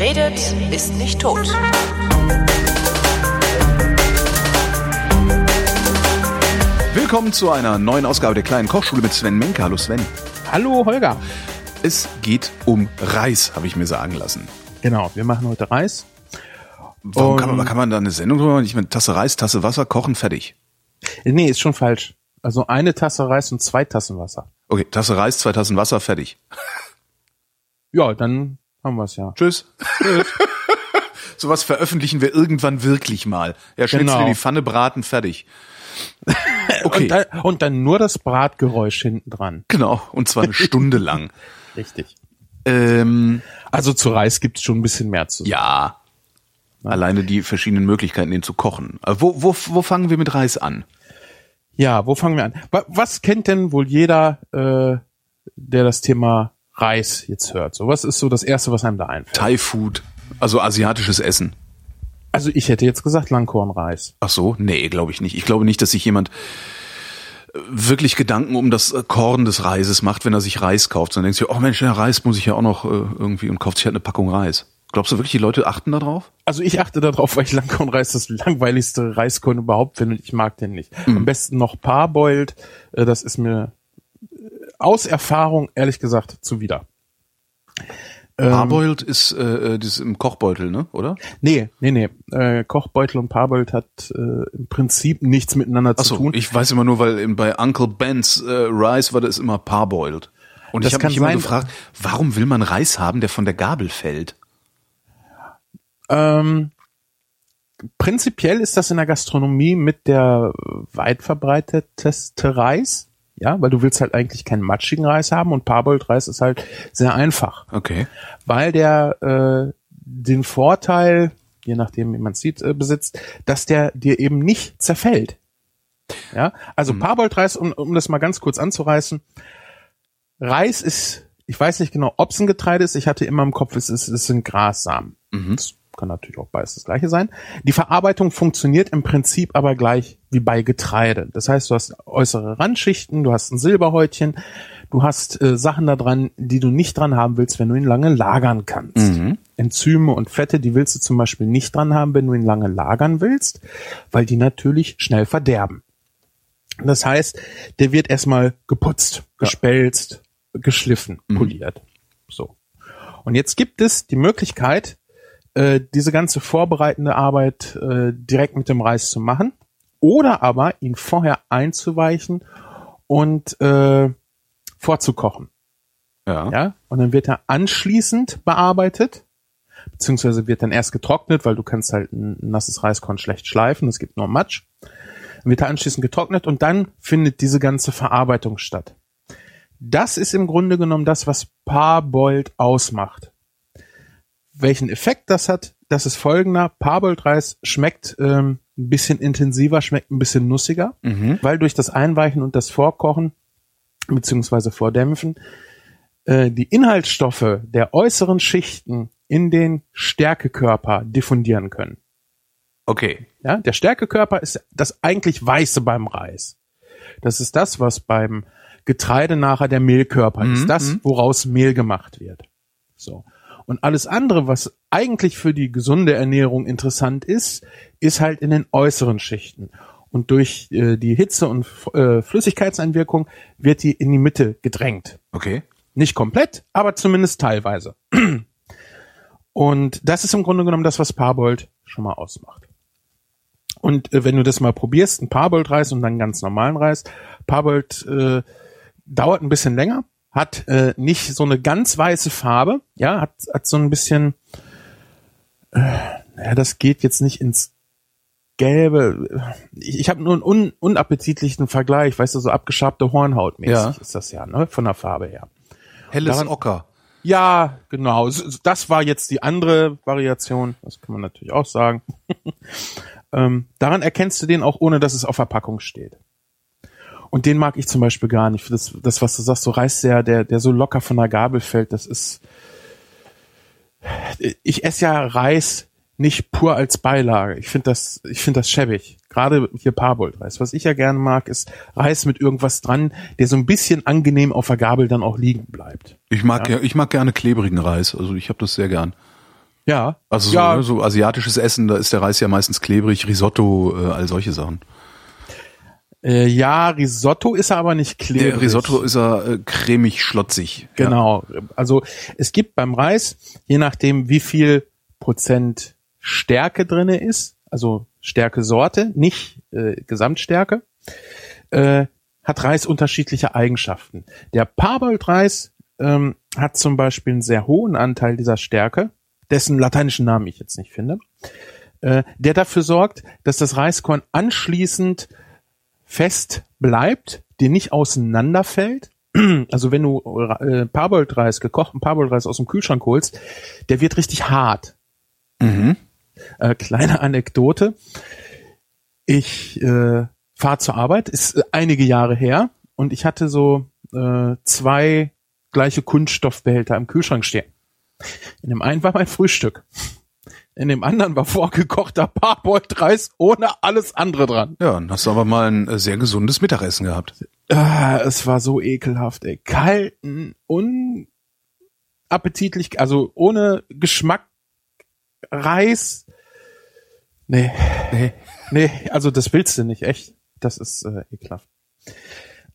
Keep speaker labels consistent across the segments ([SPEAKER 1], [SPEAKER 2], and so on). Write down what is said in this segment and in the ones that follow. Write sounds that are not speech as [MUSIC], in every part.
[SPEAKER 1] Wer redet, ist nicht tot.
[SPEAKER 2] Willkommen zu einer neuen Ausgabe der kleinen Kochschule mit Sven Menke. Hallo Sven.
[SPEAKER 3] Hallo Holger.
[SPEAKER 2] Es geht um Reis, habe ich mir sagen lassen.
[SPEAKER 3] Genau, wir machen heute Reis.
[SPEAKER 2] Warum kann man, kann man da eine Sendung drüber machen? Ich meine, Tasse Reis, Tasse Wasser, kochen, fertig.
[SPEAKER 3] Nee, ist schon falsch. Also eine Tasse Reis und zwei Tassen Wasser.
[SPEAKER 2] Okay, Tasse Reis, zwei Tassen Wasser, fertig.
[SPEAKER 3] Ja, dann haben wir's ja.
[SPEAKER 2] Tschüss. [LAUGHS] Sowas veröffentlichen wir irgendwann wirklich mal. Ja, schnitzel
[SPEAKER 3] Genau.
[SPEAKER 2] die Pfanne, braten, fertig. [LAUGHS] Okay,
[SPEAKER 3] Und, dann, und dann nur das Bratgeräusch hinten dran.
[SPEAKER 2] genau. Und zwar eine Stunde lang. [LAUGHS]
[SPEAKER 3] Richtig.
[SPEAKER 2] Ähm,
[SPEAKER 3] Also zu Reis gibt's schon ein bisschen mehr zu sagen.
[SPEAKER 2] ja. Alleine die verschiedenen Möglichkeiten, den zu kochen. Äh, Wo, wo, wo fangen wir mit Reis an?
[SPEAKER 3] Ja, wo fangen wir an? Wa- Was kennt denn wohl jeder, äh, der das Thema Reis jetzt hört? So, was ist so das Erste, was einem da einfällt?
[SPEAKER 2] Thai Food, also asiatisches Essen.
[SPEAKER 3] Also ich hätte jetzt gesagt Langkornreis.
[SPEAKER 2] Ach so? Nee, glaube ich nicht. Ich glaube nicht, dass sich jemand äh, wirklich Gedanken um das äh, Korn des Reises macht, wenn er sich Reis kauft. Sondern denkt sich, oh Mensch, der Reis muss ich ja auch noch äh, irgendwie und kauft sich halt eine Packung Reis. Glaubst du wirklich, die Leute achten da drauf?
[SPEAKER 3] Also ich achte darauf, [LAUGHS] weil ich Langkornreis das langweiligste Reiskorn überhaupt finde und ich mag den nicht. Am besten noch parboiled, das ist mir aus Erfahrung ehrlich gesagt zuwider. Ähm,
[SPEAKER 2] Parboiled ist äh, äh, das im Kochbeutel, ne? Oder?
[SPEAKER 3] Nee, nee, nee. Äh, Kochbeutel und Parboiled hat äh, im Prinzip nichts miteinander
[SPEAKER 2] Ach
[SPEAKER 3] zu tun.
[SPEAKER 2] ich weiß immer nur, weil in, bei Uncle Ben's äh, Rice war das immer Parboiled. Und
[SPEAKER 3] Das
[SPEAKER 2] ich habe mich immer gefragt, warum will man Reis haben, der von der Gabel fällt?
[SPEAKER 3] Ähm, prinzipiell ist das in der Gastronomie mit der weit verbreiteteste Reis. Ja, weil du willst halt eigentlich keinen matschigen Reis haben und Parboiled Reis ist halt sehr einfach.
[SPEAKER 2] Okay.
[SPEAKER 3] weil der äh, den Vorteil, je nachdem wie man es sieht, äh, besitzt, dass der dir eben nicht zerfällt. Ja, also Parboiled-Reis, um, um das mal ganz kurz anzureißen. Reis ist, ich weiß nicht genau, ob es ein Getreide ist. Ich hatte immer im Kopf, es, ist, es sind Grassamen. Das kann natürlich auch beides das gleiche sein. Die Verarbeitung funktioniert im Prinzip aber gleich wie bei Getreide. Das heißt, du hast äußere Randschichten, du hast ein Silberhäutchen, du hast äh, Sachen da dran, die du nicht dran haben willst, wenn du ihn lange lagern kannst. Enzyme und Fette, die willst du zum Beispiel nicht dran haben, wenn du ihn lange lagern willst, weil die natürlich schnell verderben. Das heißt, der wird erstmal geputzt, gespelzt, geschliffen, poliert. So. Und jetzt gibt es die Möglichkeit, äh, diese ganze vorbereitende Arbeit äh, direkt mit dem Reis zu machen oder aber ihn vorher einzuweichen und äh, vorzukochen.
[SPEAKER 2] Ja.
[SPEAKER 3] Ja, und dann wird er anschließend bearbeitet, beziehungsweise wird dann erst getrocknet, weil du kannst halt ein nasses Reiskorn schlecht schleifen, es gibt nur Matsch. Dann wird er anschließend getrocknet und dann findet diese ganze Verarbeitung statt. Das ist im Grunde genommen das, was Parboiled ausmacht. Welchen Effekt das hat, das ist folgender. Parboiled Reis schmeckt ähm, ein bisschen intensiver, schmeckt ein bisschen nussiger, weil durch das Einweichen und das Vorkochen beziehungsweise Vordämpfen äh, die Inhaltsstoffe der äußeren Schichten in den Stärkekörper diffundieren können.
[SPEAKER 2] Okay.
[SPEAKER 3] Ja, der Stärkekörper ist das eigentlich Weiße beim Reis. Das ist das, was beim Getreide nachher der Mehlkörper ist. Das, woraus Mehl gemacht wird. So. Und alles andere, was eigentlich für die gesunde Ernährung interessant ist, ist halt in den äußeren Schichten. Und durch äh, die Hitze und äh, Flüssigkeitseinwirkung wird die in die Mitte gedrängt.
[SPEAKER 2] Okay.
[SPEAKER 3] Nicht komplett, aber zumindest teilweise. [CLEARS THROAT] Und das ist im Grunde genommen das, was Parboiled schon mal ausmacht. Und äh, wenn du das mal probierst, ein Parboiled-Reis und dann einen ganz normalen Reis, Parboiled äh, dauert ein bisschen länger, hat äh, nicht so eine ganz weiße Farbe, ja, hat, hat so ein bisschen, äh, ja, das geht jetzt nicht ins Gelbe. Ich, ich habe nur einen un, unappetitlichen Vergleich, weißt du, so abgeschabte Hornhaut mäßig
[SPEAKER 2] Ja.
[SPEAKER 3] ist das ja, ne, von der Farbe her.
[SPEAKER 2] Helles
[SPEAKER 3] Daran-
[SPEAKER 2] Ocker.
[SPEAKER 3] Ja, genau. Das war jetzt die andere Variation. Das kann man natürlich auch sagen. [LAUGHS] ähm, daran erkennst du den auch, ohne dass es auf Verpackung steht. Und den mag ich zum Beispiel gar nicht. Das, das was du sagst, so Reis, der, der, der so locker von der Gabel fällt, das ist. Ich esse ja Reis nicht pur als Beilage. Ich finde das, ich finde das schäbig. Gerade hier Parboiled-Reis. Was ich ja gerne mag, ist Reis mit irgendwas dran, der so ein bisschen angenehm auf der Gabel dann auch liegen bleibt.
[SPEAKER 2] Ich mag, ja. ich mag gerne klebrigen Reis. Also ich habe das sehr gern.
[SPEAKER 3] Ja.
[SPEAKER 2] Also so,
[SPEAKER 3] ja,
[SPEAKER 2] ne, so asiatisches Essen, da ist der Reis ja meistens klebrig, Risotto, äh, all solche Sachen.
[SPEAKER 3] Äh, ja, Risotto ist er aber nicht klebrig.
[SPEAKER 2] Der Risotto ist er äh, cremig schlotzig. Ja.
[SPEAKER 3] Genau. Also es gibt beim Reis, je nachdem wie viel Prozent Stärke drinne ist, also Stärkesorte, nicht äh, Gesamtstärke, äh, hat Reis unterschiedliche Eigenschaften. Der Parboiled-Reis ähm, hat zum Beispiel einen sehr hohen Anteil dieser Stärke, dessen lateinischen Namen ich jetzt nicht finde, äh, der dafür sorgt, dass das Reiskorn anschließend fest bleibt, dir nicht auseinanderfällt. [CLEARS THROAT] Also wenn du äh, Parboiled-Reis, gekochten Parboiled-Reis aus dem Kühlschrank holst, der wird richtig hart.
[SPEAKER 2] Mhm.
[SPEAKER 3] Äh, kleine Anekdote. Ich äh, fahre zur Arbeit, ist äh, einige Jahre her und ich hatte so äh, zwei gleiche Kunststoffbehälter im Kühlschrank stehen. In dem einen war mein Frühstück. In dem anderen war vorgekochter Parboiled-Reis ohne alles andere dran.
[SPEAKER 2] Ja, dann hast du aber mal ein äh, sehr gesundes Mittagessen gehabt.
[SPEAKER 3] Ah, es war so ekelhaft, ey. Kalten, unappetitlich, also ohne Geschmack Reis. Nee.
[SPEAKER 2] Nee.
[SPEAKER 3] Nee, also das willst du nicht, echt. Das ist äh, ekelhaft.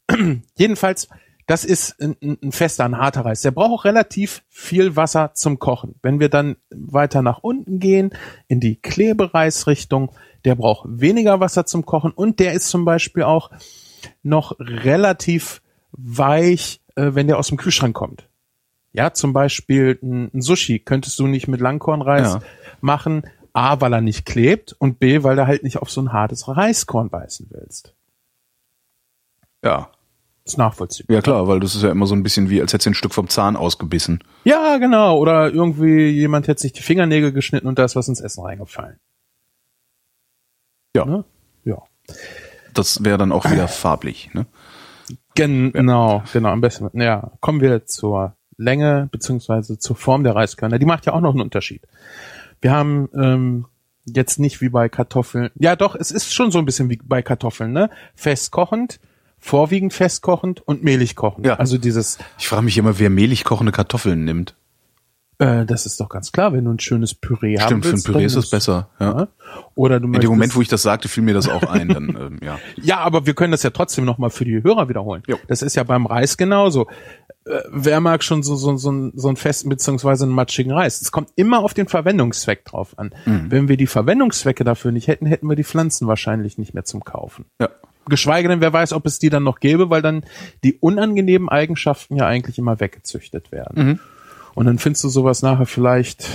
[SPEAKER 3] [CLEARS THROAT] Jedenfalls, das ist ein, ein fester, ein harter Reis. Der braucht auch relativ viel Wasser zum Kochen. Wenn wir dann weiter nach unten gehen, in die Klebereisrichtung, der braucht weniger Wasser zum Kochen und der ist zum Beispiel auch noch relativ weich, äh, wenn der aus dem Kühlschrank kommt. Ja, zum Beispiel ein, ein Sushi könntest du nicht mit Langkornreis
[SPEAKER 2] Ja.
[SPEAKER 3] machen. A, weil er nicht klebt und B, weil du halt nicht auf so ein hartes Reiskorn beißen willst.
[SPEAKER 2] Ja.
[SPEAKER 3] Ist nachvollziehbar.
[SPEAKER 2] Ja klar, weil das ist ja immer so ein bisschen wie, als hättest du ein Stück vom Zahn ausgebissen.
[SPEAKER 3] Ja, genau. Oder irgendwie jemand hätte sich die Fingernägel geschnitten und da ist was ins Essen reingefallen.
[SPEAKER 2] Ja.
[SPEAKER 3] Ne? Ja.
[SPEAKER 2] Das wäre dann auch wieder farblich, ne?
[SPEAKER 3] Genau, genau, am besten. Ja, kommen wir zur Länge beziehungsweise zur Form der Reiskörner. Die macht ja auch noch einen Unterschied. Wir haben ähm, jetzt nicht wie bei Kartoffeln. Ja, doch, es ist schon so ein bisschen wie bei Kartoffeln, ne? Festkochend, vorwiegend festkochend und mehlig kochend.
[SPEAKER 2] Ja.
[SPEAKER 3] Also dieses,
[SPEAKER 2] Ich frage mich immer, wer mehlig kochende Kartoffeln nimmt.
[SPEAKER 3] äh, das ist doch ganz klar, wenn du ein schönes Püree haben
[SPEAKER 2] Stimmt, für ein
[SPEAKER 3] willst.
[SPEAKER 2] Püree ist es besser. Ja.
[SPEAKER 3] Oder du
[SPEAKER 2] In dem Moment, wo ich das sagte, fiel mir das auch ein. Dann, ähm, ja. [LAUGHS]
[SPEAKER 3] Ja, aber wir können das ja trotzdem nochmal für die Hörer wiederholen.
[SPEAKER 2] Jo.
[SPEAKER 3] Das ist ja beim Reis genauso. Äh, wer mag schon so, so, so, einen- so einen festen beziehungsweise einen matschigen Reis? Es kommt immer auf den Verwendungszweck drauf an.
[SPEAKER 2] Mhm.
[SPEAKER 3] Wenn wir die Verwendungszwecke dafür nicht hätten, hätten wir die Pflanzen wahrscheinlich nicht mehr zum Kaufen.
[SPEAKER 2] ja.
[SPEAKER 3] Geschweige denn, wer weiß, ob es die dann noch gäbe, weil dann die unangenehmen Eigenschaften ja eigentlich immer weggezüchtet werden.
[SPEAKER 2] Mhm.
[SPEAKER 3] Und dann findest du sowas nachher vielleicht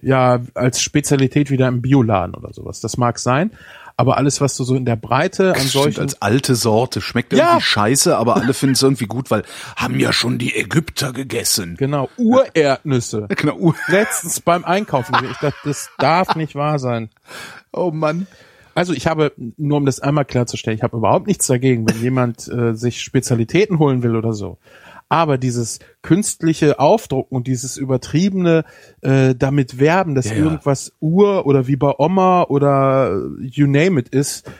[SPEAKER 3] ja als Spezialität wieder im Bioladen oder sowas. Das mag sein, aber alles, was du so in der Breite an solchen
[SPEAKER 2] als alte Sorte. Schmeckt
[SPEAKER 3] Ja.
[SPEAKER 2] irgendwie scheiße, aber alle finden es irgendwie gut, weil haben ja schon die Ägypter gegessen.
[SPEAKER 3] Genau, Urerdnüsse. [LAUGHS]
[SPEAKER 2] Genau. Uh,
[SPEAKER 3] Letztens beim Einkaufen. Ich dachte, das darf nicht wahr sein.
[SPEAKER 2] Oh Mann.
[SPEAKER 3] Also ich habe, nur um das einmal klarzustellen, ich habe überhaupt nichts dagegen, wenn jemand äh, sich Spezialitäten holen will oder so. Aber dieses künstliche Aufdrucken und dieses übertriebene äh, damit werben, dass
[SPEAKER 2] Ja, ja.
[SPEAKER 3] irgendwas Ur oder wie bei Oma oder äh, you name it ist,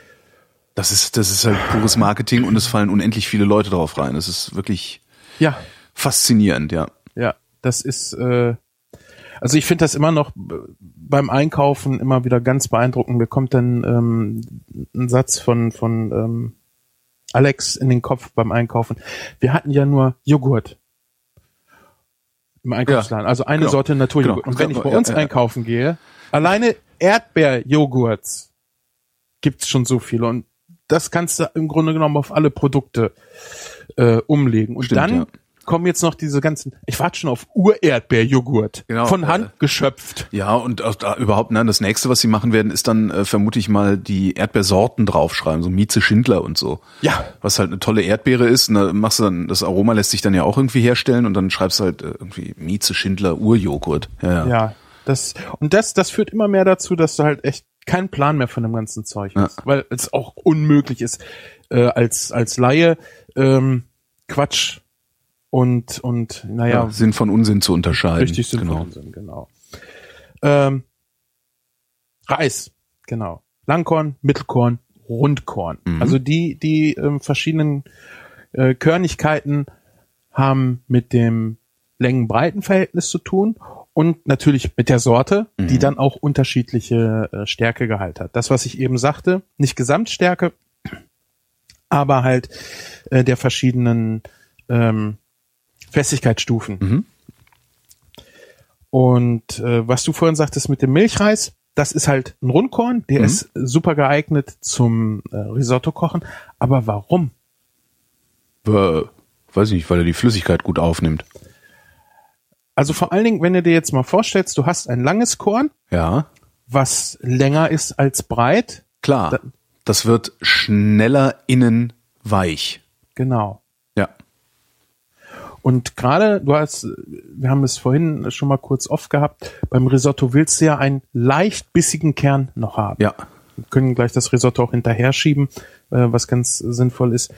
[SPEAKER 2] Das ist, das ist halt pures Marketing und es fallen unendlich viele Leute drauf rein. Das ist wirklich
[SPEAKER 3] ja,
[SPEAKER 2] faszinierend, ja.
[SPEAKER 3] Ja, das ist, äh, also ich finde das immer noch b- beim Einkaufen immer wieder ganz beeindruckend. Mir kommt dann ähm, ein Satz von, von ähm, Alex in den Kopf beim Einkaufen. Wir hatten ja nur Joghurt im Einkaufsladen, also eine
[SPEAKER 2] genau.
[SPEAKER 3] Sorte Naturjoghurt.
[SPEAKER 2] Genau.
[SPEAKER 3] Und wenn ich bei
[SPEAKER 2] Ja,
[SPEAKER 3] uns
[SPEAKER 2] ja, ja.
[SPEAKER 3] einkaufen gehe, alleine Erdbeerjoghurts gibt's schon so viele und das kannst du im Grunde genommen auf alle Produkte äh, umlegen. Und
[SPEAKER 2] Stimmt,
[SPEAKER 3] dann
[SPEAKER 2] ja.
[SPEAKER 3] Kommen jetzt noch diese ganzen, ich warte schon auf Urerdbeerjoghurt.
[SPEAKER 2] Genau,
[SPEAKER 3] von Hand
[SPEAKER 2] äh,
[SPEAKER 3] geschöpft.
[SPEAKER 2] Ja, und auch da überhaupt, ne, das nächste, was sie machen werden, ist dann, äh, vermute ich mal, die Erdbeersorten draufschreiben, so Mieze Schindler und so.
[SPEAKER 3] Ja.
[SPEAKER 2] Was halt eine tolle Erdbeere ist, und da machst du dann, das Aroma lässt sich dann ja auch irgendwie herstellen und dann schreibst du halt äh, irgendwie Mieze Schindler Urjoghurt. Ja, ja.
[SPEAKER 3] Ja, das, und das, das führt immer mehr dazu, dass du halt echt keinen Plan mehr von dem ganzen Zeug
[SPEAKER 2] Ja.
[SPEAKER 3] hast, weil es auch unmöglich ist, äh, als, als Laie, ähm, Quatsch und, und, naja,
[SPEAKER 2] Ja, Sinn von Unsinn zu unterscheiden.
[SPEAKER 3] richtig sinnvoll
[SPEAKER 2] Genau.
[SPEAKER 3] sind, genau. Ähm, Reis, genau. Langkorn, Mittelkorn, Rundkorn.
[SPEAKER 2] Mhm.
[SPEAKER 3] Also die, die ähm, verschiedenen äh, Körnigkeiten haben mit dem Längen-Breiten-Verhältnis zu tun Und natürlich mit der Sorte, die
[SPEAKER 2] Mhm.
[SPEAKER 3] dann auch unterschiedliche äh, Stärkegehalt hat. Das, was ich eben sagte, nicht Gesamtstärke, aber halt äh, der verschiedenen ähm, Festigkeitsstufen.
[SPEAKER 2] Mhm.
[SPEAKER 3] Und äh, was du vorhin sagtest mit dem Milchreis, das ist halt ein Rundkorn, der
[SPEAKER 2] Mhm.
[SPEAKER 3] ist super geeignet zum äh, Risotto kochen. Aber warum?
[SPEAKER 2] Äh, weiß ich nicht, weil er die Flüssigkeit gut aufnimmt.
[SPEAKER 3] Also vor allen Dingen, wenn du dir jetzt mal vorstellst, du hast ein langes Korn,
[SPEAKER 2] Ja,
[SPEAKER 3] was länger ist als breit.
[SPEAKER 2] klar.
[SPEAKER 3] Da-
[SPEAKER 2] Das wird schneller innen weich.
[SPEAKER 3] Genau. Und gerade, du hast, wir haben es vorhin schon mal kurz oft gehabt, beim Risotto willst du ja einen leicht bissigen Kern noch haben.
[SPEAKER 2] Ja.
[SPEAKER 3] Wir können gleich das Risotto auch hinterher schieben, äh, was ganz sinnvoll ist.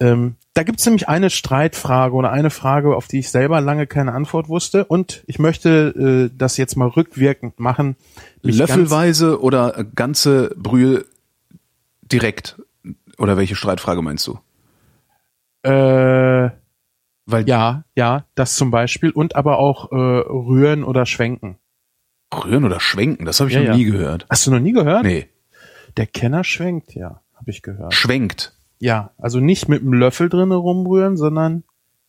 [SPEAKER 3] Ähm, da gibt's nämlich eine Streitfrage oder eine Frage, auf die ich selber lange keine Antwort wusste. Und ich möchte äh, das jetzt mal rückwirkend machen. Mich ganz-
[SPEAKER 2] Löffelweise oder ganze Brühe direkt? Oder welche Streitfrage meinst du?
[SPEAKER 3] Äh,
[SPEAKER 2] Weil
[SPEAKER 3] ja, ja, das zum Beispiel. Und aber auch äh, rühren oder schwenken.
[SPEAKER 2] rühren oder schwenken, das habe ich
[SPEAKER 3] Ja,
[SPEAKER 2] noch
[SPEAKER 3] ja.
[SPEAKER 2] nie gehört.
[SPEAKER 3] Hast du noch nie gehört?
[SPEAKER 2] Nee,
[SPEAKER 3] Der Kenner schwenkt, ja, habe ich gehört.
[SPEAKER 2] schwenkt.
[SPEAKER 3] Ja, also nicht mit einem Löffel drin rumrühren, sondern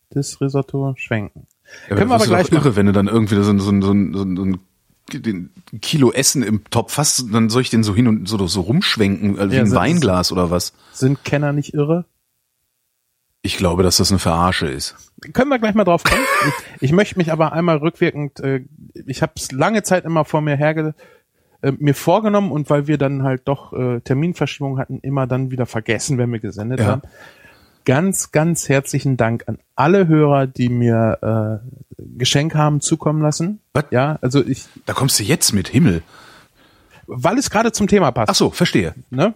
[SPEAKER 3] das Risotto schwenken.
[SPEAKER 2] Ja,
[SPEAKER 3] Können wir aber gleich
[SPEAKER 2] doch irre, wenn du dann irgendwie so, ein- so, ein- so, ein- so, ein- so ein den Kilo Essen im Topf hast, dann soll ich den so hin und so, so rumschwenken, also wie
[SPEAKER 3] Ja,
[SPEAKER 2] ein
[SPEAKER 3] so-
[SPEAKER 2] Weinglas oder was?
[SPEAKER 3] Sind Kenner nicht irre?
[SPEAKER 2] Ich glaube, dass das eine Verarsche ist.
[SPEAKER 3] Können wir gleich mal drauf kommen. ich, ich möchte mich aber einmal rückwirkend, äh, ich habe es lange Zeit immer vor mir herge äh, mir vorgenommen und weil wir dann halt doch äh, Terminverschiebungen hatten, immer dann wieder vergessen, wenn wir gesendet
[SPEAKER 2] Ja.
[SPEAKER 3] haben. Ganz, ganz herzlichen Dank an alle Hörer, die mir äh, Geschenk haben zukommen lassen.
[SPEAKER 2] Was?
[SPEAKER 3] Ja, also ich,
[SPEAKER 2] Da kommst du jetzt mit Himmel.
[SPEAKER 3] weil es gerade zum Thema passt.
[SPEAKER 2] Ach so, verstehe.
[SPEAKER 3] ne?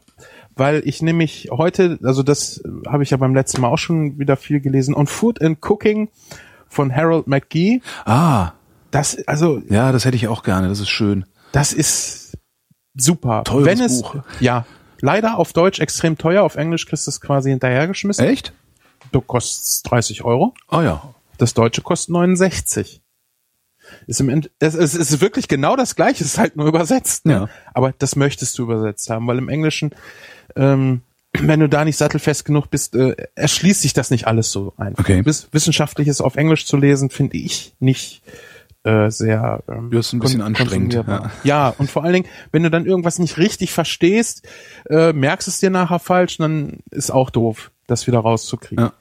[SPEAKER 3] Weil ich nämlich heute, also das äh, habe ich ja beim letzten Mal auch schon wieder viel gelesen, und Food and Cooking von Harold McGee,
[SPEAKER 2] Ah,
[SPEAKER 3] das, also,
[SPEAKER 2] ja, das hätte ich auch gerne. Das ist schön.
[SPEAKER 3] das ist super.
[SPEAKER 2] Teures
[SPEAKER 3] Wenn es,
[SPEAKER 2] Buch.
[SPEAKER 3] ja, leider auf Deutsch extrem teuer, auf Englisch kriegst du es quasi hinterhergeschmissen.
[SPEAKER 2] Echt?
[SPEAKER 3] Du kostet 30 Euro,
[SPEAKER 2] Ah ja.
[SPEAKER 3] das Deutsche kostet 69. Ist im End, es, es ist wirklich genau das gleiche, es ist halt nur übersetzt. Ne?
[SPEAKER 2] Ja.
[SPEAKER 3] Aber das möchtest du übersetzt haben, weil im Englischen, ähm, wenn du da nicht sattelfest genug bist, äh, erschließt sich das nicht alles so einfach.
[SPEAKER 2] Okay.
[SPEAKER 3] Wiss, Wissenschaftliches auf Englisch zu lesen, finde ich nicht äh, sehr ähm,
[SPEAKER 2] Das ist ein bisschen anstrengend,
[SPEAKER 3] konsumierbar. Ja. und vor allen Dingen, wenn du dann irgendwas nicht richtig verstehst, äh, merkst es dir nachher falsch, dann ist auch doof, das wieder rauszukriegen.
[SPEAKER 2] Ja.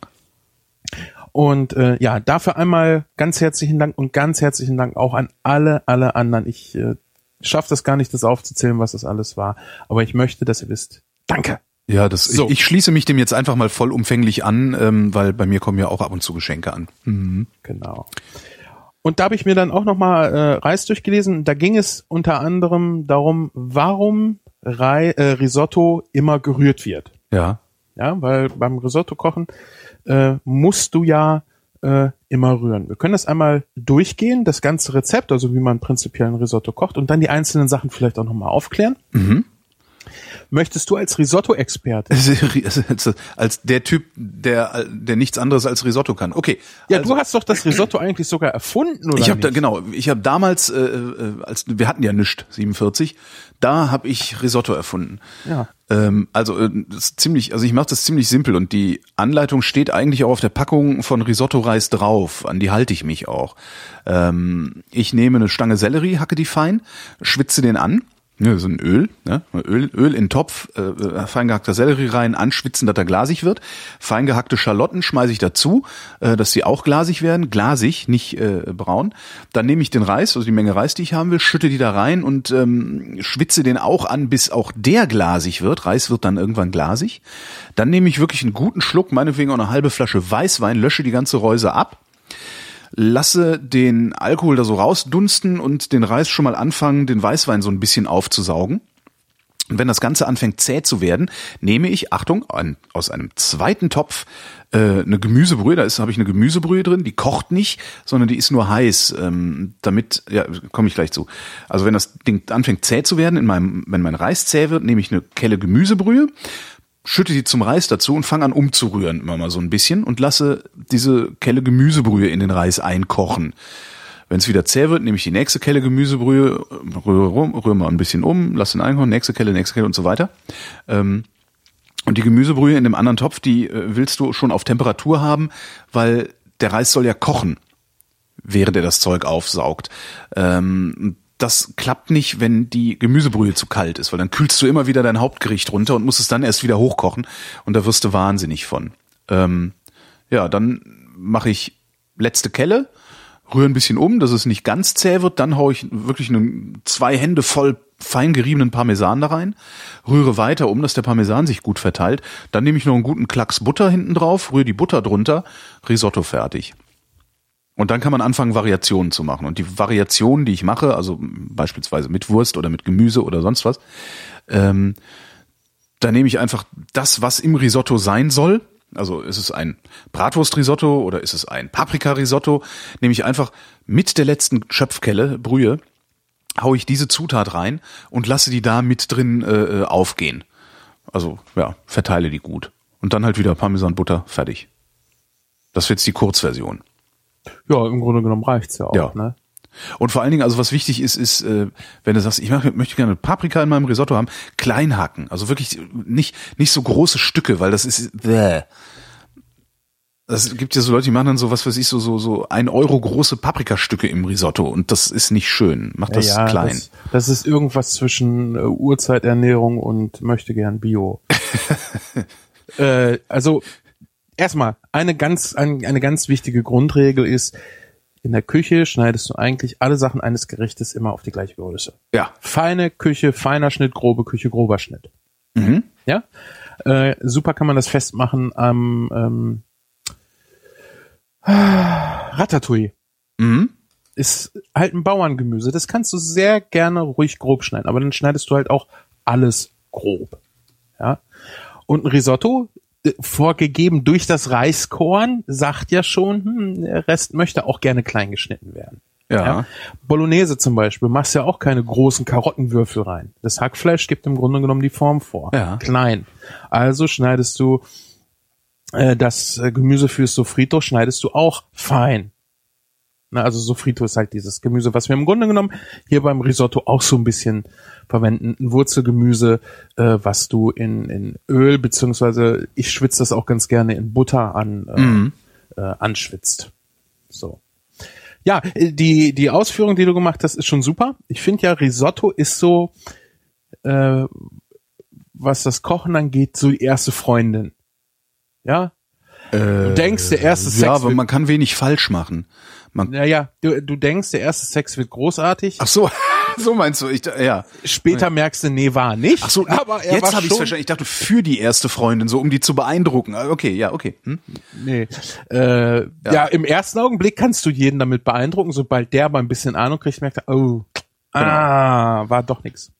[SPEAKER 3] Und äh, ja, dafür einmal ganz herzlichen Dank und ganz herzlichen Dank auch an alle, alle anderen. Ich äh, schaffe das gar nicht, das aufzuzählen, was das alles war. Aber ich möchte, dass ihr wisst. Danke.
[SPEAKER 2] Ja, das,
[SPEAKER 3] So.
[SPEAKER 2] ich, ich schließe mich dem jetzt einfach mal vollumfänglich an, ähm, weil bei mir kommen ja auch ab und zu Geschenke an. Mhm.
[SPEAKER 3] Genau. Und da habe ich mir dann auch nochmal äh, Reis durchgelesen. Da ging es unter anderem darum, warum Rei, äh, Risotto immer gerührt wird.
[SPEAKER 2] Ja.
[SPEAKER 3] Ja, weil beim Risotto kochen äh, musst du ja äh, immer rühren. Wir können das einmal durchgehen, das ganze Rezept, also wie man prinzipiell ein Risotto kocht und dann die einzelnen Sachen vielleicht auch nochmal aufklären.
[SPEAKER 2] Mhm.
[SPEAKER 3] Möchtest du als Risotto-Experte? [LAUGHS]
[SPEAKER 2] als der Typ, der, der nichts anderes als Risotto kann. Okay.
[SPEAKER 3] Ja,
[SPEAKER 2] also,
[SPEAKER 3] du hast doch das Risotto eigentlich sogar erfunden, oder
[SPEAKER 2] ich habe da genau, ich habe damals, äh, äh, als wir hatten ja nischt 47, da habe ich Risotto erfunden.
[SPEAKER 3] Ja.
[SPEAKER 2] Ähm, also äh, ziemlich, also ich mache das ziemlich simpel und die Anleitung steht eigentlich auch auf der Packung von Risotto-Reis drauf. An die halte ich mich auch. Ähm, ich nehme eine Stange Sellerie, hacke die fein, schwitze den an. Ja, so ein Öl, ne? Öl, Öl in Topf, äh, fein Sellerie rein, anschwitzen, dass er glasig wird. Fein gehackte Schalotten schmeiße ich dazu, äh, dass sie auch glasig werden. Glasig, nicht äh, braun. Dann nehme ich den Reis, also die Menge Reis, die ich haben will, schütte die da rein und ähm, schwitze den auch an, bis auch der glasig wird. Reis wird dann irgendwann glasig. Dann nehme ich wirklich einen guten Schluck, meinetwegen auch eine halbe Flasche Weißwein, lösche die ganze Reuse ab lasse den Alkohol da so rausdunsten und den Reis schon mal anfangen, den Weißwein so ein bisschen aufzusaugen. Und wenn das Ganze anfängt zäh zu werden, nehme ich, Achtung, ein, aus einem zweiten Topf äh, eine Gemüsebrühe. Da ist habe ich eine Gemüsebrühe drin, die kocht nicht, sondern die ist nur heiß. Ähm, damit, ja, komme ich gleich zu. Also wenn das Ding anfängt zäh zu werden, in meinem, wenn mein Reis zäh wird, nehme ich eine Kelle Gemüsebrühe, schütte die zum Reis dazu und fange an umzurühren immer mal so ein bisschen und lasse diese Kelle Gemüsebrühe in den Reis einkochen. Wenn es wieder zäh wird, nehme ich die nächste Kelle Gemüsebrühe, rühre, rum, rühre mal ein bisschen um, lasse den einkochen, nächste Kelle, nächste Kelle und so weiter. Ähm, und die Gemüsebrühe in dem anderen Topf, die äh, willst du schon auf Temperatur haben, weil der Reis soll ja kochen, während er das Zeug aufsaugt. Ähm, das klappt nicht, wenn die Gemüsebrühe zu kalt ist, weil dann kühlst du immer wieder dein Hauptgericht runter und musst es dann erst wieder hochkochen und da wirst du wahnsinnig von. Ähm, ja, dann mache ich letzte Kelle, rühre ein bisschen um, dass es nicht ganz zäh wird, dann haue ich wirklich eine, zwei Hände voll fein geriebenen Parmesan da rein, rühre weiter um, dass der Parmesan sich gut verteilt, dann nehme ich noch einen guten Klacks Butter hinten drauf, rühre die Butter drunter, Risotto fertig. Und dann kann man anfangen, Variationen zu machen. Und die Variationen, die ich mache, also beispielsweise mit Wurst oder mit Gemüse oder sonst was, ähm, da nehme ich einfach das, was im Risotto sein soll. Also ist es ein Bratwurst-Risotto oder ist es ein Paprika-Risotto? Nehme ich einfach mit der letzten Schöpfkelle, Brühe, haue ich diese Zutat rein und lasse die da mit drin äh, aufgehen. Also ja, verteile die gut. Und dann halt wieder Parmesan, Butter, fertig. Das ist jetzt die Kurzversion.
[SPEAKER 3] Ja, im Grunde genommen reicht's ja auch.
[SPEAKER 2] Ja.
[SPEAKER 3] Ne?
[SPEAKER 2] Und vor allen Dingen, also was wichtig ist, ist, äh, wenn du sagst, ich mach, möchte gerne Paprika in meinem Risotto haben, klein hacken. Also wirklich nicht, nicht so große Stücke, weil das ist, bäh. Das gibt ja so Leute, die machen dann so, was weiß ich, so, so, so ein Euro große Paprikastücke im Risotto und das ist nicht schön. Mach das
[SPEAKER 3] ja,
[SPEAKER 2] klein.
[SPEAKER 3] Das, das ist irgendwas zwischen äh, Urzeiternährung und möchte gern Bio. [LAUGHS] äh, also erstmal eine ganz ein, eine ganz wichtige Grundregel ist in der Küche schneidest du eigentlich alle Sachen eines Gerichtes immer auf die gleiche Größe.
[SPEAKER 2] Ja.
[SPEAKER 3] Feine Küche, feiner Schnitt, grobe Küche, grober Schnitt.
[SPEAKER 2] Mhm.
[SPEAKER 3] Ja. Äh, super kann man das festmachen am ähm, [SIGHS] Ratatouille.
[SPEAKER 2] Mhm.
[SPEAKER 3] Ist halt ein Bauerngemüse. Das kannst du sehr gerne ruhig grob schneiden, aber dann schneidest du halt auch alles grob. Ja. Und ein Risotto, vorgegeben durch das Reiskorn, sagt ja schon, hm, der Rest möchte auch gerne klein geschnitten werden.
[SPEAKER 2] Ja.
[SPEAKER 3] Bolognese zum Beispiel, machst ja auch keine großen Karottenwürfel rein. Das Hackfleisch gibt im Grunde genommen die Form vor.
[SPEAKER 2] Ja.
[SPEAKER 3] Klein. Also schneidest du äh, das äh, Gemüse fürs Sofrito, schneidest du auch fein. Na, also Sofrito ist halt dieses Gemüse, was wir im Grunde genommen hier beim Risotto auch so ein bisschen verwenden. Ein Wurzelgemüse, äh, was du in, in Öl, beziehungsweise ich schwitze das auch ganz gerne in Butter an, äh,
[SPEAKER 2] Mhm.
[SPEAKER 3] äh, anschwitzt. So. Ja, äh, die, die Ausführung, die du gemacht hast, ist schon super. Ich finde ja, Risotto ist so, äh, was das Kochen angeht, so die erste Freundin. Ja? Du denkst, der erste Sex
[SPEAKER 2] Ja, aber man kann wenig falsch machen. Man,
[SPEAKER 3] naja, du, du denkst, der erste Sex wird großartig.
[SPEAKER 2] ach so, [LAUGHS] so meinst du, ich, ja.
[SPEAKER 3] Später merkst du, nee, war nicht.
[SPEAKER 2] Ach so,
[SPEAKER 3] aber er
[SPEAKER 2] jetzt habe ich verstanden. Ich dachte für die erste Freundin, so um die zu beeindrucken. Ah, Okay, ja, okay. Hm?
[SPEAKER 3] Nee. Äh, ja. im ersten Augenblick kannst du jeden damit beeindrucken. Sobald der aber ein bisschen Ahnung kriegt, merkt er, oh, ah, war doch nix.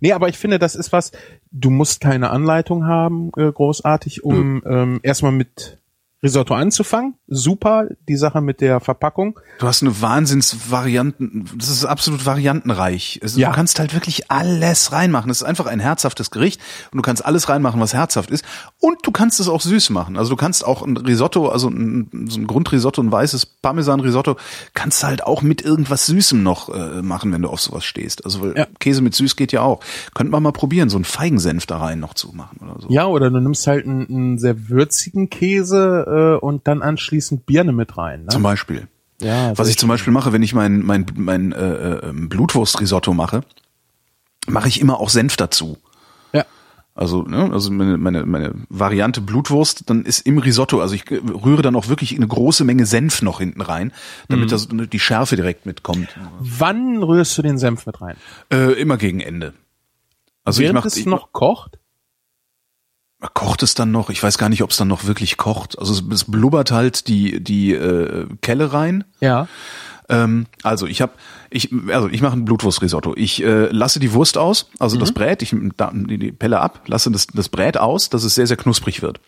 [SPEAKER 3] Nee, aber ich finde, das ist was, du musst keine Anleitung haben, äh, großartig, um ähm, erstmal mit Risotto anzufangen. Super, die Sache mit der Verpackung.
[SPEAKER 2] Du hast eine Wahnsinnsvarianten, das ist absolut variantenreich. Also
[SPEAKER 3] Ja.
[SPEAKER 2] Du kannst halt wirklich alles reinmachen. Es ist einfach ein herzhaftes Gericht und du kannst alles reinmachen, was herzhaft ist. Und du kannst es auch süß machen. Also du kannst auch ein Risotto, also ein, so ein Grundrisotto, ein weißes Parmesan-Risotto, kannst du halt auch mit irgendwas Süßem noch äh, machen, wenn du auf sowas stehst. Also weil
[SPEAKER 3] Ja.
[SPEAKER 2] Käse mit süß geht ja auch. Könnte man mal probieren, so einen Feigensenf da rein noch zu machen oder so.
[SPEAKER 3] Ja, oder du nimmst halt einen, einen sehr würzigen Käse äh, und dann anschließend Birne mit rein. Ne?
[SPEAKER 2] Zum Beispiel.
[SPEAKER 3] Ja,
[SPEAKER 2] Was
[SPEAKER 3] sehr
[SPEAKER 2] ich zum Beispiel mache, wenn ich mein, mein, mein äh, äh, Blutwurstrisotto mache, mache ich immer auch Senf dazu.
[SPEAKER 3] Ja.
[SPEAKER 2] Also, ne, also meine, meine, meine Variante Blutwurst, dann ist im Risotto, also ich rühre dann auch wirklich eine große Menge Senf noch hinten rein, damit das, die Schärfe direkt mitkommt.
[SPEAKER 3] Wann rührst du den Senf mit rein?
[SPEAKER 2] Äh, immer gegen Ende. Also
[SPEAKER 3] Während
[SPEAKER 2] ich mach,
[SPEAKER 3] es
[SPEAKER 2] ich
[SPEAKER 3] noch kocht?
[SPEAKER 2] Kocht es dann noch. Ich weiß gar nicht, ob es dann noch wirklich kocht. Also es, es blubbert halt die die äh, Kelle rein.
[SPEAKER 3] Ja.
[SPEAKER 2] Ähm, also ich habe, ich, also ich mache ein Blutwurstrisotto. Ich äh, lasse die Wurst aus, also das Brät, ich da, die, Pelle ab, lasse das, das Brät aus, dass es sehr, sehr knusprig wird.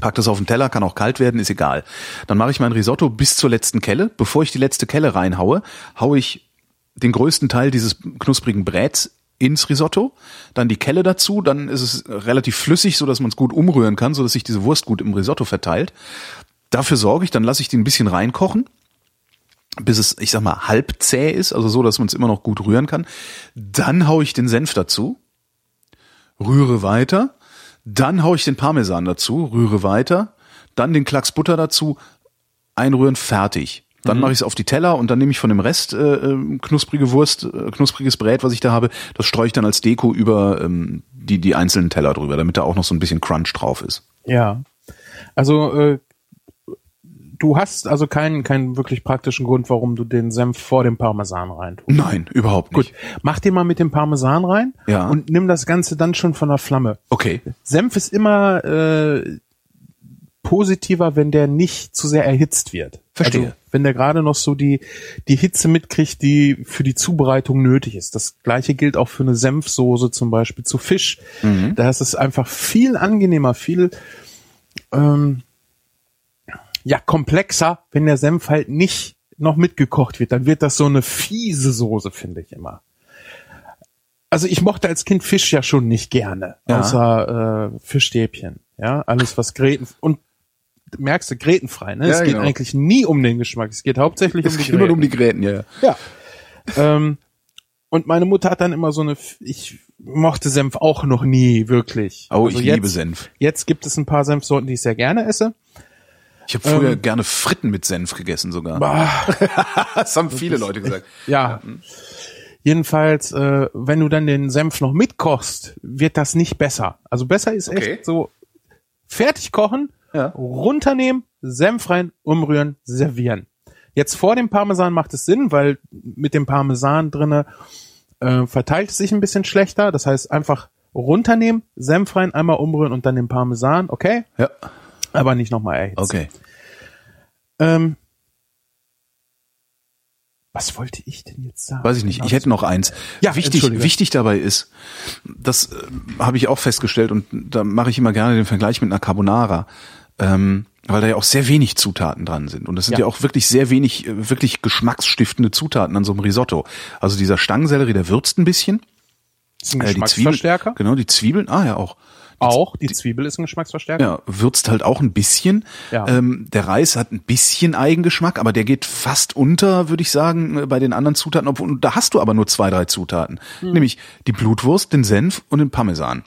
[SPEAKER 2] Pack das auf den Teller, kann auch kalt werden, ist egal. Dann mache ich mein Risotto bis zur letzten Kelle. Bevor ich die letzte Kelle reinhaue, haue ich den größten Teil dieses knusprigen Bräts ins Risotto, dann die Kelle dazu, dann ist es relativ flüssig, so dass man es gut umrühren kann, so dass sich diese Wurst gut im Risotto verteilt. Dafür sorge ich, dann lasse ich die ein bisschen reinkochen bis es, ich sag mal, halb zäh ist, also so, dass man es immer noch gut rühren kann. Dann hau ich den Senf dazu, rühre weiter, dann hau ich den Parmesan dazu, rühre weiter, dann den Klacks Butter dazu, einrühren, fertig. Dann mache ich es auf die Teller und dann nehme ich von dem Rest äh, äh, knusprige Wurst, äh, knuspriges Brät, was ich da habe, das streue ich dann als Deko über ähm, die, die einzelnen Teller drüber, damit da auch noch so ein bisschen Crunch drauf ist.
[SPEAKER 3] Ja. Also äh, du hast also keinen keinen wirklich praktischen Grund, warum du den Senf vor dem Parmesan rein tust.
[SPEAKER 2] Nein, überhaupt nicht.
[SPEAKER 3] Gut, mach den mal mit dem Parmesan rein
[SPEAKER 2] Ja.
[SPEAKER 3] und nimm das Ganze dann schon von der Flamme.
[SPEAKER 2] Okay.
[SPEAKER 3] Senf ist immer äh, positiver, wenn der nicht zu sehr erhitzt wird.
[SPEAKER 2] Verstehe.
[SPEAKER 3] Also, wenn der gerade noch so die, die Hitze mitkriegt, die für die Zubereitung nötig ist. Das gleiche gilt auch für eine Senfsoße zum Beispiel zu Fisch. Da ist es einfach viel angenehmer, viel ähm, ja, komplexer, wenn der Senf halt nicht noch mitgekocht wird. Dann wird das so eine fiese Soße, finde ich immer. Also ich mochte als Kind Fisch ja schon nicht gerne,
[SPEAKER 2] Ja.
[SPEAKER 3] außer äh, Fischstäbchen. Ja, alles was Gräten und merkst du, grätenfrei, ne?
[SPEAKER 2] Ja,
[SPEAKER 3] es geht
[SPEAKER 2] genau.
[SPEAKER 3] eigentlich nie um den Geschmack. Es geht hauptsächlich um
[SPEAKER 2] Es
[SPEAKER 3] die
[SPEAKER 2] geht immer nur um die
[SPEAKER 3] Gräten.
[SPEAKER 2] Gräten, ja. ja.
[SPEAKER 3] Ja. ähm, und meine Mutter hat dann immer so eine, ich mochte Senf auch noch nie wirklich.
[SPEAKER 2] Oh,
[SPEAKER 3] Also
[SPEAKER 2] ich
[SPEAKER 3] jetzt,
[SPEAKER 2] liebe Senf.
[SPEAKER 3] Jetzt gibt es ein paar Senfsorten, die ich sehr gerne esse.
[SPEAKER 2] Ich habe früher
[SPEAKER 3] Ähm.
[SPEAKER 2] gerne Fritten mit Senf gegessen sogar.
[SPEAKER 3] Bah, [LAUGHS]
[SPEAKER 2] Das haben viele Leute gesagt.
[SPEAKER 3] ja. Jedenfalls, äh, wenn du dann den Senf noch mitkochst, wird das nicht besser. Also besser ist
[SPEAKER 2] Okay.
[SPEAKER 3] echt so fertig kochen,
[SPEAKER 2] Ja.
[SPEAKER 3] runternehmen, Senf rein, umrühren, servieren. Jetzt vor dem Parmesan macht es Sinn, weil mit dem Parmesan drinne äh, verteilt es sich ein bisschen schlechter. Das heißt einfach runternehmen, Senf rein, einmal umrühren und dann den Parmesan. Okay,
[SPEAKER 2] Ja.
[SPEAKER 3] aber nicht nochmal erhitzen.
[SPEAKER 2] Okay.
[SPEAKER 3] Ähm, was wollte ich denn jetzt sagen?
[SPEAKER 2] Weiß ich nicht. Ich hätte noch eins.
[SPEAKER 3] Ja,
[SPEAKER 2] wichtig, wichtig dabei ist, das äh, habe ich auch festgestellt und da mache ich immer gerne den Vergleich mit einer Carbonara, ähm, weil da ja auch sehr wenig Zutaten dran sind und das sind ja,
[SPEAKER 3] Ja.
[SPEAKER 2] auch wirklich sehr wenig, äh, wirklich geschmacksstiftende Zutaten an so einem Risotto. Also dieser Stangensellerie, der würzt ein bisschen.
[SPEAKER 3] ist ein
[SPEAKER 2] Äh, die
[SPEAKER 3] Geschmacksverstärker.
[SPEAKER 2] Zwiebeln, genau, die Zwiebeln, ah ja auch.
[SPEAKER 3] Auch, die Zwiebel ist ein Geschmacksverstärker.
[SPEAKER 2] Ja, würzt halt auch ein bisschen.
[SPEAKER 3] Ja.
[SPEAKER 2] Ähm, der Reis hat ein bisschen Eigengeschmack, aber der geht fast unter, würde ich sagen, äh, bei den anderen Zutaten. Obwohl, da hast du aber nur zwei, drei Zutaten.
[SPEAKER 3] Hm.
[SPEAKER 2] Nämlich die Blutwurst, den Senf und den Parmesan.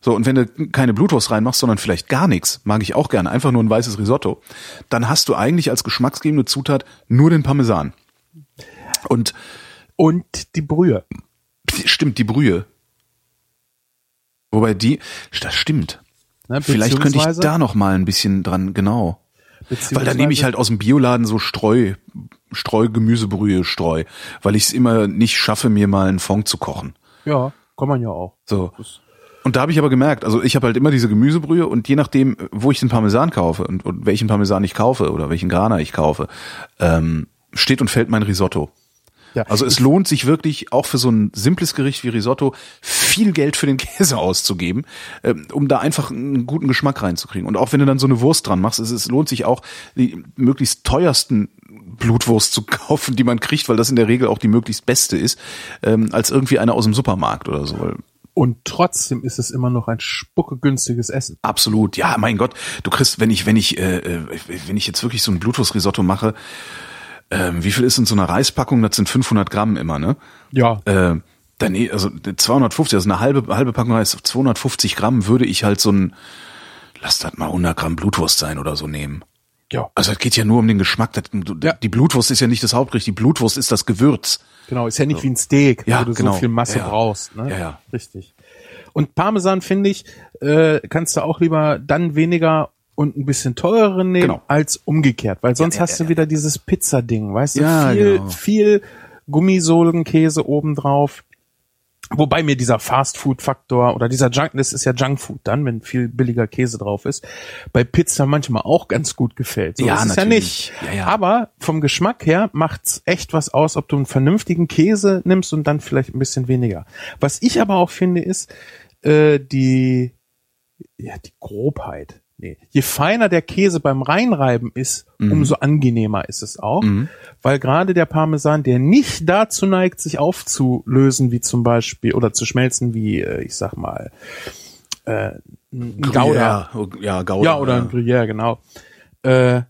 [SPEAKER 2] So, und wenn du keine Blutwurst reinmachst, sondern vielleicht gar nichts, mag ich auch gerne, einfach nur ein weißes Risotto, dann hast du eigentlich als geschmacksgebende Zutat nur den Parmesan. Und
[SPEAKER 3] Und die Brühe.
[SPEAKER 2] stimmt, die Brühe. Wobei die, das stimmt.
[SPEAKER 3] Ne,
[SPEAKER 2] Vielleicht könnte ich da noch mal ein bisschen dran, genau. Weil da nehme ich halt aus dem Bioladen so Streu, Streu, Gemüsebrühe, Streu, weil ich es immer nicht schaffe, mir mal einen Fond zu kochen.
[SPEAKER 3] Ja, kann man ja auch.
[SPEAKER 2] So. Und da habe ich aber gemerkt, also ich habe halt immer diese Gemüsebrühe und je nachdem, wo ich den Parmesan kaufe und, und welchen Parmesan ich kaufe oder welchen Grana ich kaufe, ähm, steht und fällt mein Risotto.
[SPEAKER 3] Ja.
[SPEAKER 2] Also es lohnt sich wirklich auch für so ein simples Gericht wie Risotto viel Geld für den [LAUGHS] Käse auszugeben, ähm, um da einfach einen guten Geschmack reinzukriegen. Und auch wenn du dann so eine Wurst dran machst, es, es lohnt sich auch die möglichst teuersten Blutwurst zu [LAUGHS] kaufen, die man kriegt, weil das in der Regel auch die möglichst beste ist, ähm, als irgendwie eine aus dem Supermarkt oder so.
[SPEAKER 3] Und trotzdem ist es immer noch ein spuckegünstiges Essen.
[SPEAKER 2] Absolut, ja, mein Gott, du kriegst, wenn ich, wenn ich, äh, äh, wenn ich jetzt wirklich so ein Blutwurstrisotto mache, ähm, wie viel ist in so einer Reispackung? Das sind 500 Gramm immer, ne?
[SPEAKER 3] Ja.
[SPEAKER 2] Äh, dann, also 250, also eine halbe, halbe Packung Reis, 250 Gramm würde ich halt so ein, lass das mal 100 Gramm Blutwurst sein oder so nehmen.
[SPEAKER 3] Ja.
[SPEAKER 2] Also es geht ja nur um den Geschmack. Das,
[SPEAKER 3] Ja.
[SPEAKER 2] Die Blutwurst ist ja nicht das Hauptgericht, die Blutwurst ist das Gewürz.
[SPEAKER 3] Genau, ist ja nicht wie ein Steak,
[SPEAKER 2] Ja,
[SPEAKER 3] wo du
[SPEAKER 2] genau.
[SPEAKER 3] so viel Masse
[SPEAKER 2] Ja,
[SPEAKER 3] brauchst. Ne?
[SPEAKER 2] Ja, ja.
[SPEAKER 3] Richtig. Und Parmesan, finde ich, äh, kannst du auch lieber dann weniger und ein bisschen teureren nehmen
[SPEAKER 2] Genau.
[SPEAKER 3] als umgekehrt, weil sonst
[SPEAKER 2] ja,
[SPEAKER 3] hast du wieder dieses Pizzading, weißt du,
[SPEAKER 2] Ja,
[SPEAKER 3] viel,
[SPEAKER 2] genau.
[SPEAKER 3] viel Gummisohlenkäse obendrauf. Wobei mir dieser Fast-Food-Faktor oder dieser Junk, das ist ja Junkfood dann, wenn viel billiger Käse drauf ist, bei Pizza manchmal auch ganz gut gefällt. So
[SPEAKER 2] Ja,
[SPEAKER 3] ist es ja
[SPEAKER 2] natürlich.
[SPEAKER 3] nicht.
[SPEAKER 2] Ja, ja.
[SPEAKER 3] Aber vom Geschmack her macht's echt was aus, ob du einen vernünftigen Käse nimmst und dann vielleicht ein bisschen weniger. Was ich aber auch finde, ist äh, die ja die Grobheit. Nee. Je feiner der Käse beim Reinreiben ist,
[SPEAKER 2] Mhm.
[SPEAKER 3] umso angenehmer ist es auch. Weil gerade der Parmesan, der nicht dazu neigt, sich aufzulösen, wie zum Beispiel, oder zu schmelzen, wie, äh, ich sag mal, äh, ein Gouda.
[SPEAKER 2] Ja, Gouda.
[SPEAKER 3] Ja, oder ein Gruyère, genau. Äh,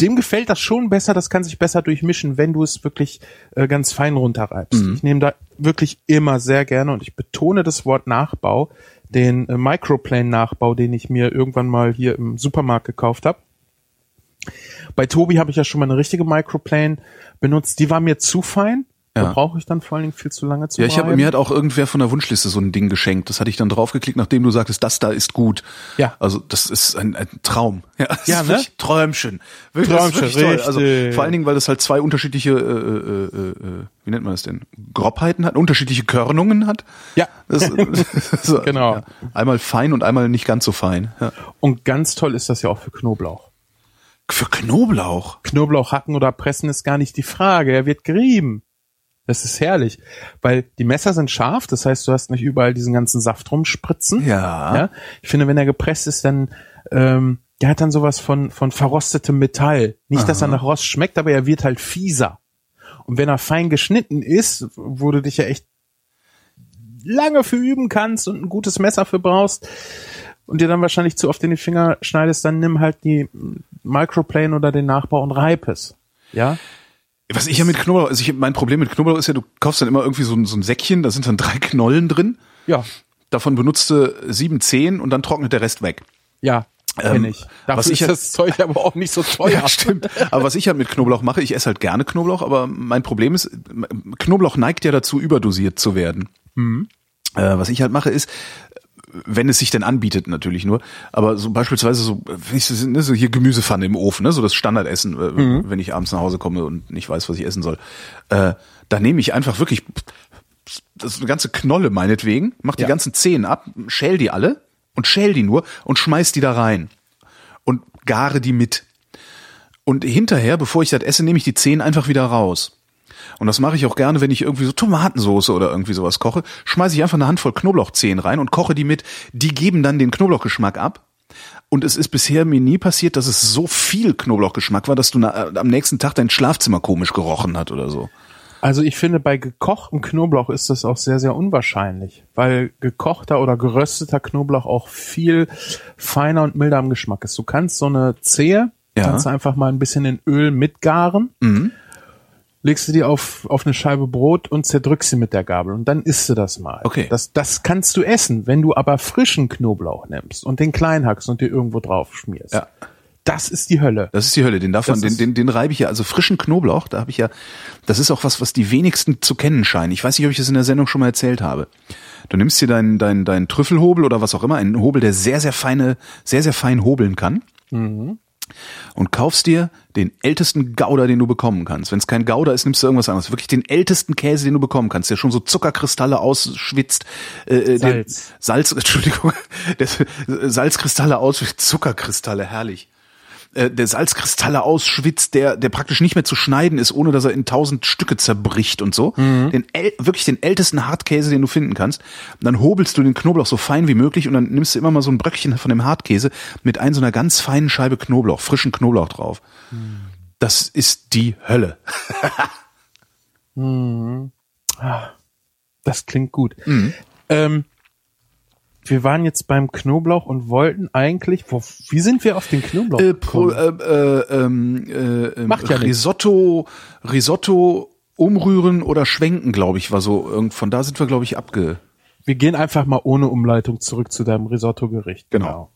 [SPEAKER 3] dem gefällt das schon besser, das kann sich besser durchmischen, wenn du es wirklich äh, ganz fein runterreibst.
[SPEAKER 2] Mhm.
[SPEAKER 3] Ich nehme da wirklich immer sehr gerne und ich betone das Wort Nachbau, den äh, Microplane-Nachbau, den ich mir irgendwann mal hier im Supermarkt gekauft habe. Bei Tobi habe ich ja schon mal eine richtige Microplane benutzt, die war mir zu fein. Da
[SPEAKER 2] Ja.
[SPEAKER 3] brauche ich dann vor allen Dingen viel zu lange zu
[SPEAKER 2] Ja, ich habe mir hat auch irgendwer von der Wunschliste so ein Ding geschenkt. Das hatte ich dann draufgeklickt, nachdem du sagtest, das da ist gut.
[SPEAKER 3] Ja.
[SPEAKER 2] Also das ist ein, ein Traum. [LAUGHS] Ja, das
[SPEAKER 3] Ja,
[SPEAKER 2] ist
[SPEAKER 3] ne?
[SPEAKER 2] Träumchen. Wirklich, das ist
[SPEAKER 3] Träumchen,
[SPEAKER 2] wirklich toll. Also
[SPEAKER 3] richtig.
[SPEAKER 2] vor allen Dingen, weil das halt zwei unterschiedliche, äh, äh, äh, äh, wie nennt man das denn? Grobheiten hat, unterschiedliche Körnungen hat.
[SPEAKER 3] Ja. [LAUGHS]
[SPEAKER 2] Das, so,
[SPEAKER 3] Genau.
[SPEAKER 2] Ja. Einmal fein und einmal nicht ganz so fein. Ja.
[SPEAKER 3] Und ganz toll ist das ja auch für Knoblauch.
[SPEAKER 2] Für Knoblauch.
[SPEAKER 3] Knoblauch hacken oder pressen ist gar nicht die Frage. Er wird gerieben. Das ist herrlich, weil die Messer sind scharf, das heißt, du hast nicht überall diesen ganzen Saft rumspritzen.
[SPEAKER 2] Ja.
[SPEAKER 3] ja? Ich finde, wenn er gepresst ist, dann ähm, der hat dann sowas von von verrostetem Metall. Nicht, dass er nach Rost schmeckt, aber er wird halt fieser. Und wenn er fein geschnitten ist, wo du dich ja echt lange für üben kannst und ein gutes Messer für brauchst und dir dann wahrscheinlich zu oft in die Finger schneidest, dann nimm halt die Microplane oder den Nachbau und reib es. Ja?
[SPEAKER 2] Was ich ja mit Knoblauch, also ich, mein Problem mit Knoblauch ist ja, du kaufst dann immer irgendwie so ein, so ein Säckchen, da sind dann drei Knollen drin.
[SPEAKER 3] Ja.
[SPEAKER 2] Davon benutzt du sieben, zehn und dann trocknet der Rest weg.
[SPEAKER 3] Ja,
[SPEAKER 2] Ähm,
[SPEAKER 3] kenn ich. Dafür
[SPEAKER 2] was ich
[SPEAKER 3] ist das Zeug aber auch nicht so [LAUGHS] teuer.
[SPEAKER 2] Ja, stimmt. Aber was ich halt mit Knoblauch mache, ich esse halt gerne Knoblauch, aber mein Problem ist, Knoblauch neigt ja dazu, überdosiert zu werden. Äh, was ich halt mache ist, wenn es sich denn anbietet natürlich nur, aber so beispielsweise so, ne, so hier Gemüsepfanne im Ofen, ne, so das Standardessen, äh, wenn ich abends nach Hause komme und nicht weiß, was ich essen soll, äh, da nehme ich einfach wirklich das ist eine ganze Knolle meinetwegen, mach die
[SPEAKER 3] Ja.
[SPEAKER 2] ganzen Zehen ab, schäl die alle und schäl die nur und schmeiß die da rein und gare die mit. Und hinterher, bevor ich das esse, nehme ich die Zehen einfach wieder raus. Und das mache ich auch gerne, wenn ich irgendwie so Tomatensoße oder irgendwie sowas koche. Schmeiße ich einfach eine Handvoll Knoblauchzehen rein und koche die mit. Die geben dann den Knoblauchgeschmack ab. Und es ist bisher mir nie passiert, dass es so viel Knoblauchgeschmack war, dass du na, am nächsten Tag dein Schlafzimmer komisch gerochen hat oder so.
[SPEAKER 3] Also ich finde, bei gekochtem Knoblauch ist das auch sehr, sehr unwahrscheinlich, weil gekochter oder gerösteter Knoblauch auch viel feiner und milder am Geschmack ist. Du kannst so eine Zehe,
[SPEAKER 2] Ja.
[SPEAKER 3] kannst du einfach mal ein bisschen in Öl mitgaren,
[SPEAKER 2] Mhm.
[SPEAKER 3] Legst du die auf, auf eine Scheibe Brot und zerdrückst sie mit der Gabel und dann isst du das mal.
[SPEAKER 2] Okay.
[SPEAKER 3] Das, das kannst du essen, wenn du aber frischen Knoblauch nimmst und den klein hackst und dir irgendwo drauf schmierst.
[SPEAKER 2] Ja.
[SPEAKER 3] Das ist die Hölle.
[SPEAKER 2] Das ist die Hölle. Den davon, den, den, den reibe ich ja, also frischen Knoblauch, da habe ich ja, das ist auch was, was die wenigsten zu kennen scheinen. Ich weiß nicht, ob ich das in der Sendung schon mal erzählt habe. Du nimmst dir deinen, deinen, deinen Trüffelhobel oder was auch immer, einen Hobel, der sehr, sehr feine, sehr, sehr fein hobeln kann. Und kaufst dir den ältesten Gouda, den du bekommen kannst. Wenn es kein Gouda ist, nimmst du irgendwas anderes. Wirklich den ältesten Käse, den du bekommen kannst, der schon so Zuckerkristalle ausschwitzt. Äh, äh,
[SPEAKER 3] Salz.
[SPEAKER 2] Salz, [LAUGHS] Entschuldigung, der Salzkristalle ausschwitzt, Zuckerkristalle, herrlich äh, der Salzkristalle ausschwitzt, der, der praktisch nicht mehr zu schneiden ist, ohne dass er in tausend Stücke zerbricht und so. Den äl wirklich den ältesten Hartkäse, den du finden kannst. Und dann hobelst du den Knoblauch so fein wie möglich und dann nimmst du immer mal so ein Bröckchen von dem Hartkäse mit ein so einer ganz feinen Scheibe Knoblauch, frischen Knoblauch drauf. Das ist die Hölle. [LAUGHS]
[SPEAKER 3] Das klingt gut.
[SPEAKER 2] Mhm.
[SPEAKER 3] Ähm, wir waren jetzt beim Knoblauch und wollten eigentlich, wo, wie sind wir auf den Knoblauch?
[SPEAKER 2] Äh, pro, äh, äh, ähm, äh, ähm,
[SPEAKER 3] Macht ja.
[SPEAKER 2] Risotto, Risotto umrühren oder schwenken, glaube ich, war so. Von da sind wir, glaube ich, abge.
[SPEAKER 3] wir gehen einfach mal ohne Umleitung zurück zu deinem Risotto-Gericht.
[SPEAKER 2] Genau.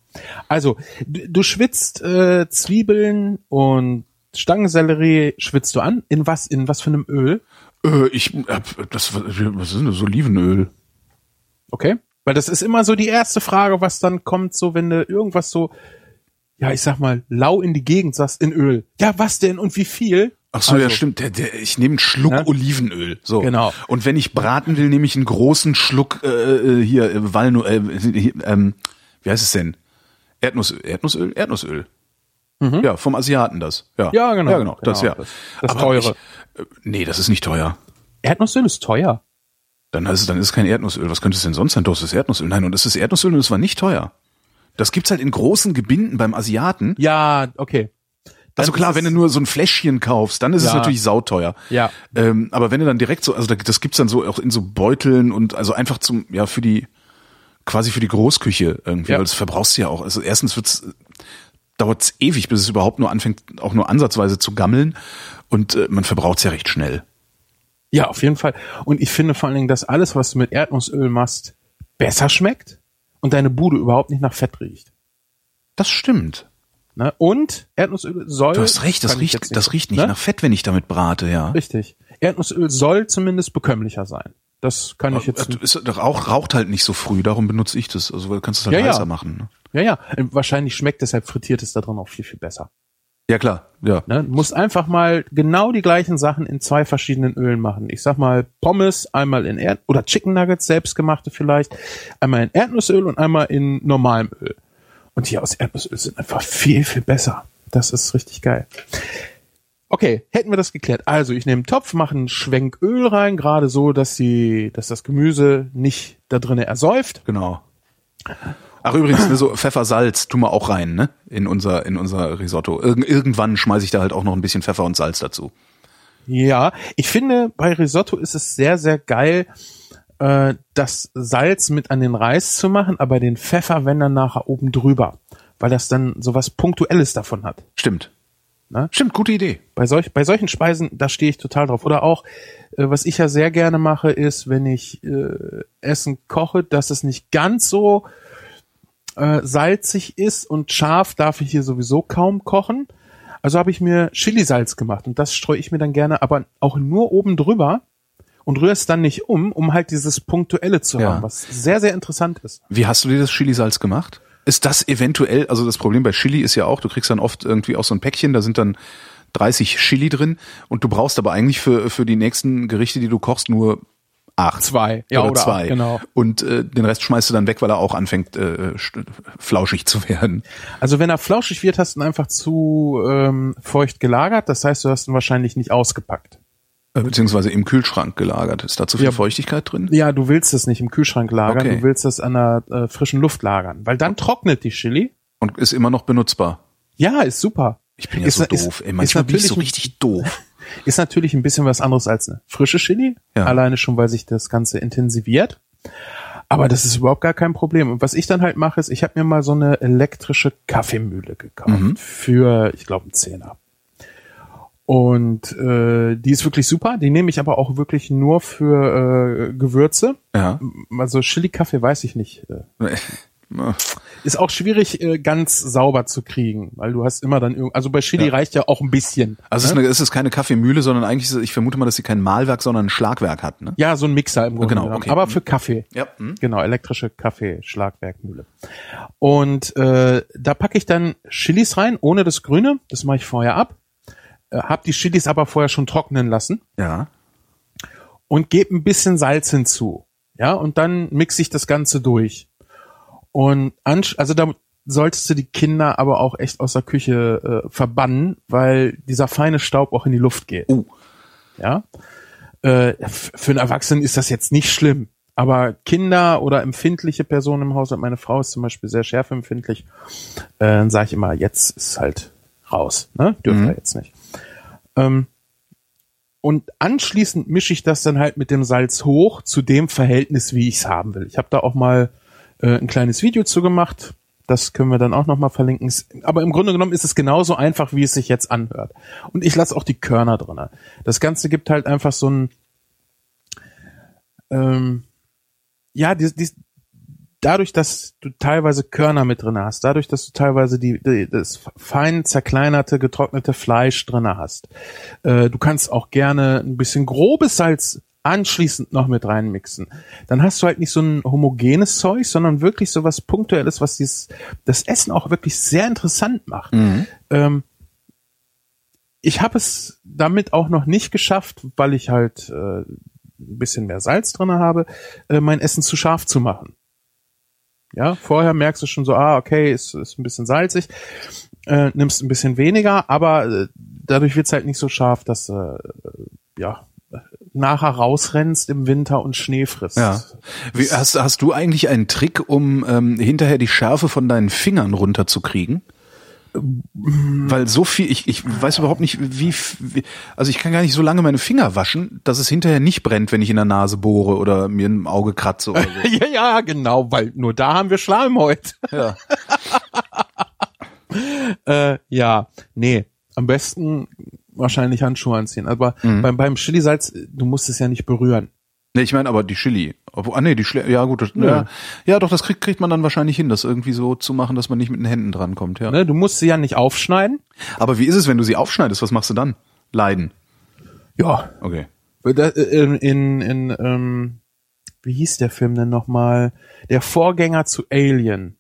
[SPEAKER 3] Also, du, du schwitzt äh, Zwiebeln und Stangensellerie schwitzt du an. In was? In was für einem Öl?
[SPEAKER 2] Äh, ich, das, was ist denn das? Olivenöl?
[SPEAKER 3] Okay. Weil das ist immer so die erste Frage, was dann kommt, so wenn du irgendwas so, ja, ich sag mal, lau in die Gegend sagst, in Öl. Ja, was denn und wie viel?
[SPEAKER 2] Ach so, ja,
[SPEAKER 3] Also,
[SPEAKER 2] stimmt. Der, der, ich nehme einen Schluck
[SPEAKER 3] Ne?
[SPEAKER 2] Olivenöl. So.
[SPEAKER 3] Genau.
[SPEAKER 2] Und wenn ich braten will, nehme ich einen großen Schluck äh, äh, hier äh, Walnu äh, hier, ähm, wie heißt es denn? Erdnussöl, Erdnussöl, Erdnussöl. Ja, vom Asiaten das. Ja,
[SPEAKER 3] Mhm. Ja, genau.
[SPEAKER 2] Ja, genau, das
[SPEAKER 3] Genau,
[SPEAKER 2] ja.
[SPEAKER 3] das- das
[SPEAKER 2] Aber
[SPEAKER 3] teure.
[SPEAKER 2] Ich, äh, nee, das ist nicht teuer.
[SPEAKER 3] Erdnussöl ist teuer.
[SPEAKER 2] Dann ist es, dann ist es kein Erdnussöl. Was könnte es denn sonst sein? Doch, es ist Erdnussöl. Nein, und es ist Erdnussöl und es war nicht teuer. Das gibt's halt in großen Gebinden beim Asiaten.
[SPEAKER 3] Ja, okay.
[SPEAKER 2] Also klar, wenn du nur so ein Fläschchen kaufst, dann ist es
[SPEAKER 3] Ja.
[SPEAKER 2] natürlich sauteuer.
[SPEAKER 3] Ja.
[SPEAKER 2] Ähm, aber wenn du dann direkt so, also da- das gibt's dann so auch in so Beuteln und also einfach zum, ja, für die, quasi für die Großküche irgendwie,
[SPEAKER 3] Ja.
[SPEAKER 2] weil das verbrauchst du ja auch. Also erstens wird's, dauert es ewig, bis es überhaupt nur anfängt, auch nur ansatzweise zu gammeln. Und äh, man verbraucht es ja recht schnell.
[SPEAKER 3] Ja, auf jeden Fall. Und ich finde vor allen Dingen, dass alles, was du mit Erdnussöl machst, besser schmeckt und deine Bude überhaupt nicht nach Fett riecht.
[SPEAKER 2] Das stimmt.
[SPEAKER 3] Ne? Und Erdnussöl soll.
[SPEAKER 2] Du hast recht, das riecht,
[SPEAKER 3] jetzt
[SPEAKER 2] das riecht nicht
[SPEAKER 3] ne?
[SPEAKER 2] nach Fett, wenn ich damit brate, ja.
[SPEAKER 3] Richtig. Erdnussöl soll zumindest bekömmlicher sein. Das kann ich jetzt.
[SPEAKER 2] Ist, doch auch, raucht halt nicht so früh, darum benutze ich das. Also du kannst es halt
[SPEAKER 3] Ja, ja.
[SPEAKER 2] heißer machen. Ne?
[SPEAKER 3] Ja, ja. Wahrscheinlich schmeckt deshalb frittiertes da drin auch viel, viel besser.
[SPEAKER 2] Ja klar, ja.
[SPEAKER 3] Ne? Du musst einfach mal genau die gleichen Sachen in zwei verschiedenen Ölen machen. Ich sag mal Pommes, einmal in Erd oder Chicken Nuggets selbstgemachte vielleicht, einmal in Erdnussöl und einmal in normalem Öl. Und die aus Erdnussöl sind einfach viel, viel besser. Das ist richtig geil. Okay, hätten wir das geklärt. Also ich nehme einen Topf, mache einen Schwenk Öl rein, gerade so, dass die, dass das Gemüse nicht da drinnen ersäuft.
[SPEAKER 2] Genau. Ach übrigens, ne, so Pfeffer, Salz tun wir auch rein, ne? In unser, in unser Risotto. Irg irgendwann schmeiße ich da halt auch noch ein bisschen Pfeffer und Salz dazu.
[SPEAKER 3] Ja, ich finde, bei Risotto ist es sehr, sehr geil, äh, das Salz mit an den Reis zu machen, aber den Pfeffer, wenn dann nachher oben drüber, weil das dann so was Punktuelles davon hat.
[SPEAKER 2] Stimmt.
[SPEAKER 3] Ne?
[SPEAKER 2] Stimmt, gute Idee.
[SPEAKER 3] Bei, solch, bei solchen Speisen, da stehe ich total drauf. Oder auch, äh, was ich ja sehr gerne mache, ist, wenn ich äh, Essen koche, dass es nicht ganz so äh, salzig ist und scharf darf ich hier sowieso kaum kochen. Also habe ich mir Chilisalz gemacht und das streue ich mir dann gerne, aber auch nur oben drüber und rühre es dann nicht um, um halt dieses Punktuelle zu
[SPEAKER 2] Ja.
[SPEAKER 3] haben, was sehr, sehr interessant ist.
[SPEAKER 2] Wie hast du dir das Chili-Salz gemacht? Ist das eventuell, also das Problem bei Chili ist ja auch, du kriegst dann oft irgendwie auch so ein Päckchen, da sind dann 30 Chili drin und du brauchst aber eigentlich für, für die nächsten Gerichte, die du kochst, nur acht.
[SPEAKER 3] Zwei. Ja,
[SPEAKER 2] oder,
[SPEAKER 3] oder
[SPEAKER 2] zwei.
[SPEAKER 3] acht, genau.
[SPEAKER 2] Und äh, den Rest schmeißt du dann weg, weil er auch anfängt, äh, flauschig zu werden.
[SPEAKER 3] Also wenn er flauschig wird, hast du ihn einfach zu ähm, feucht gelagert. Das heißt, du hast ihn wahrscheinlich nicht ausgepackt.
[SPEAKER 2] Äh, beziehungsweise im Kühlschrank gelagert. Ist da zu viel
[SPEAKER 3] Ja.
[SPEAKER 2] Feuchtigkeit drin?
[SPEAKER 3] Ja, du willst es nicht im Kühlschrank lagern,
[SPEAKER 2] Okay.
[SPEAKER 3] du willst es an der äh, frischen Luft lagern, weil dann trocknet die Chili.
[SPEAKER 2] Und ist immer noch benutzbar.
[SPEAKER 3] Ja, ist super.
[SPEAKER 2] Ich bin ja
[SPEAKER 3] Ist-
[SPEAKER 2] so
[SPEAKER 3] ist-
[SPEAKER 2] doof. Ey,
[SPEAKER 3] ist
[SPEAKER 2] manchmal bin ich so richtig doof.
[SPEAKER 3] Ist natürlich ein bisschen was anderes als eine frische Chili.
[SPEAKER 2] Ja.
[SPEAKER 3] Alleine schon, weil sich das Ganze intensiviert. Aber das ist überhaupt gar kein Problem. Und was ich dann halt mache, ist, ich habe mir mal so eine elektrische Kaffeemühle gekauft
[SPEAKER 2] Mhm.
[SPEAKER 3] für, ich glaube, einen Zehner. Und äh, die ist wirklich super. Die nehme ich aber auch wirklich nur für äh, Gewürze.
[SPEAKER 2] Ja.
[SPEAKER 3] Also Chili-Kaffee weiß ich nicht. Äh, [LAUGHS] ist auch schwierig, äh, ganz sauber zu kriegen, weil du hast immer dann also bei Chili
[SPEAKER 2] Ja.
[SPEAKER 3] reicht ja auch ein bisschen.
[SPEAKER 2] Also es ist, eine, es ist keine Kaffeemühle, sondern eigentlich, ist, ich vermute mal, dass sie kein Mahlwerk, sondern ein Schlagwerk hat. Ne?
[SPEAKER 3] Ja, so ein Mixer im Grunde
[SPEAKER 2] Genau,
[SPEAKER 3] genommen.
[SPEAKER 2] okay.
[SPEAKER 3] Aber für Kaffee.
[SPEAKER 2] Ja. Hm?
[SPEAKER 3] Genau, elektrische Kaffeeschlagwerkmühle. Und äh, da packe ich dann Chilis rein, ohne das Grüne. Das mache ich vorher ab. Äh, hab die Chilis aber vorher schon trocknen lassen
[SPEAKER 2] Ja.
[SPEAKER 3] und gebe ein bisschen Salz hinzu. Ja, und dann mixe ich das Ganze durch. Und also da solltest du die Kinder aber auch echt aus der Küche äh, verbannen, weil dieser feine Staub auch in die Luft geht.
[SPEAKER 2] Oh.
[SPEAKER 3] Ja. Äh, für einen Erwachsenen ist das jetzt nicht schlimm. Aber Kinder oder empfindliche Personen im Haushalt, meine Frau ist zum Beispiel sehr schärfempfindlich, äh, dann sage ich immer, jetzt ist halt raus. Ne? Dürft ihr jetzt nicht. Ähm, und anschließend mische ich das dann halt mit dem Salz hoch zu dem Verhältnis, wie ich es haben will. Ich habe da auch mal äh, ein kleines Video zu gemacht. Das können wir dann auch nochmal verlinken. Aber im Grunde genommen ist es genauso einfach, wie es sich jetzt anhört. Und ich lasse auch die Körner drinne. Das Ganze gibt halt einfach so ein, ähm, ja, die, die, dadurch, dass du teilweise Körner mit drinne hast, dadurch, dass du teilweise die, die, das fein zerkleinerte, getrocknete Fleisch drinne hast, äh, du kannst auch gerne ein bisschen grobes Salz anschließend noch mit reinmixen. Dann hast du halt nicht so ein homogenes Zeug, sondern wirklich so was Punktuelles, was dieses, das Essen auch wirklich sehr interessant macht. Ähm, ich habe es damit auch noch nicht geschafft, weil ich halt äh, ein bisschen mehr Salz drinne habe, äh, mein Essen zu scharf zu machen. Ja, vorher merkst du schon so, ah, okay, ist, ist ein bisschen salzig, äh, nimmst ein bisschen weniger, aber äh, dadurch wird's halt nicht so scharf, dass äh, ja nachher rausrennst im Winter und Schnee frisst.
[SPEAKER 2] Ja. Wie, hast, hast du eigentlich einen Trick, um ähm, hinterher die Schärfe von deinen Fingern runterzukriegen? Weil so viel, ich, ich weiß überhaupt nicht, wie, wie, also ich kann gar nicht so lange meine Finger waschen, dass es hinterher nicht brennt, wenn ich in der Nase bohre oder mir im Auge kratze oder so. [LAUGHS]
[SPEAKER 3] ja, ja, genau, weil nur da haben wir Schleimhaut.
[SPEAKER 2] ja. [LAUGHS]
[SPEAKER 3] Äh, ja, nee. Am besten wahrscheinlich Handschuhe anziehen. Aber
[SPEAKER 2] Mhm.
[SPEAKER 3] beim, beim Chili-Salz, du musst es ja nicht berühren.
[SPEAKER 2] Nee, ich meine aber die Chili. Ah nee, die Schle ja gut, das, ja, ja doch, das kriegt, kriegt man dann wahrscheinlich hin, das irgendwie so zu machen, dass man nicht mit den Händen drankommt, ja.
[SPEAKER 3] Ne? Du musst sie ja nicht aufschneiden.
[SPEAKER 2] Aber wie ist es, wenn du sie aufschneidest? Was machst du dann? Leiden.
[SPEAKER 3] Ja.
[SPEAKER 2] Okay.
[SPEAKER 3] Da- In, in, in ähm, wie hieß der Film denn nochmal? Der Vorgänger zu Alien.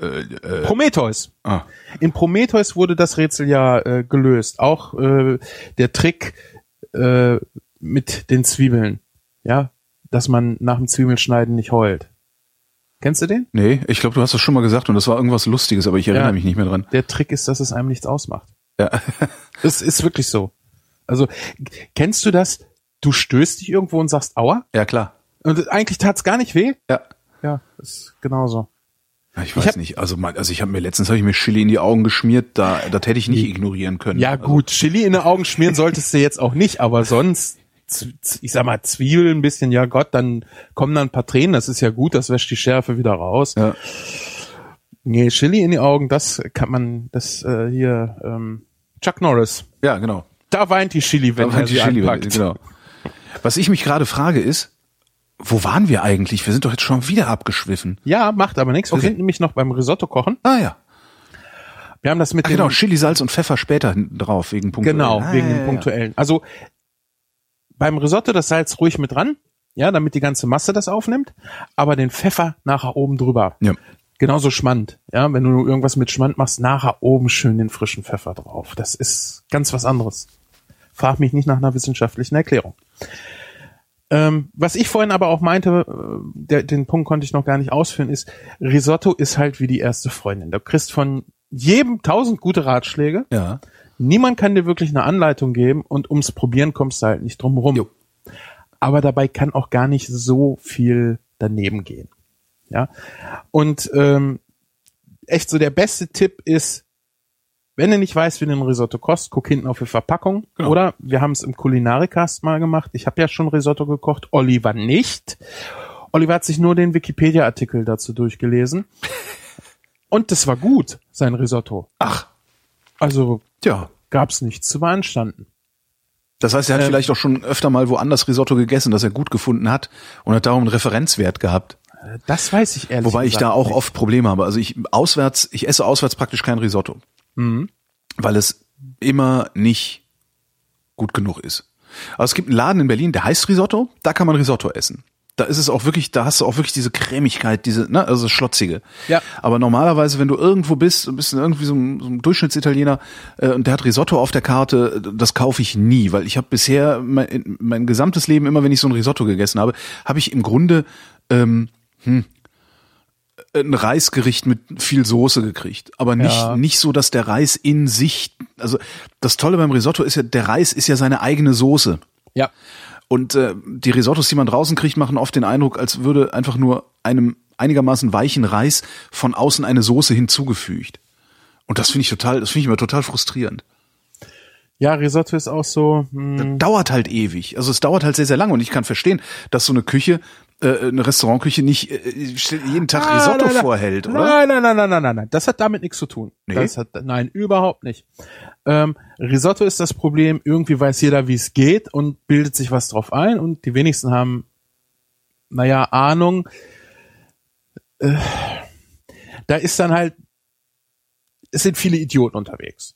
[SPEAKER 2] Äh, äh,
[SPEAKER 3] Prometheus.
[SPEAKER 2] ah.
[SPEAKER 3] In Prometheus wurde das Rätsel ja äh, gelöst. Auch äh, der Trick äh, mit den Zwiebeln. Ja, dass man nach dem Zwiebelschneiden nicht heult. Kennst du den?
[SPEAKER 2] Nee, ich glaube, du hast das schon mal gesagt und das war irgendwas Lustiges, aber ich erinnere
[SPEAKER 3] Ja.
[SPEAKER 2] mich nicht mehr dran.
[SPEAKER 3] Der Trick ist, dass es einem nichts ausmacht.
[SPEAKER 2] Ja. [LAUGHS]
[SPEAKER 3] Es ist wirklich so. Also, kennst du das? Du stößt dich irgendwo und sagst Aua?
[SPEAKER 2] ja, klar.
[SPEAKER 3] Und eigentlich tat's gar nicht weh?
[SPEAKER 2] Ja.
[SPEAKER 3] Ja, ist genauso.
[SPEAKER 2] Ja, Ich weiß
[SPEAKER 3] hab-
[SPEAKER 2] nicht. Also, mein, also ich habe mir letztens habe ich mir Chili in die Augen geschmiert, da das hätte ich nicht ignorieren können.
[SPEAKER 3] Ja,
[SPEAKER 2] also,
[SPEAKER 3] gut, Chili in die Augen schmieren solltest du jetzt auch nicht, aber sonst, ich sag mal, Zwiebeln ein bisschen, ja Gott, dann kommen dann ein paar Tränen, das ist ja gut, das wäscht die Schärfe wieder raus.
[SPEAKER 2] Ja.
[SPEAKER 3] Nee, Chili in die Augen, das kann man, das äh, hier, ähm, Chuck Norris,
[SPEAKER 2] Ja, genau.
[SPEAKER 3] da weint die Chili, wenn
[SPEAKER 2] Da war
[SPEAKER 3] er
[SPEAKER 2] die
[SPEAKER 3] sie
[SPEAKER 2] Chili,
[SPEAKER 3] anpackt.
[SPEAKER 2] genau. Was ich mich gerade frage ist, wo waren wir eigentlich? Wir sind doch jetzt schon wieder abgeschwiffen.
[SPEAKER 3] Ja, macht aber nichts. Wir
[SPEAKER 2] Okay.
[SPEAKER 3] sind nämlich noch beim Risotto kochen.
[SPEAKER 2] Ah ja.
[SPEAKER 3] Wir haben das mit
[SPEAKER 2] Ach, genau, Chili, Salz und Pfeffer später hinten drauf, wegen Punkten.
[SPEAKER 3] Genau,
[SPEAKER 2] ah,
[SPEAKER 3] wegen
[SPEAKER 2] ja,
[SPEAKER 3] dem punktuellen. Also beim Risotto das Salz ruhig mit dran, ja, damit die ganze Masse das aufnimmt, aber den Pfeffer nachher oben drüber.
[SPEAKER 2] Ja.
[SPEAKER 3] Genauso Schmand, ja, wenn du irgendwas mit Schmand machst, nachher oben schön den frischen Pfeffer drauf. Das ist ganz was anderes. Frag mich nicht nach einer wissenschaftlichen Erklärung. Ähm, was ich vorhin aber auch meinte, äh, der, den Punkt konnte ich noch gar nicht ausführen, ist, Risotto ist halt wie die erste Freundin. Du kriegst von jedem tausend gute Ratschläge.
[SPEAKER 2] Ja.
[SPEAKER 3] Niemand kann dir wirklich eine Anleitung geben und ums Probieren kommst du halt nicht drum rum.
[SPEAKER 2] Jo.
[SPEAKER 3] Aber dabei kann auch gar nicht so viel daneben gehen. Ja. Und ähm, echt so der beste Tipp ist, wenn du nicht weißt, wie ein Risotto kostet, guck hinten auf die Verpackung.
[SPEAKER 2] Genau.
[SPEAKER 3] Oder wir haben es im Kulinarikast mal gemacht. Ich habe ja schon Risotto gekocht, Oliver nicht. Oliver hat sich nur den Wikipedia-Artikel dazu durchgelesen. [LAUGHS] Und das war gut, sein Risotto.
[SPEAKER 2] Ach,
[SPEAKER 3] Also
[SPEAKER 2] tja.
[SPEAKER 3] gab's nichts zu beanstanden.
[SPEAKER 2] Das heißt, er hat
[SPEAKER 3] Ähm.
[SPEAKER 2] vielleicht auch schon öfter mal woanders Risotto gegessen, das er gut gefunden hat und hat darum einen Referenzwert gehabt.
[SPEAKER 3] Das weiß ich ehrlich
[SPEAKER 2] Wobei ich da auch
[SPEAKER 3] nicht.
[SPEAKER 2] oft Probleme habe. Also ich auswärts, ich esse auswärts praktisch kein Risotto,
[SPEAKER 3] Mhm.
[SPEAKER 2] weil es immer nicht gut genug ist. Aber es gibt einen Laden in Berlin, der heißt Risotto, da kann man Risotto essen. Da ist es auch wirklich, da hast du auch wirklich diese Cremigkeit, diese, ne, also das Schlotzige.
[SPEAKER 3] Ja.
[SPEAKER 2] Aber normalerweise, wenn du irgendwo bist, du bist irgendwie so ein, so ein Durchschnittsitaliener äh, und der hat Risotto auf der Karte, das kaufe ich nie, weil ich habe bisher mein, mein gesamtes Leben, immer wenn ich so ein Risotto gegessen habe, habe ich im Grunde ähm, hm, ein Reisgericht mit viel Soße gekriegt, aber nicht
[SPEAKER 3] Ja.
[SPEAKER 2] nicht so, dass der Reis in sich, also das Tolle beim Risotto ist ja, der Reis ist ja seine eigene Soße.
[SPEAKER 3] Ja.
[SPEAKER 2] Und äh, die Risottos, die man draußen kriegt, machen oft den Eindruck, als würde einfach nur einem einigermaßen weichen Reis von außen eine Soße hinzugefügt. Und das finde ich total, das finde ich immer total frustrierend.
[SPEAKER 3] Ja, Risotto ist auch so. Hm,
[SPEAKER 2] Dauert halt ewig. Also es dauert halt sehr, sehr lange. Und ich kann verstehen, dass so eine Küche, äh, eine Restaurantküche nicht äh, jeden Tag
[SPEAKER 3] Ah,
[SPEAKER 2] Risotto
[SPEAKER 3] nein, nein.
[SPEAKER 2] vorhält, oder?
[SPEAKER 3] Nein, nein, nein, nein, nein, nein, nein. Das hat damit nichts zu tun.
[SPEAKER 2] Nee?
[SPEAKER 3] Das hat, nein, überhaupt nicht. Ähm, Risotto ist das Problem. Irgendwie weiß jeder, wie es geht und bildet sich was drauf ein und die wenigsten haben, naja, Ahnung. Äh, da ist dann halt, es sind viele Idioten unterwegs.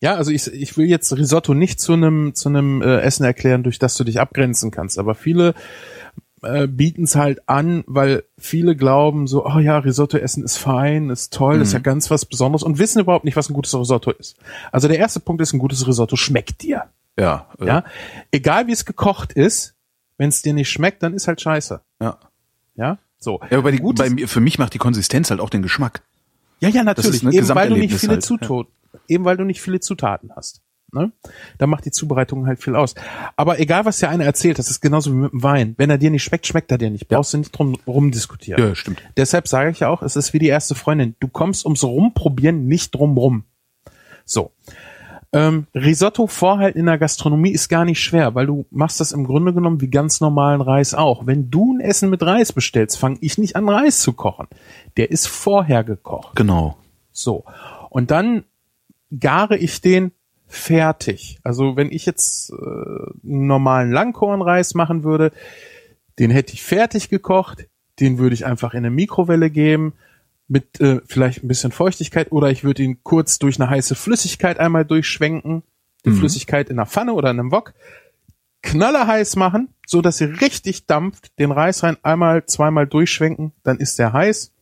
[SPEAKER 3] Ja, also ich, ich will jetzt Risotto nicht zu einem zu einem äh, Essen erklären, durch das du dich abgrenzen kannst, aber viele äh, bieten es halt an, weil viele glauben so, oh ja, Risotto essen ist fein, ist toll, ist ja ganz was Besonderes und wissen überhaupt nicht, was ein gutes Risotto ist. Also der erste Punkt ist, ein gutes Risotto schmeckt dir.
[SPEAKER 2] Ja, äh,
[SPEAKER 3] Ja, egal wie es gekocht ist, wenn es dir nicht schmeckt, dann ist halt scheiße.
[SPEAKER 2] ja.
[SPEAKER 3] Ja, so.
[SPEAKER 2] Ja, aber die,
[SPEAKER 3] Gutes-
[SPEAKER 2] bei für mich macht die Konsistenz halt auch den Geschmack.
[SPEAKER 3] Ja, ja, natürlich. eben weil du nicht viele
[SPEAKER 2] halt,
[SPEAKER 3] Zutaten, eben weil du nicht viele Zutaten hast. Ne? Da macht die Zubereitung halt viel aus. Aber egal, was der eine erzählt, das ist genauso wie mit dem Wein. Wenn er dir nicht schmeckt, schmeckt er dir nicht. Brauchst du nicht drum rumdiskutieren.
[SPEAKER 2] Ja, stimmt.
[SPEAKER 3] Deshalb sage ich ja auch, es ist wie die erste Freundin. Du kommst ums Rumprobieren nicht drum rum. So. Ähm, Risotto vorhalten in der Gastronomie ist gar nicht schwer, weil du machst das im Grunde genommen wie ganz normalen Reis auch. Wenn du ein Essen mit Reis bestellst, fange ich nicht an Reis zu kochen. Der ist vorher gekocht.
[SPEAKER 2] Genau.
[SPEAKER 3] So. Und dann gare ich den fertig. Also wenn ich jetzt äh, einen normalen Langkornreis machen würde, den hätte ich fertig gekocht, den würde ich einfach in eine Mikrowelle geben mit äh, vielleicht ein bisschen Feuchtigkeit oder ich würde ihn kurz durch eine heiße Flüssigkeit einmal durchschwenken, die
[SPEAKER 2] Mhm.
[SPEAKER 3] Flüssigkeit in einer Pfanne oder in einem Wok, knallerheiß machen, so dass sie richtig dampft, den Reis rein einmal, zweimal durchschwenken, dann ist der heiß.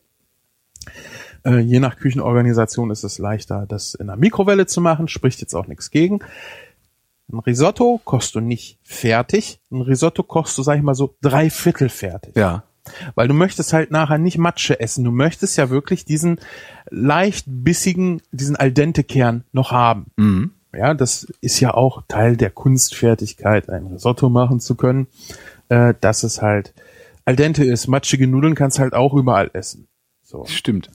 [SPEAKER 3] Äh, je nach Küchenorganisation ist es leichter, das in einer Mikrowelle zu machen, spricht jetzt auch nichts gegen. Ein Risotto kochst du nicht fertig. Ein Risotto kochst du, sag ich mal so, drei Viertel fertig.
[SPEAKER 2] Ja.
[SPEAKER 3] Weil du möchtest halt nachher nicht Matsche essen. Du möchtest ja wirklich diesen leicht bissigen, diesen al dente Kern noch haben.
[SPEAKER 2] Mhm.
[SPEAKER 3] Ja, das ist ja auch Teil der Kunstfertigkeit, ein Risotto machen zu können, äh, dass es halt al dente ist. Matschige Nudeln kannst halt auch überall essen. So.
[SPEAKER 2] Stimmt.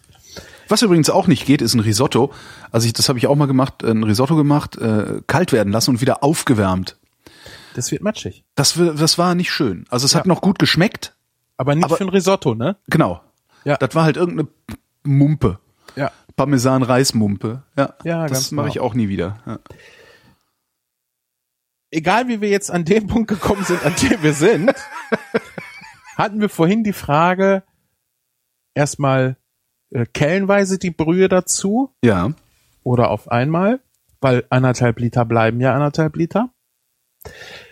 [SPEAKER 2] Was übrigens auch nicht geht, ist ein Risotto. Also ich, das habe ich auch mal gemacht, ein Risotto gemacht, äh, kalt werden lassen und wieder aufgewärmt.
[SPEAKER 3] Das wird matschig.
[SPEAKER 2] Das, das war nicht schön. Also es hat noch gut geschmeckt.
[SPEAKER 3] Aber nicht
[SPEAKER 2] Aber-
[SPEAKER 3] für ein Risotto, ne?
[SPEAKER 2] Genau.
[SPEAKER 3] Ja.
[SPEAKER 2] Das war halt irgendeine Mumpe.
[SPEAKER 3] Ja.
[SPEAKER 2] Parmesan-Reismumpe. Ja,
[SPEAKER 3] Ja,
[SPEAKER 2] das mache
[SPEAKER 3] genau.
[SPEAKER 2] ich auch nie wieder. Ja.
[SPEAKER 3] egal wie wir jetzt an dem [LAUGHS] Punkt gekommen sind, an dem wir sind, [LAUGHS] hatten wir vorhin die Frage, erstmal äh, kellenweise die Brühe dazu
[SPEAKER 2] ja.
[SPEAKER 3] oder auf einmal, weil anderthalb Liter bleiben ja anderthalb Liter.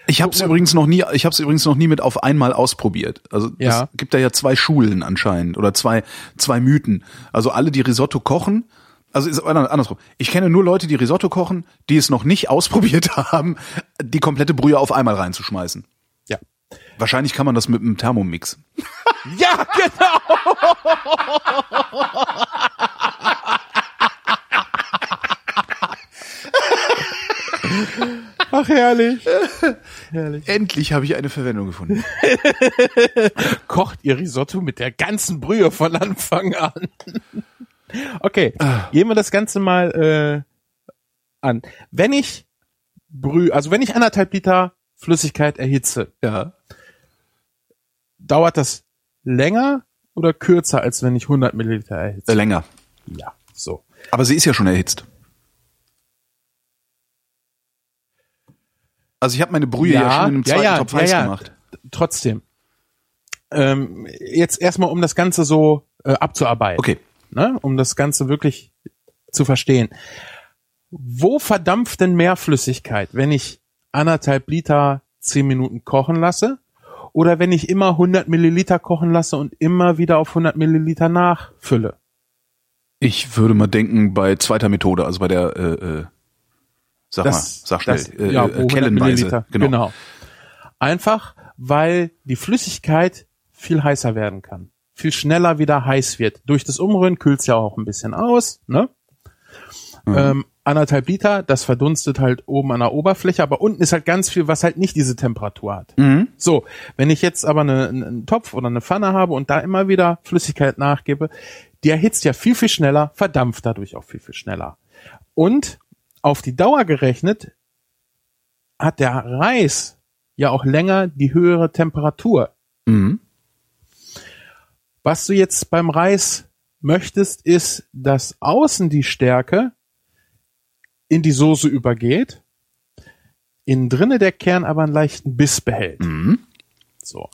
[SPEAKER 2] Ich habe es übrigens noch nie, ich habe es übrigens noch nie mit auf einmal ausprobiert. Also
[SPEAKER 3] Ja.
[SPEAKER 2] es gibt da ja zwei Schulen anscheinend oder zwei zwei Mythen. Also alle, die Risotto kochen, also ist ander- andersrum. Ich kenne nur Leute, die Risotto kochen, die es noch nicht [LAUGHS] ausprobiert haben, die komplette Brühe auf einmal reinzuschmeißen. Wahrscheinlich kann man das mit einem Thermomix. [LAUGHS]
[SPEAKER 3] Ja, genau. Ach, herrlich. herrlich.
[SPEAKER 2] Endlich habe ich eine Verwendung gefunden. [LAUGHS]
[SPEAKER 3] Kocht ihr Risotto mit der ganzen Brühe von Anfang an? okay, gehen wir das Ganze mal äh, an. Wenn ich Brühe, also wenn ich anderthalb Liter Flüssigkeit erhitze,
[SPEAKER 2] Ja.
[SPEAKER 3] Dauert das länger oder kürzer, als wenn ich 100 Milliliter erhitze?
[SPEAKER 2] Äh, länger.
[SPEAKER 3] Ja, so.
[SPEAKER 2] Aber sie ist ja schon erhitzt. Also ich habe meine Brühe ja, schon in einem zweiten Topf heiß gemacht.
[SPEAKER 3] Trotzdem. Ähm, jetzt erstmal, um das Ganze so äh, abzuarbeiten.
[SPEAKER 2] Okay.
[SPEAKER 3] Ne? Um das Ganze wirklich zu verstehen. Wo verdampft denn mehr Flüssigkeit, wenn ich anderthalb Liter zehn Minuten kochen lasse? Oder wenn ich immer 100 Milliliter kochen lasse und immer wieder auf 100 Milliliter nachfülle?
[SPEAKER 2] Ich würde mal denken bei zweiter Methode, also bei der äh, äh, sag
[SPEAKER 3] Das-
[SPEAKER 2] mal, sag schnell,
[SPEAKER 3] das-
[SPEAKER 2] äh,
[SPEAKER 3] ja,
[SPEAKER 2] äh,
[SPEAKER 3] wo 100
[SPEAKER 2] Kellenweise. Genau.
[SPEAKER 3] genau. Einfach, weil die Flüssigkeit viel heißer werden kann. Viel schneller wieder heiß wird. Durch das Umrühren kühlt es ja auch ein bisschen aus, ne?
[SPEAKER 2] Mhm.
[SPEAKER 3] Ähm, anderthalb Liter, das verdunstet halt oben an der Oberfläche, aber unten ist halt ganz viel, was halt nicht diese Temperatur hat.
[SPEAKER 2] Mhm.
[SPEAKER 3] So, wenn ich jetzt aber eine, einen Topf oder eine Pfanne habe und da immer wieder Flüssigkeit nachgebe, die erhitzt ja viel, viel schneller, verdampft dadurch auch viel, viel schneller. Und auf die Dauer gerechnet hat der Reis ja auch länger die höhere Temperatur.
[SPEAKER 2] Mhm.
[SPEAKER 3] Was du jetzt beim Reis möchtest, ist, dass außen die Stärke in die Soße übergeht, innen drinne der Kern aber einen leichten Biss behält.
[SPEAKER 2] Mhm.
[SPEAKER 3] So.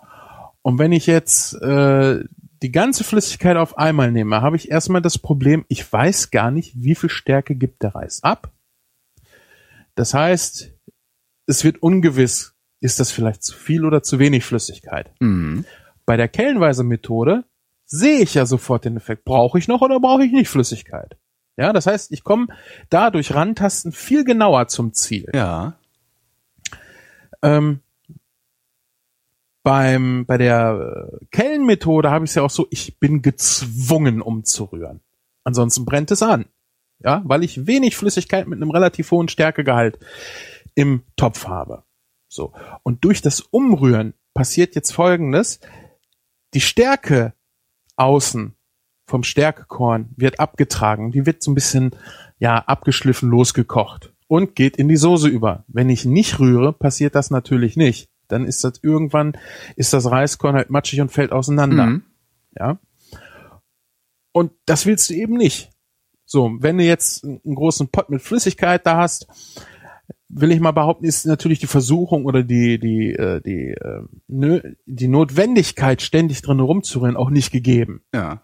[SPEAKER 3] Und wenn ich jetzt äh, die ganze Flüssigkeit auf einmal nehme, habe ich erstmal das Problem, ich weiß gar nicht, wie viel Stärke gibt der Reis ab. Das heißt, es wird ungewiss, ist das vielleicht zu viel oder zu wenig Flüssigkeit.
[SPEAKER 2] Mhm.
[SPEAKER 3] Bei der kellenweise Methode sehe ich ja sofort den Effekt. Brauche ich noch oder brauche ich nicht Flüssigkeit? Ja, das heißt, ich komme da durch Rantasten viel genauer zum Ziel.
[SPEAKER 2] Ja.
[SPEAKER 3] Ähm, beim, bei der äh, Kellenmethode habe ich es ja auch so, ich bin gezwungen umzurühren. Ansonsten brennt es an. Ja, weil ich wenig Flüssigkeit mit einem relativ hohen Stärkegehalt im Topf habe. So. Und durch das Umrühren passiert jetzt Folgendes. Die Stärke außen vom Stärkekorn wird abgetragen. Die wird so ein bisschen, ja, abgeschliffen losgekocht und geht in die Soße über. Wenn ich nicht rühre, passiert das natürlich nicht. Dann ist das irgendwann, ist das Reiskorn halt matschig und fällt auseinander.
[SPEAKER 2] Mhm.
[SPEAKER 3] Ja. Und das willst du eben nicht. So, wenn du jetzt einen großen Pott mit Flüssigkeit da hast, will ich mal behaupten, ist natürlich die Versuchung oder die die äh, die äh, nö, die Notwendigkeit ständig drin rumzurühren auch nicht gegeben.
[SPEAKER 2] Ja.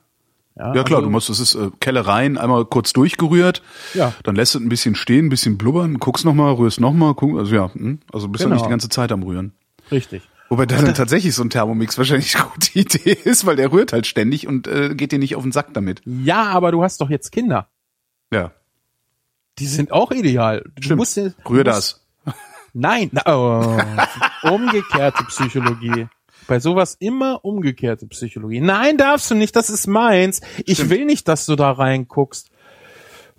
[SPEAKER 2] Ja, ja klar, also, du musst, es ist äh, Kelle rein, einmal kurz durchgerührt,
[SPEAKER 3] ja.
[SPEAKER 2] dann lässt es ein bisschen stehen, ein bisschen blubbern, guckst nochmal, rührst nochmal, guck, also ja, hm, also bist genau. ja nicht die ganze Zeit am Rühren.
[SPEAKER 3] Richtig.
[SPEAKER 2] Wobei dann tatsächlich so ein Thermomix wahrscheinlich eine gute [LAUGHS] Idee ist, weil der rührt halt ständig und äh, geht dir nicht auf den Sack damit.
[SPEAKER 3] Ja, aber du hast doch jetzt Kinder.
[SPEAKER 2] Ja.
[SPEAKER 3] Die sind auch ideal.
[SPEAKER 2] Du Stimmt. Musst, Rühr musst, das.
[SPEAKER 3] Nein, oh, [LAUGHS] umgekehrte Psychologie. Bei sowas immer umgekehrte Psychologie. Nein, darfst du nicht, das ist meins. Ich Stimmt. will nicht, dass du da reinguckst.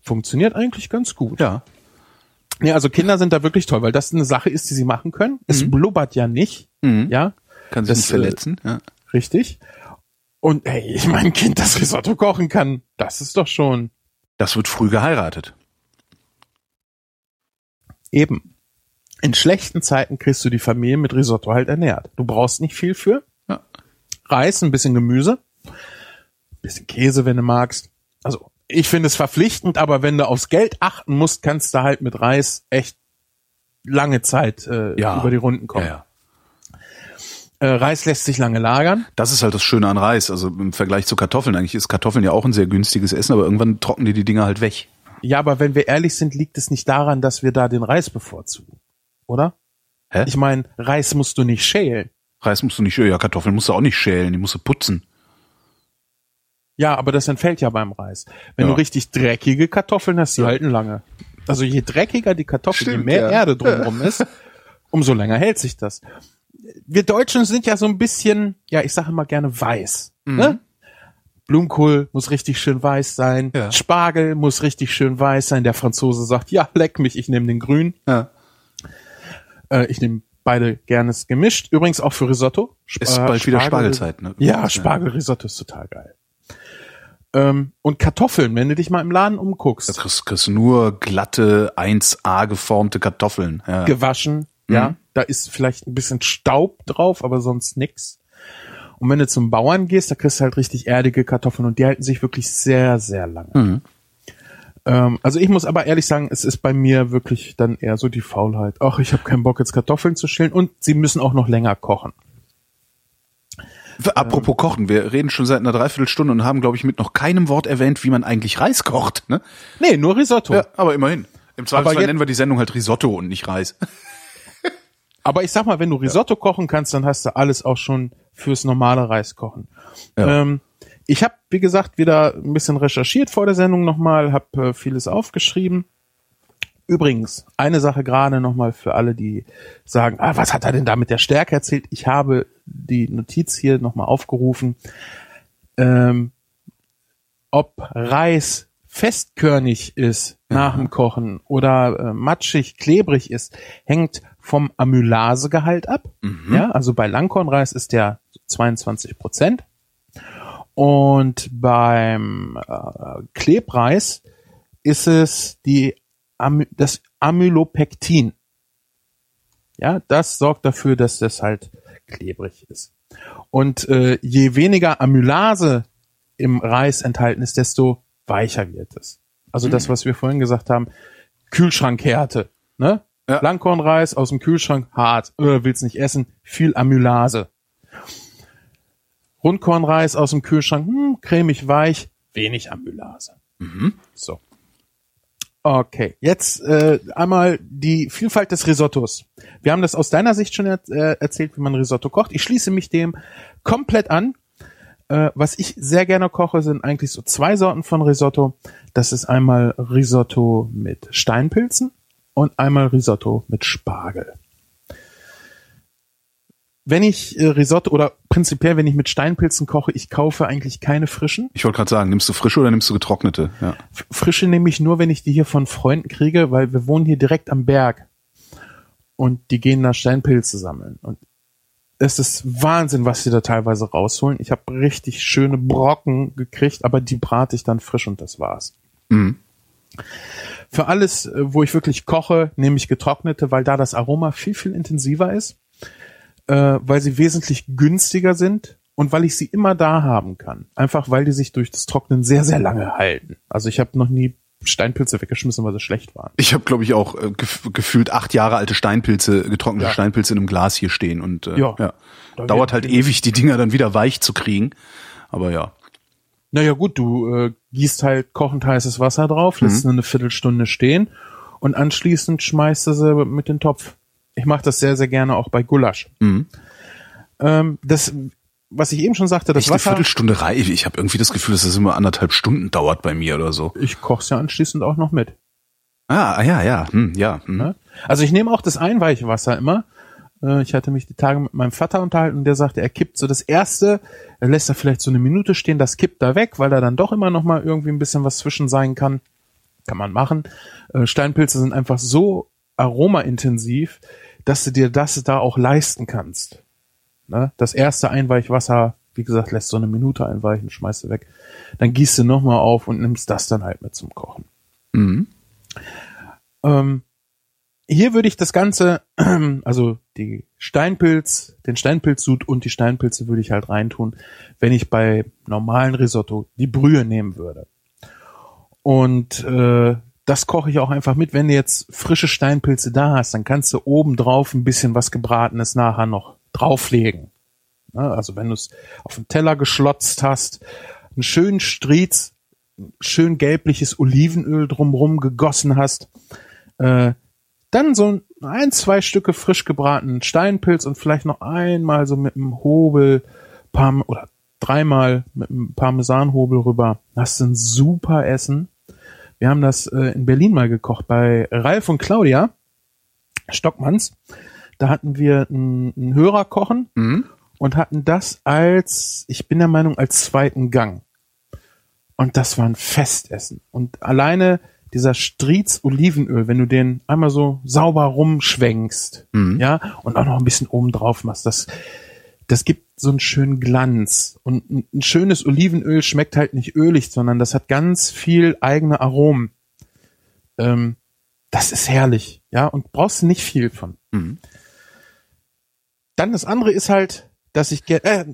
[SPEAKER 3] Funktioniert eigentlich ganz gut.
[SPEAKER 2] Ja.
[SPEAKER 3] Ja, also Kinder sind da wirklich toll, weil das eine Sache ist, die sie machen können. Mhm. Es blubbert ja nicht.
[SPEAKER 2] Mhm.
[SPEAKER 3] Ja.
[SPEAKER 2] Kann sich das, nicht verletzen. Ja.
[SPEAKER 3] Richtig. Und ey, ich mein Kind, das Risotto kochen kann, das ist doch schon.
[SPEAKER 2] Das wird früh geheiratet.
[SPEAKER 3] Eben in schlechten Zeiten kriegst du die Familie mit Risotto halt ernährt. Du brauchst nicht viel für.
[SPEAKER 2] Ja.
[SPEAKER 3] Reis, ein bisschen Gemüse, ein bisschen Käse, wenn du magst. Also ich finde es verpflichtend, aber wenn du aufs Geld achten musst, kannst du halt mit Reis echt lange Zeit äh,
[SPEAKER 2] ja.
[SPEAKER 3] über die Runden kommen.
[SPEAKER 2] Ja.
[SPEAKER 3] Äh, Reis lässt sich lange lagern.
[SPEAKER 2] Das ist halt das Schöne an Reis. Also im Vergleich zu Kartoffeln. Eigentlich ist Kartoffeln ja auch ein sehr günstiges Essen, aber irgendwann trocknen die die Dinger halt weg.
[SPEAKER 3] Ja, aber wenn wir ehrlich sind, liegt es nicht daran, dass wir da den Reis bevorzugen oder?
[SPEAKER 2] Hä?
[SPEAKER 3] Ich meine, Reis musst du nicht schälen.
[SPEAKER 2] Reis musst du nicht schälen. Ja, Kartoffeln musst du auch nicht schälen, die musst du putzen.
[SPEAKER 3] Ja, aber das entfällt ja beim Reis. Wenn ja. du richtig dreckige Kartoffeln hast, die ja. halten lange. Also je dreckiger die Kartoffel, Stimmt, je mehr ja. Erde [LAUGHS] drumherum ist, umso länger hält sich das. Wir Deutschen sind ja so ein bisschen, ja, ich sage immer gerne weiß. Mhm. Ne? Blumenkohl muss richtig schön weiß sein. Spargel muss richtig schön weiß sein. Der Franzose sagt, ja, leck mich, ich nehme den grün.
[SPEAKER 2] Ja.
[SPEAKER 3] Äh, ich nehme beide gernes gemischt. Übrigens auch für Risotto.
[SPEAKER 2] Sp ist bald Spargel, wieder Spargelzeit, ne?
[SPEAKER 3] Ja, Spargelrisotto ist total geil. Ähm, und Kartoffeln, wenn du dich mal im Laden umguckst.
[SPEAKER 2] Da kriegst, kriegst nur glatte 1A geformte Kartoffeln. Ja.
[SPEAKER 3] Gewaschen, mhm. ja. Da ist vielleicht ein bisschen Staub drauf, aber sonst nix. Und wenn du zum Bauern gehst, da kriegst du halt richtig erdige Kartoffeln und die halten sich wirklich sehr, sehr lange.
[SPEAKER 2] Mhm.
[SPEAKER 3] Ähm, also ich muss aber ehrlich sagen, es ist bei mir wirklich dann eher so die Faulheit. Ach, ich habe keinen Bock jetzt Kartoffeln zu schälen und sie müssen auch noch länger kochen.
[SPEAKER 2] Apropos ähm, Kochen, wir reden schon seit einer Dreiviertelstunde und haben, glaube ich, mit noch keinem Wort erwähnt, wie man eigentlich Reis kocht. Ne?
[SPEAKER 3] Nee, nur Risotto. Ja,
[SPEAKER 2] aber immerhin. Im Zweifelsfall nennen wir die Sendung halt Risotto und nicht Reis. [LAUGHS]
[SPEAKER 3] aber ich sag mal, wenn du Risotto ja. kochen kannst, dann hast du alles auch schon fürs normale Reis kochen. Ja. Ähm, ich habe, wie gesagt, wieder ein bisschen recherchiert vor der Sendung nochmal, habe äh, vieles aufgeschrieben. Übrigens, eine Sache gerade nochmal für alle, die sagen, ah, was hat er denn da mit der Stärke erzählt? Ich habe die Notiz hier nochmal aufgerufen. Ähm, ob Reis festkörnig ist nach dem Kochen oder äh, matschig, klebrig ist, hängt vom Amylasegehalt ab.
[SPEAKER 2] Mhm.
[SPEAKER 3] Ja, also bei Langkornreis ist der 22 Prozent. Und beim äh, Klebreis ist es dieAmy das Amylopektin. Ja, das sorgt dafür, dass das halt klebrig ist. Und äh, je weniger Amylase im Reis enthalten ist, desto weicher wird es. Also mhm. das, was wir vorhin gesagt haben, Kühlschrankhärte, ne?
[SPEAKER 2] Ja.
[SPEAKER 3] Langkornreis aus dem Kühlschrank, hart, äh, willst nicht essen, viel Amylase. Rundkornreis aus dem Kühlschrank, hm, cremig weich, wenig Amylase.
[SPEAKER 2] Mhm.
[SPEAKER 3] So. Okay, jetzt äh, einmal die Vielfalt des Risottos. Wir haben das aus deiner Sicht schon er äh, erzählt, wie man Risotto kocht. Ich schließe mich dem komplett an. Äh, was ich sehr gerne koche, sind eigentlich so zwei Sorten von Risotto. Das ist einmal Risotto mit Steinpilzen und einmal Risotto mit Spargel wenn ich äh, Risotto oder prinzipiell, wenn ich mit Steinpilzen koche, ich kaufe eigentlich keine frischen.
[SPEAKER 2] Ich wollte gerade sagen, nimmst du frische oder nimmst du getrocknete? Ja.
[SPEAKER 3] Frische nehme ich nur, wenn ich die hier von Freunden kriege, weil wir wohnen hier direkt am Berg. Und die gehen da Steinpilze sammeln. Und es ist Wahnsinn, was sie da teilweise rausholen. Ich habe richtig schöne Brocken gekriegt, aber die brate ich dann frisch und das war's.
[SPEAKER 2] Mhm.
[SPEAKER 3] Für alles, äh, wo ich wirklich koche, nehme ich getrocknete, weil da das Aroma viel, viel intensiver ist äh, weil sie wesentlich günstiger sind und weil ich sie immer da haben kann. Einfach weil die sich durch das Trocknen sehr, sehr lange halten. Also ich habe noch nie Steinpilze weggeschmissen, weil sie schlecht waren.
[SPEAKER 2] Ich habe, glaube ich, auch äh, gef gefühlt acht Jahre alte Steinpilze, getrocknete
[SPEAKER 3] Ja.
[SPEAKER 2] Steinpilze in einem Glas hier stehen und äh,
[SPEAKER 3] Ja.
[SPEAKER 2] ja.
[SPEAKER 3] Da
[SPEAKER 2] Dauert halt ewig, die Dinger dann wieder weich zu kriegen. Aber ja.
[SPEAKER 3] Naja gut, du äh, gießt halt kochend heißes Wasser drauf, lässt sie eine Viertelstunde stehen und anschließend schmeißt du sie mit den Topf. Ich mache das sehr, sehr gerne auch bei Gulasch.
[SPEAKER 2] Mhm.
[SPEAKER 3] Ähm, das, was ich eben schon sagte, das
[SPEAKER 2] Echt eine
[SPEAKER 3] Wasser,
[SPEAKER 2] Viertelstunde reif. Ich habe irgendwie das Gefühl, dass das immer anderthalb Stunden dauert bei mir oder so.
[SPEAKER 3] ich koch's ja anschließend auch noch mit.
[SPEAKER 2] Ah, ah, ja, ja, hm, ja. Hm.
[SPEAKER 3] Ne? Also ich nehme auch das Einweichwasser immer. Äh, Ich hatte mich die Tage mit meinem Vater unterhalten und der sagte, er kippt so das erste, er lässt da vielleicht so eine Minute stehen, das kippt da weg, weil da dann doch immer noch mal irgendwie ein bisschen was zwischen sein kann. Kann man machen. Äh, Steinpilze sind einfach so aromaintensiv, dass du dir das da auch leisten kannst. Ne? Das erste Einweichwasser, wie gesagt, lässt so eine Minute einweichen, schmeißt du weg. Dann gießt du nochmal auf und nimmst das dann halt mit zum Kochen.
[SPEAKER 2] Mhm.
[SPEAKER 3] Ähm, hier würde ich das Ganze, [CLEARS THROAT] also die Steinpilz, den Steinpilzsud und die Steinpilze würde ich halt reintun, wenn ich bei normalen Risotto die Brühe nehmen würde. Und äh, das koche ich auch einfach mit. Wenn du jetzt frische Steinpilze da hast, dann kannst du oben drauf ein bisschen was Gebratenes nachher noch drauflegen. Also wenn du es auf den Teller geschlotzt hast, einen schönen Striez, schön gelbliches Olivenöl drumrum gegossen hast, äh, dann so ein, zwei Stücke frisch gebratenen Steinpilz und vielleicht noch einmal so mit einem Hobel Parm oder dreimal mit einem Parmesanhobel rüber. Das ist ein super Essen. Wir haben das äh, in Berlin mal gekocht bei Ralf und Claudia Stockmanns. Da hatten wir einen, einen Hörer kochen
[SPEAKER 2] Mhm.
[SPEAKER 3] und hatten das als, ich bin der Meinung, als zweiten Gang. Und das war ein Festessen. Und alleine dieser Striez Olivenöl, wenn du den einmal so sauber rumschwenkst,
[SPEAKER 2] Mhm.
[SPEAKER 3] ja, und auch noch ein bisschen oben drauf machst, das, das gibt so einen schönen Glanz. Und ein, ein schönes Olivenöl schmeckt halt nicht ölig, sondern das hat ganz viel eigene Aromen. Ähm, das ist herrlich, ja, und brauchst nicht viel von.
[SPEAKER 2] Mhm.
[SPEAKER 3] Dann das andere ist halt, dass ich äh,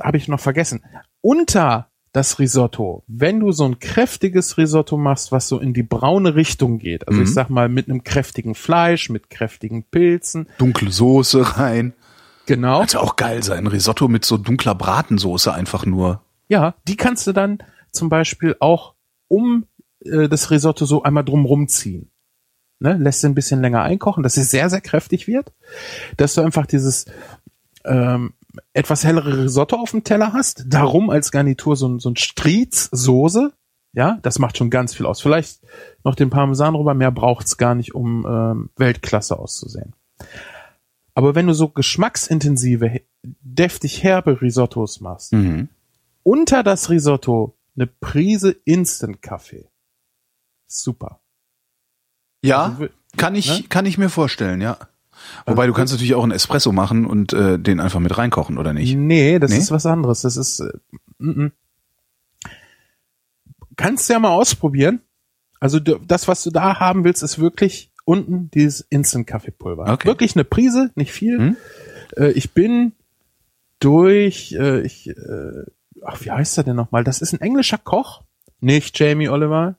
[SPEAKER 3] habe ich noch vergessen. Unter das Risotto, wenn du so ein kräftiges Risotto machst, was so in die braune Richtung geht, also
[SPEAKER 2] Mhm.
[SPEAKER 3] ich sag mal mit einem kräftigen Fleisch, mit kräftigen Pilzen,
[SPEAKER 2] Dunkle Soße rein.
[SPEAKER 3] Genau.
[SPEAKER 2] Könnte auch geil sein. Risotto mit so dunkler Bratensoße einfach nur.
[SPEAKER 3] Ja, die kannst du dann zum Beispiel auch um äh, das Risotto so einmal drumrum ziehen. Ne? Lässt sie ein bisschen länger einkochen, dass es sehr, sehr kräftig wird. Dass du einfach dieses ähm, etwas hellere Risotto auf dem Teller hast, darum als Garnitur so, ein- so ein Striez Soße. Ja, das macht schon ganz viel aus. Vielleicht noch den Parmesan rüber, mehr braucht's gar nicht, um ähm, Weltklasse auszusehen. Aber wenn du so geschmacksintensive, deftig herbe Risottos machst,
[SPEAKER 2] Mhm.
[SPEAKER 3] unter das Risotto eine Prise Instant-Kaffee. Super.
[SPEAKER 2] Ja,
[SPEAKER 3] Also,
[SPEAKER 2] kann ich,
[SPEAKER 3] ne?
[SPEAKER 2] kann ich mir vorstellen, ja. Wobei du kannst natürlich auch einen Espresso machen und äh, den einfach mit reinkochen, oder nicht?
[SPEAKER 3] Nee, das
[SPEAKER 2] Nee?
[SPEAKER 3] ist was anderes. Das ist. Äh, mm, mm. Kannst du ja mal ausprobieren. Also das, was du da haben willst, ist wirklich unten dieses Instant-Kaffeepulver.
[SPEAKER 2] Okay.
[SPEAKER 3] Wirklich eine Prise, nicht viel.
[SPEAKER 2] Hm?
[SPEAKER 3] Äh, ich bin durch, äh, ich, äh, ach, wie heißt er denn nochmal? Das ist ein englischer Koch, nicht Jamie Oliver.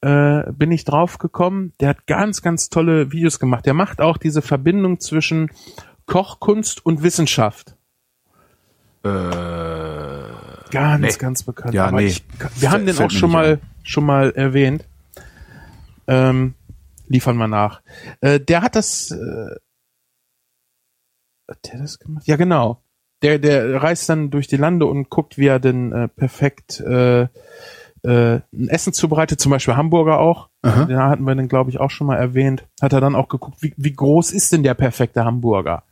[SPEAKER 3] Äh, bin ich drauf gekommen. Der hat ganz, ganz tolle Videos gemacht. Der macht auch diese Verbindung zwischen Kochkunst und Wissenschaft.
[SPEAKER 2] Äh,
[SPEAKER 3] Ganz,
[SPEAKER 2] Nee.
[SPEAKER 3] ganz bekannt.
[SPEAKER 2] Ja,
[SPEAKER 3] Aber
[SPEAKER 2] nee.
[SPEAKER 3] ich, wir haben den auch schon mal, schon mal erwähnt. Ähm, liefern wir nach. Äh, der hat das, äh, hat der das gemacht? Ja, genau. Der, der reist dann durch die Lande und guckt, wie er denn äh, perfekt äh, äh, ein Essen zubereitet, zum Beispiel Hamburger auch.
[SPEAKER 2] Aha.
[SPEAKER 3] Den hatten wir dann, glaube ich, auch schon mal erwähnt. Hat er dann auch geguckt, wie, wie groß ist denn der perfekte Hamburger?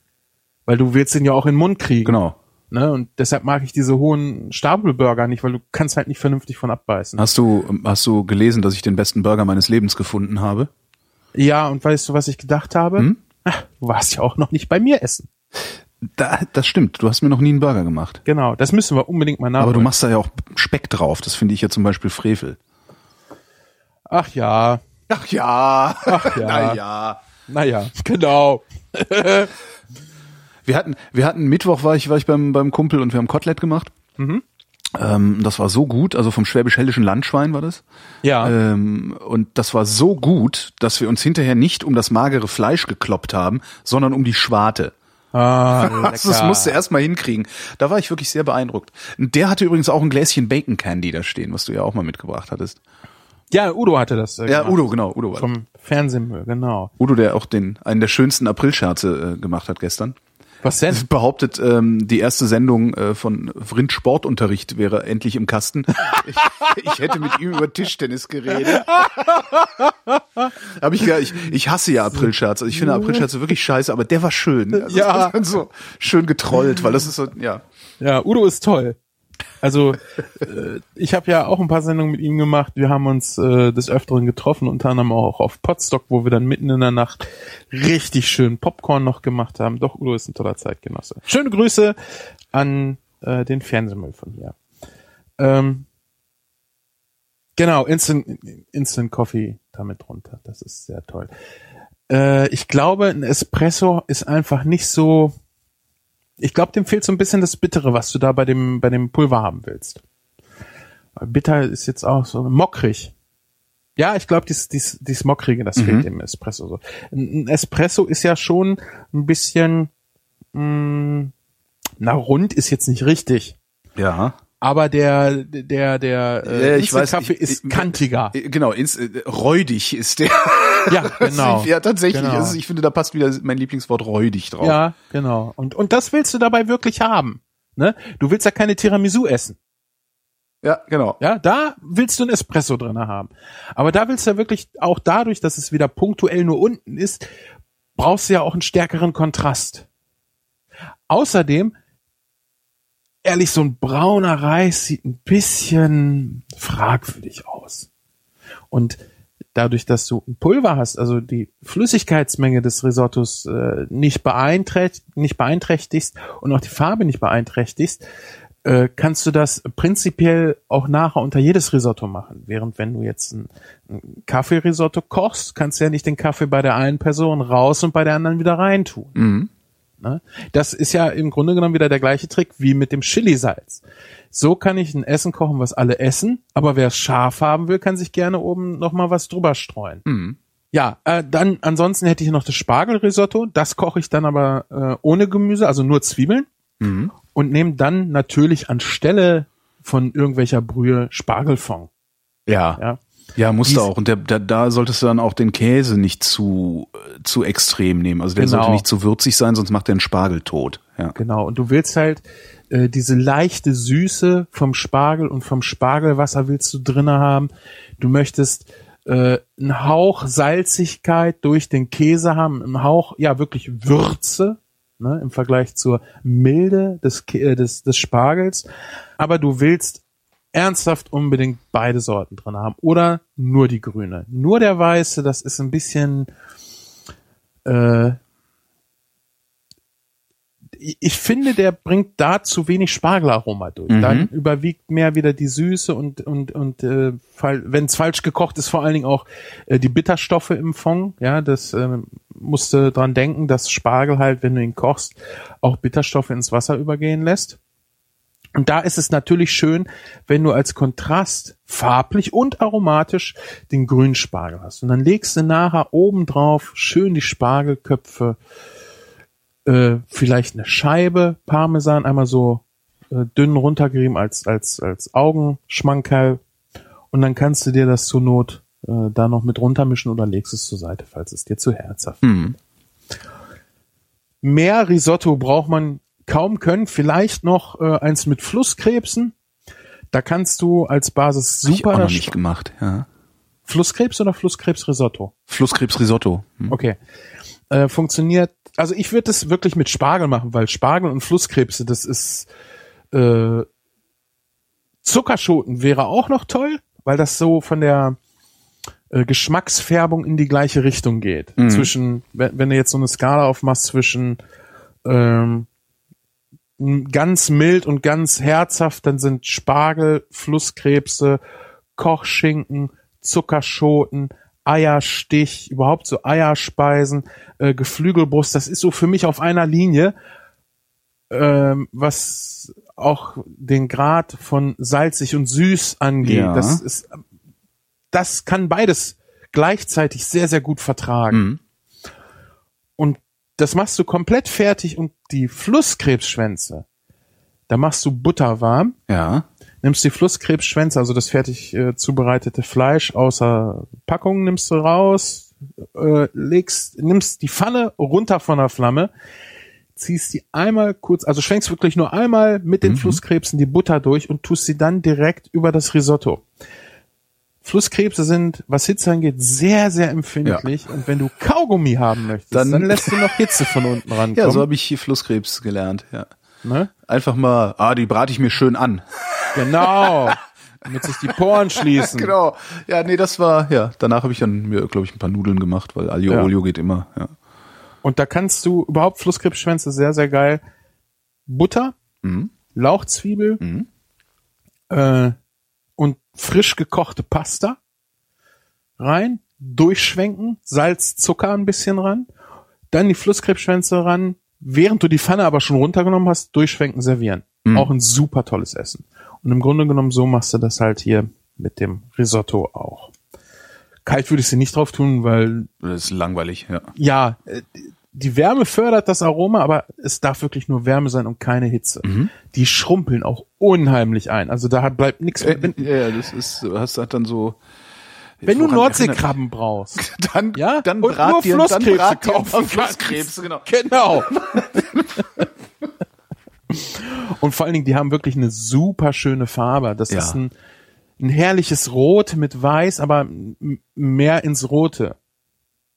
[SPEAKER 3] Weil du willst den ja auch in den Mund kriegen.
[SPEAKER 2] genau.
[SPEAKER 3] Ne? Und deshalb mag ich diese hohen Stapelburger nicht, weil du kannst halt nicht vernünftig von abbeißen.
[SPEAKER 2] Hast du, hast du gelesen, dass ich den besten Burger meines Lebens gefunden habe?
[SPEAKER 3] Ja, und weißt du, was ich gedacht habe?
[SPEAKER 2] Hm?
[SPEAKER 3] Ach, du warst ja auch noch nicht bei mir essen.
[SPEAKER 2] Da, das stimmt. Du hast mir noch nie einen Burger gemacht.
[SPEAKER 3] Genau, das müssen wir unbedingt mal nachholen.
[SPEAKER 2] Aber du machst da ja auch Speck drauf. Das finde ich ja zum Beispiel Frevel.
[SPEAKER 3] Ach ja,
[SPEAKER 2] Ach ja.
[SPEAKER 3] Ach ja. [LAUGHS]
[SPEAKER 2] Na ja.
[SPEAKER 3] naja, genau. [LAUGHS]
[SPEAKER 2] Wir hatten, wir hatten Mittwoch war ich, war ich beim, beim Kumpel und wir haben Kotelett gemacht.
[SPEAKER 3] Mhm.
[SPEAKER 2] Ähm, das war so gut, also vom schwäbisch-hellischen Landschwein war das.
[SPEAKER 3] Ja.
[SPEAKER 2] Ähm, und das war so gut, dass wir uns hinterher nicht um das magere Fleisch gekloppt haben, sondern um die Schwarte.
[SPEAKER 3] Ah, [LAUGHS]
[SPEAKER 2] Also das musste er erst mal hinkriegen. Da war ich wirklich sehr beeindruckt. Der hatte übrigens auch ein Gläschen Bacon Candy da stehen, was du ja auch mal mitgebracht hattest.
[SPEAKER 3] Ja, Udo hatte das. Äh,
[SPEAKER 2] Ja,
[SPEAKER 3] gemacht.
[SPEAKER 2] Udo, genau, Udo war das.
[SPEAKER 3] Vom Fernsehmüll, genau.
[SPEAKER 2] Udo, der auch den einen der schönsten Aprilscherze äh, gemacht hat gestern.
[SPEAKER 3] Was denn? [LAUGHS]
[SPEAKER 2] behauptet, ähm, die erste Sendung äh, von Vrind Sportunterricht wäre endlich im Kasten. [LAUGHS] Ich, ich hätte mit ihm über Tischtennis geredet. Hab ich, ich, ich hasse ja Aprilscherze. Also ich finde Aprilscherze wirklich scheiße, aber der war schön. Also
[SPEAKER 3] Ja. [LAUGHS]
[SPEAKER 2] so schön getrollt, weil das ist so, ja.
[SPEAKER 3] Ja, Udo ist toll. Also äh, ich habe ja auch ein paar Sendungen mit ihm gemacht. Wir haben uns äh, des Öfteren getroffen, unter anderem auch auf Potstock, wo wir dann mitten in der Nacht richtig schön Popcorn noch gemacht haben. Doch, Udo ist ein toller Zeitgenosse. Schöne Grüße an äh, den Fernsehmüll von hier. Ähm, genau, Instant, Instant Coffee damit drunter. Das ist sehr toll. Äh, ich glaube, ein Espresso ist einfach nicht so ich glaube, dem fehlt so ein bisschen das Bittere, was du da bei dem, bei dem Pulver haben willst. Bitter ist jetzt auch so mockrig. Ja, ich glaube, dies, dies, dies Mockrige, das fehlt dem Espresso so. Ein, ein Espresso ist ja schon ein bisschen, mh, na, rund ist jetzt nicht richtig.
[SPEAKER 2] Ja.
[SPEAKER 3] Aber der, der, der, äh,
[SPEAKER 2] ich weiß,
[SPEAKER 3] Kaffee
[SPEAKER 2] ich-
[SPEAKER 3] ist kantiger.
[SPEAKER 2] Äh, Genau, ins, äh, räudig ist der.
[SPEAKER 3] Ja, [LAUGHS] genau.
[SPEAKER 2] ja, tatsächlich.
[SPEAKER 3] Genau.
[SPEAKER 2] Also ich finde, da passt wieder mein Lieblingswort räudig drauf.
[SPEAKER 3] Ja, genau. Und, und das willst du dabei wirklich haben. Ne? Du willst ja keine Tiramisu essen.
[SPEAKER 2] ja genau.
[SPEAKER 3] Ja, da willst du ein Espresso drin haben. Aber da willst du ja wirklich auch dadurch, dass es wieder punktuell nur unten ist, brauchst du ja auch einen stärkeren Kontrast. Außerdem, ehrlich, so ein brauner Reis sieht ein bisschen fragwürdig aus. Und dadurch, dass du ein Pulver hast, also die Flüssigkeitsmenge des Risottos äh, nicht, beeinträchtigt, nicht beeinträchtigst und auch die Farbe nicht beeinträchtigst, äh, kannst du das prinzipiell auch nachher unter jedes Risotto machen. Während wenn du jetzt ein, ein Kaffeerisotto kochst, kannst du ja nicht den Kaffee bei der einen Person raus und bei der anderen wieder reintun.
[SPEAKER 2] Mhm.
[SPEAKER 3] Ne? Das ist ja im Grunde genommen wieder der gleiche Trick wie mit dem Chili-Salz. So kann ich ein Essen kochen, was alle essen, aber wer es scharf haben will, kann sich gerne oben noch mal was drüber streuen.
[SPEAKER 2] Mhm.
[SPEAKER 3] Ja, äh, dann ansonsten hätte ich noch das Spargelrisotto. Das koche ich dann aber äh, ohne Gemüse, also nur Zwiebeln
[SPEAKER 2] Mhm.
[SPEAKER 3] und nehme dann natürlich anstelle von irgendwelcher Brühe Spargelfond.
[SPEAKER 2] Ja.
[SPEAKER 3] Ja,
[SPEAKER 2] Ja, musst du
[SPEAKER 3] Dies-
[SPEAKER 2] auch. Und der, da, da solltest du dann auch den Käse nicht zu, äh, zu extrem nehmen. Also der
[SPEAKER 3] Genau.
[SPEAKER 2] sollte nicht zu würzig sein, sonst macht der einen Spargel tot. Ja.
[SPEAKER 3] genau. Und du willst halt äh, diese leichte Süße vom Spargel und vom Spargelwasser willst du drinne haben. Du möchtest äh, einen Hauch Salzigkeit durch den Käse haben, einen Hauch, ja wirklich Würze, ne, im Vergleich zur Milde des, äh, des, des Spargels. Aber du willst ernsthaft unbedingt beide Sorten drin haben. Oder nur die grüne. Nur der weiße, das ist ein bisschen, äh, ich finde, der bringt da zu wenig Spargelaroma durch.
[SPEAKER 2] Mhm.
[SPEAKER 3] Dann überwiegt mehr wieder die Süße und und und äh, wenn es falsch gekocht ist, vor allen Dingen auch äh, die Bitterstoffe im Fond. Ja, das äh, musste dran denken, dass Spargel halt, wenn du ihn kochst, auch Bitterstoffe ins Wasser übergehen lässt. Und da ist es natürlich schön, wenn du als Kontrast farblich und aromatisch den grünen Spargel hast. Und dann legst du nachher oben drauf schön die Spargelköpfe, äh, vielleicht eine Scheibe Parmesan, einmal so äh, dünn runtergerieben als, als, als Augenschmankerl. Und dann kannst du dir das zur Not äh, da noch mit runtermischen oder legst es zur Seite, falls es dir zu herzhaft
[SPEAKER 2] Mhm.
[SPEAKER 3] Mehr Risotto braucht man kaum können. Vielleicht noch äh, eins mit Flusskrebsen. Da kannst du als Basis
[SPEAKER 2] Hab ich
[SPEAKER 3] super
[SPEAKER 2] auch noch nicht gemacht. Ja.
[SPEAKER 3] Flusskrebs oder Flusskrebsrisotto.
[SPEAKER 2] Flusskrebsrisotto. Hm.
[SPEAKER 3] Okay. Äh, funktioniert. Also ich würde das wirklich mit Spargel machen, weil Spargel und Flusskrebse, das ist äh, Zuckerschoten wäre auch noch toll, weil das so von der äh, Geschmacksfärbung in die gleiche Richtung geht.
[SPEAKER 2] Mhm.
[SPEAKER 3] Zwischen, wenn, wenn du jetzt so eine Skala aufmachst zwischen ähm, ganz mild und ganz herzhaft, dann sind Spargel, Flusskrebse, Kochschinken, Zuckerschoten, Eierstich, überhaupt so Eierspeisen, äh, Geflügelbrust, das ist so für mich auf einer Linie. ähm, was auch den Grad von salzig und süß angeht.
[SPEAKER 2] Ja.
[SPEAKER 3] Das ist, das kann beides gleichzeitig sehr, sehr gut vertragen.
[SPEAKER 2] Mhm.
[SPEAKER 3] Und das machst du komplett fertig und die Flusskrebsschwänze, da machst du Butter warm,
[SPEAKER 2] Ja.
[SPEAKER 3] nimmst die Flusskrebsschwänze, also das fertig äh, zubereitete Fleisch außer Packung, nimmst du raus, äh, legst, nimmst die Pfanne runter von der Flamme, ziehst die einmal kurz, also schwenkst wirklich nur einmal mit den Flusskrebsen die Butter durch und tust sie dann direkt über das Risotto. Flusskrebse sind, was Hitze angeht, sehr, sehr empfindlich. Und wenn du Kaugummi haben möchtest,
[SPEAKER 2] Dann-
[SPEAKER 3] dann, lässt du noch Hitze von unten [LAUGHS] rankommen.
[SPEAKER 2] Ja, so habe ich hier Flusskrebs gelernt, ja.
[SPEAKER 3] ne?
[SPEAKER 2] Einfach mal, ah, die brate ich mir schön an. [LAUGHS]
[SPEAKER 3] Genau. damit sich die Poren schließen. [LAUGHS]
[SPEAKER 2] Genau. Ja, nee, das war, ja, danach habe ich dann mir, glaube ich, ein paar Nudeln gemacht, weil Aglio
[SPEAKER 3] Ja.
[SPEAKER 2] Olio geht immer, ja.
[SPEAKER 3] Und da kannst du überhaupt Flusskrebsschwänze sehr, sehr geil. Butter,
[SPEAKER 2] Mhm.
[SPEAKER 3] Lauchzwiebel
[SPEAKER 2] Mhm.
[SPEAKER 3] äh, und frisch gekochte Pasta rein, durchschwenken, Salz, Zucker ein bisschen ran, dann die Flusskrebsschwänze ran, während du die Pfanne aber schon runtergenommen hast, durchschwenken, servieren.
[SPEAKER 2] Mhm.
[SPEAKER 3] Auch ein super tolles Essen. Und im Grunde genommen so machst du das halt hier mit dem Risotto auch. Kalt würde ich sie nicht drauf tun, weil
[SPEAKER 2] Das ist langweilig, ja.
[SPEAKER 3] ja, äh, die Wärme fördert das Aroma, aber es darf wirklich nur Wärme sein und keine Hitze.
[SPEAKER 2] Mhm.
[SPEAKER 3] Die schrumpeln auch unheimlich ein. Also da hat- bleibt nichts.
[SPEAKER 2] Äh, ja, das ist, du hast halt dann so.
[SPEAKER 3] wenn du Nordseekrabben brauchst, [LAUGHS]
[SPEAKER 2] Dann,
[SPEAKER 3] ja,
[SPEAKER 2] dann
[SPEAKER 3] und
[SPEAKER 2] brat
[SPEAKER 3] nur
[SPEAKER 2] dir, dann
[SPEAKER 3] Flusskrebse
[SPEAKER 2] brat
[SPEAKER 3] kaufen kannst.
[SPEAKER 2] genau. [LAUGHS]
[SPEAKER 3] Genau. und vor allen Dingen, die haben wirklich eine super schöne Farbe. Das
[SPEAKER 2] Ja.
[SPEAKER 3] ist ein, ein herrliches Rot mit Weiß, aber mehr ins Rote.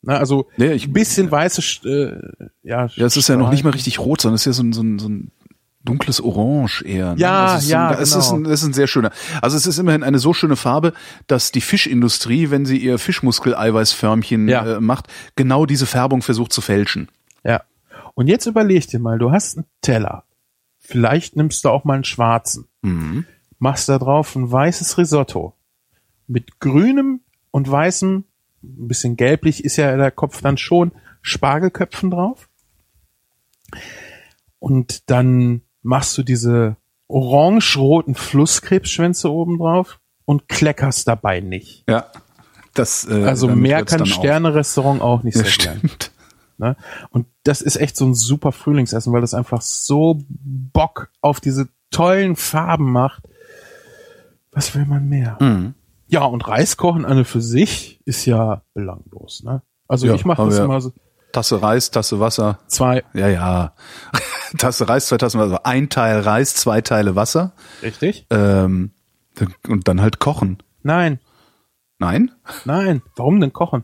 [SPEAKER 3] Na, also
[SPEAKER 2] Nee, ich-
[SPEAKER 3] ein bisschen weiße, äh, ja.
[SPEAKER 2] Ja, es ist ja noch nicht mal richtig rot, sondern es ist ja so ein, so ein, so ein dunkles Orange eher. Ne?
[SPEAKER 3] Ja,
[SPEAKER 2] es ist
[SPEAKER 3] ja,
[SPEAKER 2] So, es, ist
[SPEAKER 3] genau.
[SPEAKER 2] ein, es ist ein sehr schöner. Also es ist immerhin eine so schöne Farbe, dass die Fischindustrie, wenn sie ihr Fischmuskeleiweißförmchen
[SPEAKER 3] Ja.
[SPEAKER 2] äh, macht, genau diese Färbung versucht zu fälschen.
[SPEAKER 3] Ja. Und jetzt überleg dir mal, du hast einen Teller. Vielleicht nimmst du auch mal einen schwarzen.
[SPEAKER 2] Mhm.
[SPEAKER 3] Machst da drauf ein weißes Risotto. Mit grünem und weißem, ein bisschen gelblich ist ja der Kopf dann schon, Spargelköpfen drauf. Und dann machst du diese orange-roten Flusskrebsschwänze oben drauf und kleckerst dabei nicht.
[SPEAKER 2] Ja. Das, äh,
[SPEAKER 3] Also mehr kann. Sterne-Restaurant auch nicht
[SPEAKER 2] Ja, stimmt.
[SPEAKER 3] Ne? Und das ist echt so ein super Frühlingsessen, weil das einfach so Bock auf diese tollen Farben macht. Was will man mehr?
[SPEAKER 2] Mhm.
[SPEAKER 3] Ja, und Reis kochen an für sich ist ja belanglos. Ne? Also
[SPEAKER 2] Ja,
[SPEAKER 3] ich mache das
[SPEAKER 2] wir-
[SPEAKER 3] immer so
[SPEAKER 2] Tasse Reis, Tasse Wasser.
[SPEAKER 3] zwei.
[SPEAKER 2] Ja, ja. [LAUGHS] Tasse Reis, zwei Tassen Wasser. Ein Teil Reis, zwei Teile Wasser.
[SPEAKER 3] Richtig?
[SPEAKER 2] Ähm, und dann halt kochen.
[SPEAKER 3] Nein,
[SPEAKER 2] Nein?
[SPEAKER 3] nein. Warum denn kochen?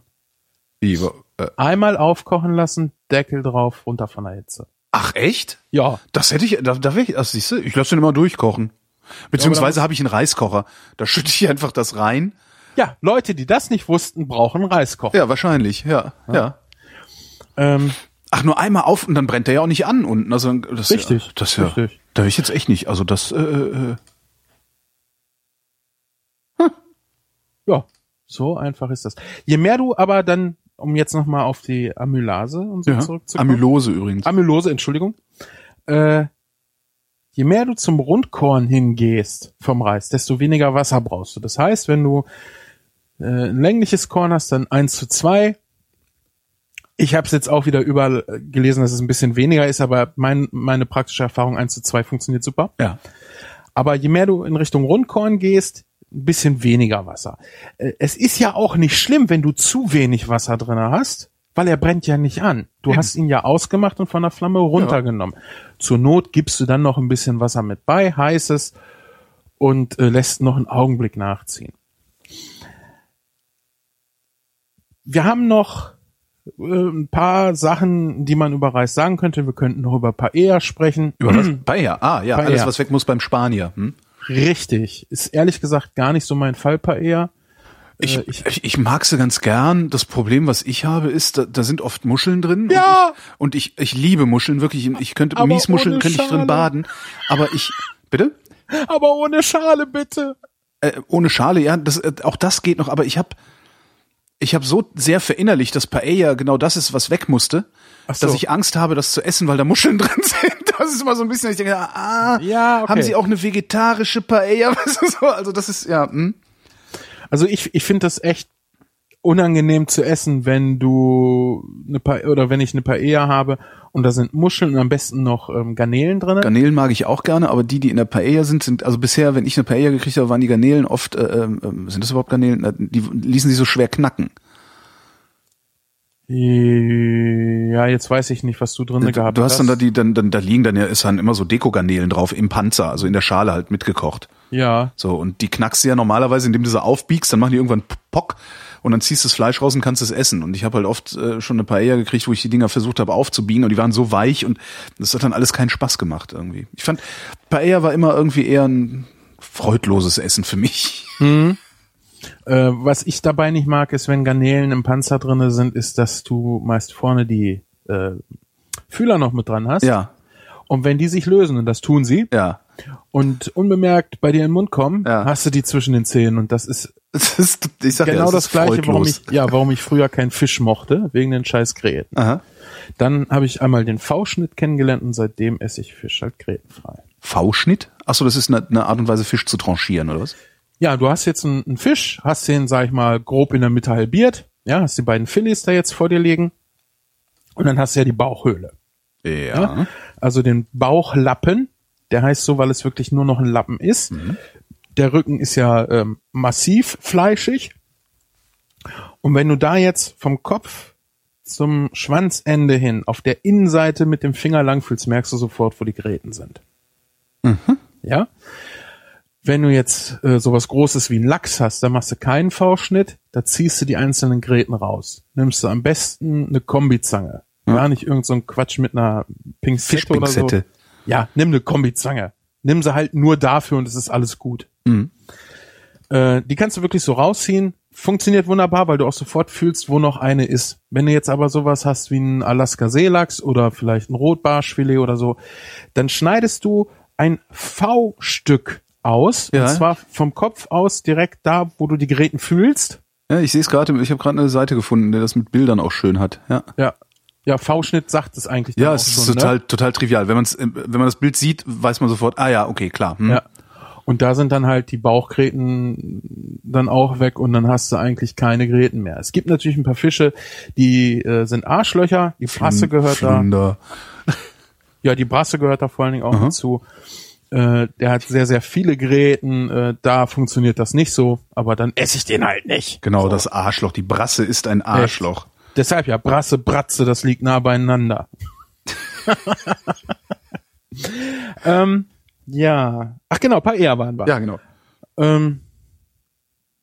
[SPEAKER 2] Wie, äh,
[SPEAKER 3] Einmal aufkochen lassen, Deckel drauf, runter von der Hitze.
[SPEAKER 2] ach, echt?
[SPEAKER 3] Ja,
[SPEAKER 2] Das hätte ich, da, da wäre ich, also siehst du, ich lasse den immer durchkochen. Beziehungsweise habe ich einen Reiskocher. Da schütte ich einfach das rein.
[SPEAKER 3] ja. Leute, die das nicht wussten, brauchen Reiskocher.
[SPEAKER 2] Ja, wahrscheinlich, ja, ja.
[SPEAKER 3] Ähm,
[SPEAKER 2] Ach, nur einmal auf und dann brennt der ja auch nicht an unten. Also das ist
[SPEAKER 3] Richtig,
[SPEAKER 2] Ja, das ist ja,
[SPEAKER 3] richtig.
[SPEAKER 2] da will ich jetzt echt nicht. Also das, äh, äh,
[SPEAKER 3] Ja, so einfach ist das. Je mehr du aber dann, um jetzt nochmal auf die Amylase und so
[SPEAKER 2] ja.
[SPEAKER 3] zurückzukommen.
[SPEAKER 2] Amylose übrigens.
[SPEAKER 3] Amylose, Entschuldigung. Äh, je mehr du zum Rundkorn hingehst vom Reis, desto weniger Wasser brauchst du. Das heißt, wenn du äh, ein längliches Korn hast, dann 1 zu 2. Ich habe es jetzt auch wieder überall äh, gelesen, dass es ein bisschen weniger ist, aber mein, meine praktische Erfahrung 1 zu 2 funktioniert super.
[SPEAKER 2] Ja.
[SPEAKER 3] Aber je mehr du in Richtung Rundkorn gehst, ein bisschen weniger Wasser. Äh, Es ist ja auch nicht schlimm, wenn du zu wenig Wasser drin hast, weil er brennt ja nicht an. Du hast ihn ja ausgemacht und von der Flamme runtergenommen. Zur Not gibst du dann noch ein bisschen Wasser mit bei, heißes und äh, lässt noch einen Augenblick nachziehen. Wir haben noch äh, ein paar Sachen, die man über Reis sagen könnte. Wir könnten noch über Paella sprechen.
[SPEAKER 2] Über was? [CLEARS THROAT] Paella. Ah, ja,
[SPEAKER 3] Paella.
[SPEAKER 2] alles, was weg muss beim Spanier. Hm?
[SPEAKER 3] Richtig. Ist ehrlich gesagt gar nicht so mein Fall, Paella.
[SPEAKER 2] Ich,
[SPEAKER 3] Äh, ich-
[SPEAKER 2] ich, mag sie ganz gern. Das Problem, was ich habe, ist, da, da sind oft Muscheln drin.
[SPEAKER 3] Ja.
[SPEAKER 2] Und ich, und ich, ich liebe Muscheln, wirklich. Ich könnte,
[SPEAKER 3] Aber
[SPEAKER 2] Miesmuscheln könnte ich drin baden. Aber ich, bitte?
[SPEAKER 3] Aber ohne Schale, bitte.
[SPEAKER 2] Äh, ohne Schale, ja, das, äh, auch das geht noch, aber ich habe ich habe so sehr verinnerlicht, dass Paella genau das ist, was weg musste,
[SPEAKER 3] so.
[SPEAKER 2] dass ich Angst habe, das zu essen, weil da Muscheln [LAUGHS] drin sind. Das ist immer so ein bisschen, ich denke, ah,
[SPEAKER 3] Ja, okay.
[SPEAKER 2] haben sie auch eine vegetarische Paella? Weißt [LAUGHS] du, so? Also das ist, ja, hm.
[SPEAKER 3] Also ich, ich finde das echt unangenehm zu essen, wenn du eine pa oder wenn ich eine Paella habe und da sind Muscheln und am besten noch ähm, Garnelen drin.
[SPEAKER 2] Garnelen mag ich auch gerne, aber die, die in der Paella sind, sind, also bisher, wenn ich eine Paella gekriegt habe, waren die Garnelen oft, äh, ähm, sind das überhaupt Garnelen? Äh, Die ließen sich so schwer knacken.
[SPEAKER 3] Ja, jetzt weiß ich nicht, was du drin
[SPEAKER 2] Du,
[SPEAKER 3] gehabt
[SPEAKER 2] du hast dann da
[SPEAKER 3] hast.
[SPEAKER 2] die, dann, dann, da liegen dann ja, ist dann immer so Deko-Garnelen drauf im Panzer, also in der Schale halt mitgekocht.
[SPEAKER 3] Ja,
[SPEAKER 2] So, und die knackst du ja normalerweise, indem du sie aufbiegst, dann machen die irgendwann Pock und dann ziehst du das Fleisch raus und kannst es essen. Und ich habe halt oft äh, schon eine Paella gekriegt, wo ich die Dinger versucht habe aufzubiegen und die waren so weich und das hat dann alles keinen Spaß gemacht irgendwie. Ich fand, Paella war immer irgendwie eher ein freudloses Essen für mich.
[SPEAKER 3] Äh, was ich dabei nicht mag, ist, wenn Garnelen im Panzer drinne sind, ist, dass du meist vorne die äh, Fühler noch mit dran hast.
[SPEAKER 2] Ja,
[SPEAKER 3] Und wenn die sich lösen, und das tun sie,
[SPEAKER 2] ja.
[SPEAKER 3] und unbemerkt bei dir in den Mund kommen,
[SPEAKER 2] Ja.
[SPEAKER 3] hast du die zwischen den Zähnen. Und das ist [LAUGHS]
[SPEAKER 2] Das ist, ich sag ja,
[SPEAKER 3] genau das,
[SPEAKER 2] ist
[SPEAKER 3] gleiche, warum ich, ja, warum ich früher keinen Fisch mochte, wegen den scheiß Gräten.
[SPEAKER 2] Aha.
[SPEAKER 3] Dann habe ich einmal den V-Schnitt kennengelernt und seitdem esse ich Fisch halt grätenfrei.
[SPEAKER 2] V-Schnitt? Achso, das ist eine, eine Art und Weise, Fisch zu tranchieren, oder was?
[SPEAKER 3] Ja, du hast jetzt einen, einen Fisch, hast den, sag ich mal, grob in der Mitte halbiert, ja, hast die beiden Filets da jetzt vor dir liegen und dann hast du ja die Bauchhöhle.
[SPEAKER 2] Ja.
[SPEAKER 3] Also den Bauchlappen, der heißt so, weil es wirklich nur noch ein Lappen ist. Der Rücken ist ja ähm, massiv fleischig. Und wenn du da jetzt vom Kopf zum Schwanzende hin auf der Innenseite mit dem Finger lang fühlst, merkst du sofort, wo die Gräten sind. Ja? Wenn du jetzt äh, sowas Großes wie einen Lachs hast, dann machst du keinen V-Schnitt, da ziehst du die einzelnen Gräten raus. Nimmst du am besten eine Kombizange. Gar nicht irgend so ein Quatsch mit einer Pinzette oder so. Ja, nimm eine Kombizange. Nimm sie halt nur dafür und es ist alles gut. Äh, die kannst du wirklich so rausziehen. Funktioniert wunderbar, weil du auch sofort fühlst, wo noch eine ist. Wenn du jetzt aber sowas hast wie ein Alaska Seelachs oder vielleicht ein Rotbarschfilet oder so, dann schneidest du ein V-Stück aus.
[SPEAKER 2] Ja.
[SPEAKER 3] Und zwar vom Kopf aus direkt da, wo du die Geräten fühlst.
[SPEAKER 2] Ja, ich sehe es gerade, ich habe gerade eine Seite gefunden, der das mit Bildern auch schön hat. Ja.
[SPEAKER 3] Ja. Ja, V-Schnitt sagt es eigentlich
[SPEAKER 2] Ja, es ist
[SPEAKER 3] schon,
[SPEAKER 2] total,
[SPEAKER 3] ne?
[SPEAKER 2] total trivial. Wenn, man's, wenn man das Bild sieht, weiß man sofort, ah ja, okay, klar. Hm.
[SPEAKER 3] Ja. Und da sind dann halt die Bauchgräten dann auch weg und dann hast du eigentlich keine Gräten mehr. Es gibt natürlich ein paar Fische, die äh, sind Arschlöcher, die Brasse gehört da.
[SPEAKER 2] Flunder. [LAUGHS]
[SPEAKER 3] Ja, die Brasse gehört da vor allen Dingen auch dazu. Äh, der hat sehr, sehr viele Gräten, äh, da funktioniert das nicht so, aber dann esse ich den halt nicht.
[SPEAKER 2] Genau, das Arschloch. Die Brasse ist ein Arschloch.
[SPEAKER 3] Deshalb ja, Brasse, Bratze, das liegt nah beieinander. [LAUGHS] ähm, ja. Ach genau, Paella waren wir.
[SPEAKER 2] Ja, genau.
[SPEAKER 3] Ähm,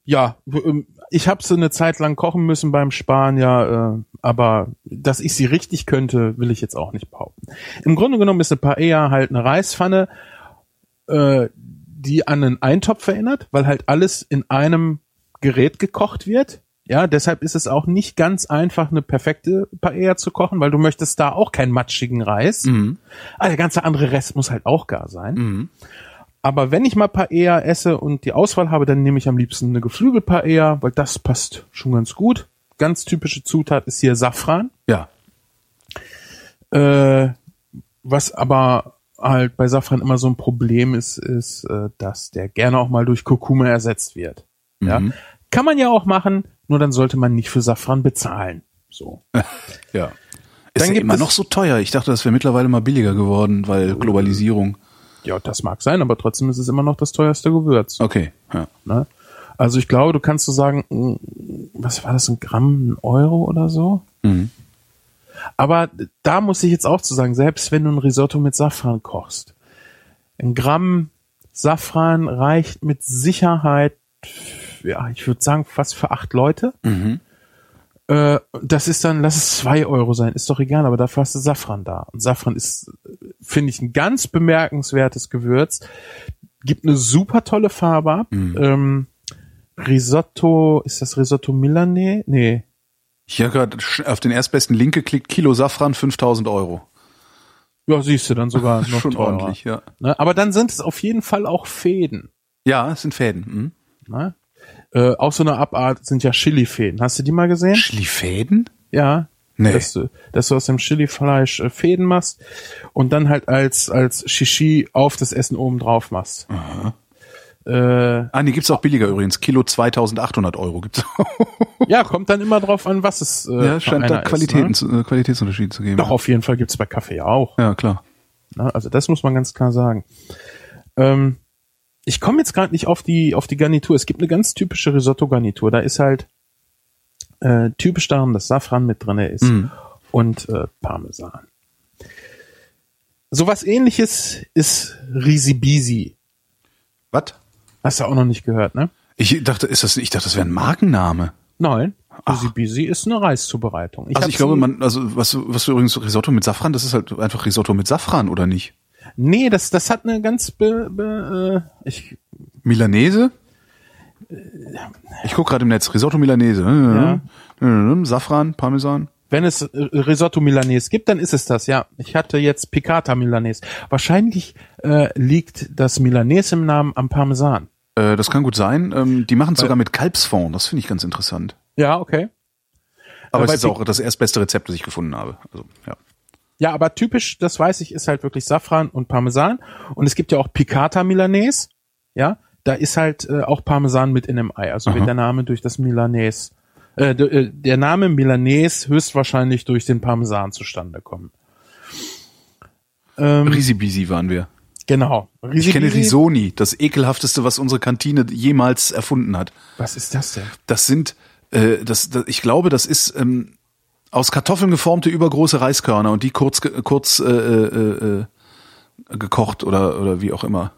[SPEAKER 3] ja, ähm, ich habe sie eine Zeit lang kochen müssen beim Sparen, ja, äh, aber dass ich sie richtig könnte, will ich jetzt auch nicht behaupten. Im Grunde genommen ist eine Paella halt eine Reispfanne, äh, die an einen Eintopf erinnert, weil halt alles in einem Gerät gekocht wird. Ja, deshalb ist es auch nicht ganz einfach, eine perfekte Paella zu kochen, weil du möchtest da auch keinen matschigen Reis. Ah, der ganze andere Rest muss halt auch gar sein. Aber wenn ich mal Paella esse und die Auswahl habe, dann nehme ich am liebsten eine Geflügel-Paella, weil das passt schon ganz gut. Ganz typische Zutat ist hier Safran.
[SPEAKER 2] Ja.
[SPEAKER 3] Äh, was aber halt bei Safran immer so ein Problem ist, ist, äh, dass der gerne auch mal durch Kurkuma ersetzt wird. Ja. Kann man ja auch machen, nur dann sollte man nicht für Safran bezahlen. So. [LAUGHS]
[SPEAKER 2] Ja. Ist
[SPEAKER 3] Dann
[SPEAKER 2] ja
[SPEAKER 3] gibt
[SPEAKER 2] immer
[SPEAKER 3] es-
[SPEAKER 2] noch so teuer. Ich dachte, das wäre mittlerweile mal billiger geworden, weil Globalisierung.
[SPEAKER 3] Ja, das mag sein, aber trotzdem ist es immer noch das teuerste Gewürz.
[SPEAKER 2] Okay. Ja.
[SPEAKER 3] Ne? Also ich glaube, du kannst so sagen, mh, was war das, ein Gramm, ein Euro oder so?
[SPEAKER 2] Mhm.
[SPEAKER 3] Aber da muss ich jetzt auch zu sagen, selbst wenn du ein Risotto mit Safran kochst, ein Gramm Safran reicht mit Sicherheit, ja, ich würde sagen, fast für acht Leute.
[SPEAKER 2] Mhm.
[SPEAKER 3] Äh, das ist dann, lass es zwei Euro sein, ist doch egal, aber dafür hast du Safran da. Und Safran ist, finde ich, ein ganz bemerkenswertes Gewürz. Gibt eine super tolle Farbe ab. Ähm, Risotto, ist das Risotto Milanese? Nee.
[SPEAKER 2] Ich habe gerade auf den erstbesten Link geklickt, Kilo Safran 5000 Euro.
[SPEAKER 3] Ja, siehst du dann sogar [LAUGHS] noch
[SPEAKER 2] Schon
[SPEAKER 3] teurer.
[SPEAKER 2] ordentlich, ja.
[SPEAKER 3] Ne? Aber dann sind es auf jeden Fall auch Fäden.
[SPEAKER 2] Ja, es sind Fäden. Mhm.
[SPEAKER 3] Ne? Äh, auch so eine Abart sind ja Chili-Fäden. Hast du die mal gesehen?
[SPEAKER 2] Schlifäden?
[SPEAKER 3] Ja.
[SPEAKER 2] Nee.
[SPEAKER 3] Dass du, dass du aus dem Chili-Fleisch äh, Fäden machst und dann halt als, als Shishi auf das Essen oben drauf machst. Äh,
[SPEAKER 2] Ah, die gibt's auch billiger übrigens. Kilo 2800 Euro gibt's.
[SPEAKER 3] ja, kommt dann immer drauf an, was es äh,
[SPEAKER 2] ja, scheint da Qualitäten,
[SPEAKER 3] Ist, ne?
[SPEAKER 2] zu- äh, Qualitätsunterschiede zu geben.
[SPEAKER 3] Doch, auf jeden Fall gibt's bei Kaffee auch.
[SPEAKER 2] Ja, klar.
[SPEAKER 3] Ne? Also das muss man ganz klar sagen. Ähm, ich komme jetzt gerade nicht auf die auf die Garnitur. Es gibt eine ganz typische Risotto-Garnitur. Da ist halt äh, typisch daran, dass Safran mit drinne ist
[SPEAKER 2] Mhm.
[SPEAKER 3] und äh, Parmesan. Sowas ähnliches ist Risibisi.
[SPEAKER 2] Was?
[SPEAKER 3] Hast du auch noch nicht gehört, ne?
[SPEAKER 2] Ich dachte, ist das, ich dachte, das wäre ein Markenname.
[SPEAKER 3] Nein. Risibisi ist eine Reiszubereitung.
[SPEAKER 2] also
[SPEAKER 3] hab
[SPEAKER 2] ich glaube, man, also was, was du übrigens Risotto mit Safran, das ist halt einfach Risotto mit Safran, oder nicht?
[SPEAKER 3] Nee, das, das hat eine ganz be, be, äh, ich,
[SPEAKER 2] Milanese? Ich guck gerade im Netz. Risotto Milanese. Ja. Safran, Parmesan.
[SPEAKER 3] Wenn es äh, Risotto Milanese gibt, dann ist es das, ja. Ich hatte jetzt Piccata Milanese. Wahrscheinlich äh, liegt das Milanese im Namen am Parmesan.
[SPEAKER 2] Äh, das kann gut sein. Ähm, die machen es sogar mit Kalbsfond. Das finde ich ganz interessant.
[SPEAKER 3] Ja, okay.
[SPEAKER 2] Aber es ist auch das erstbeste Rezept, das ich gefunden habe. Also, ja.
[SPEAKER 3] Ja, aber typisch, das weiß ich, ist halt wirklich Safran und Parmesan. Und es gibt ja auch Piccata Milanese. Ja, da ist halt äh, auch Parmesan mit in dem Ei. Also
[SPEAKER 2] Aha.
[SPEAKER 3] wird der Name durch das Milanese, äh, äh, der Name Milanese höchstwahrscheinlich durch den Parmesan zustande kommen. Ähm,
[SPEAKER 2] Risibisi waren wir.
[SPEAKER 3] genau.
[SPEAKER 2] Ich kenne
[SPEAKER 3] Risibisi-
[SPEAKER 2] Risoni, das ekelhafteste, was unsere Kantine jemals erfunden hat.
[SPEAKER 3] Was ist das denn?
[SPEAKER 2] Das sind, äh, das, das, ich glaube, das ist ähm, aus Kartoffeln geformte übergroße Reiskörner und die kurz, kurz äh, äh, äh, gekocht oder oder wie auch immer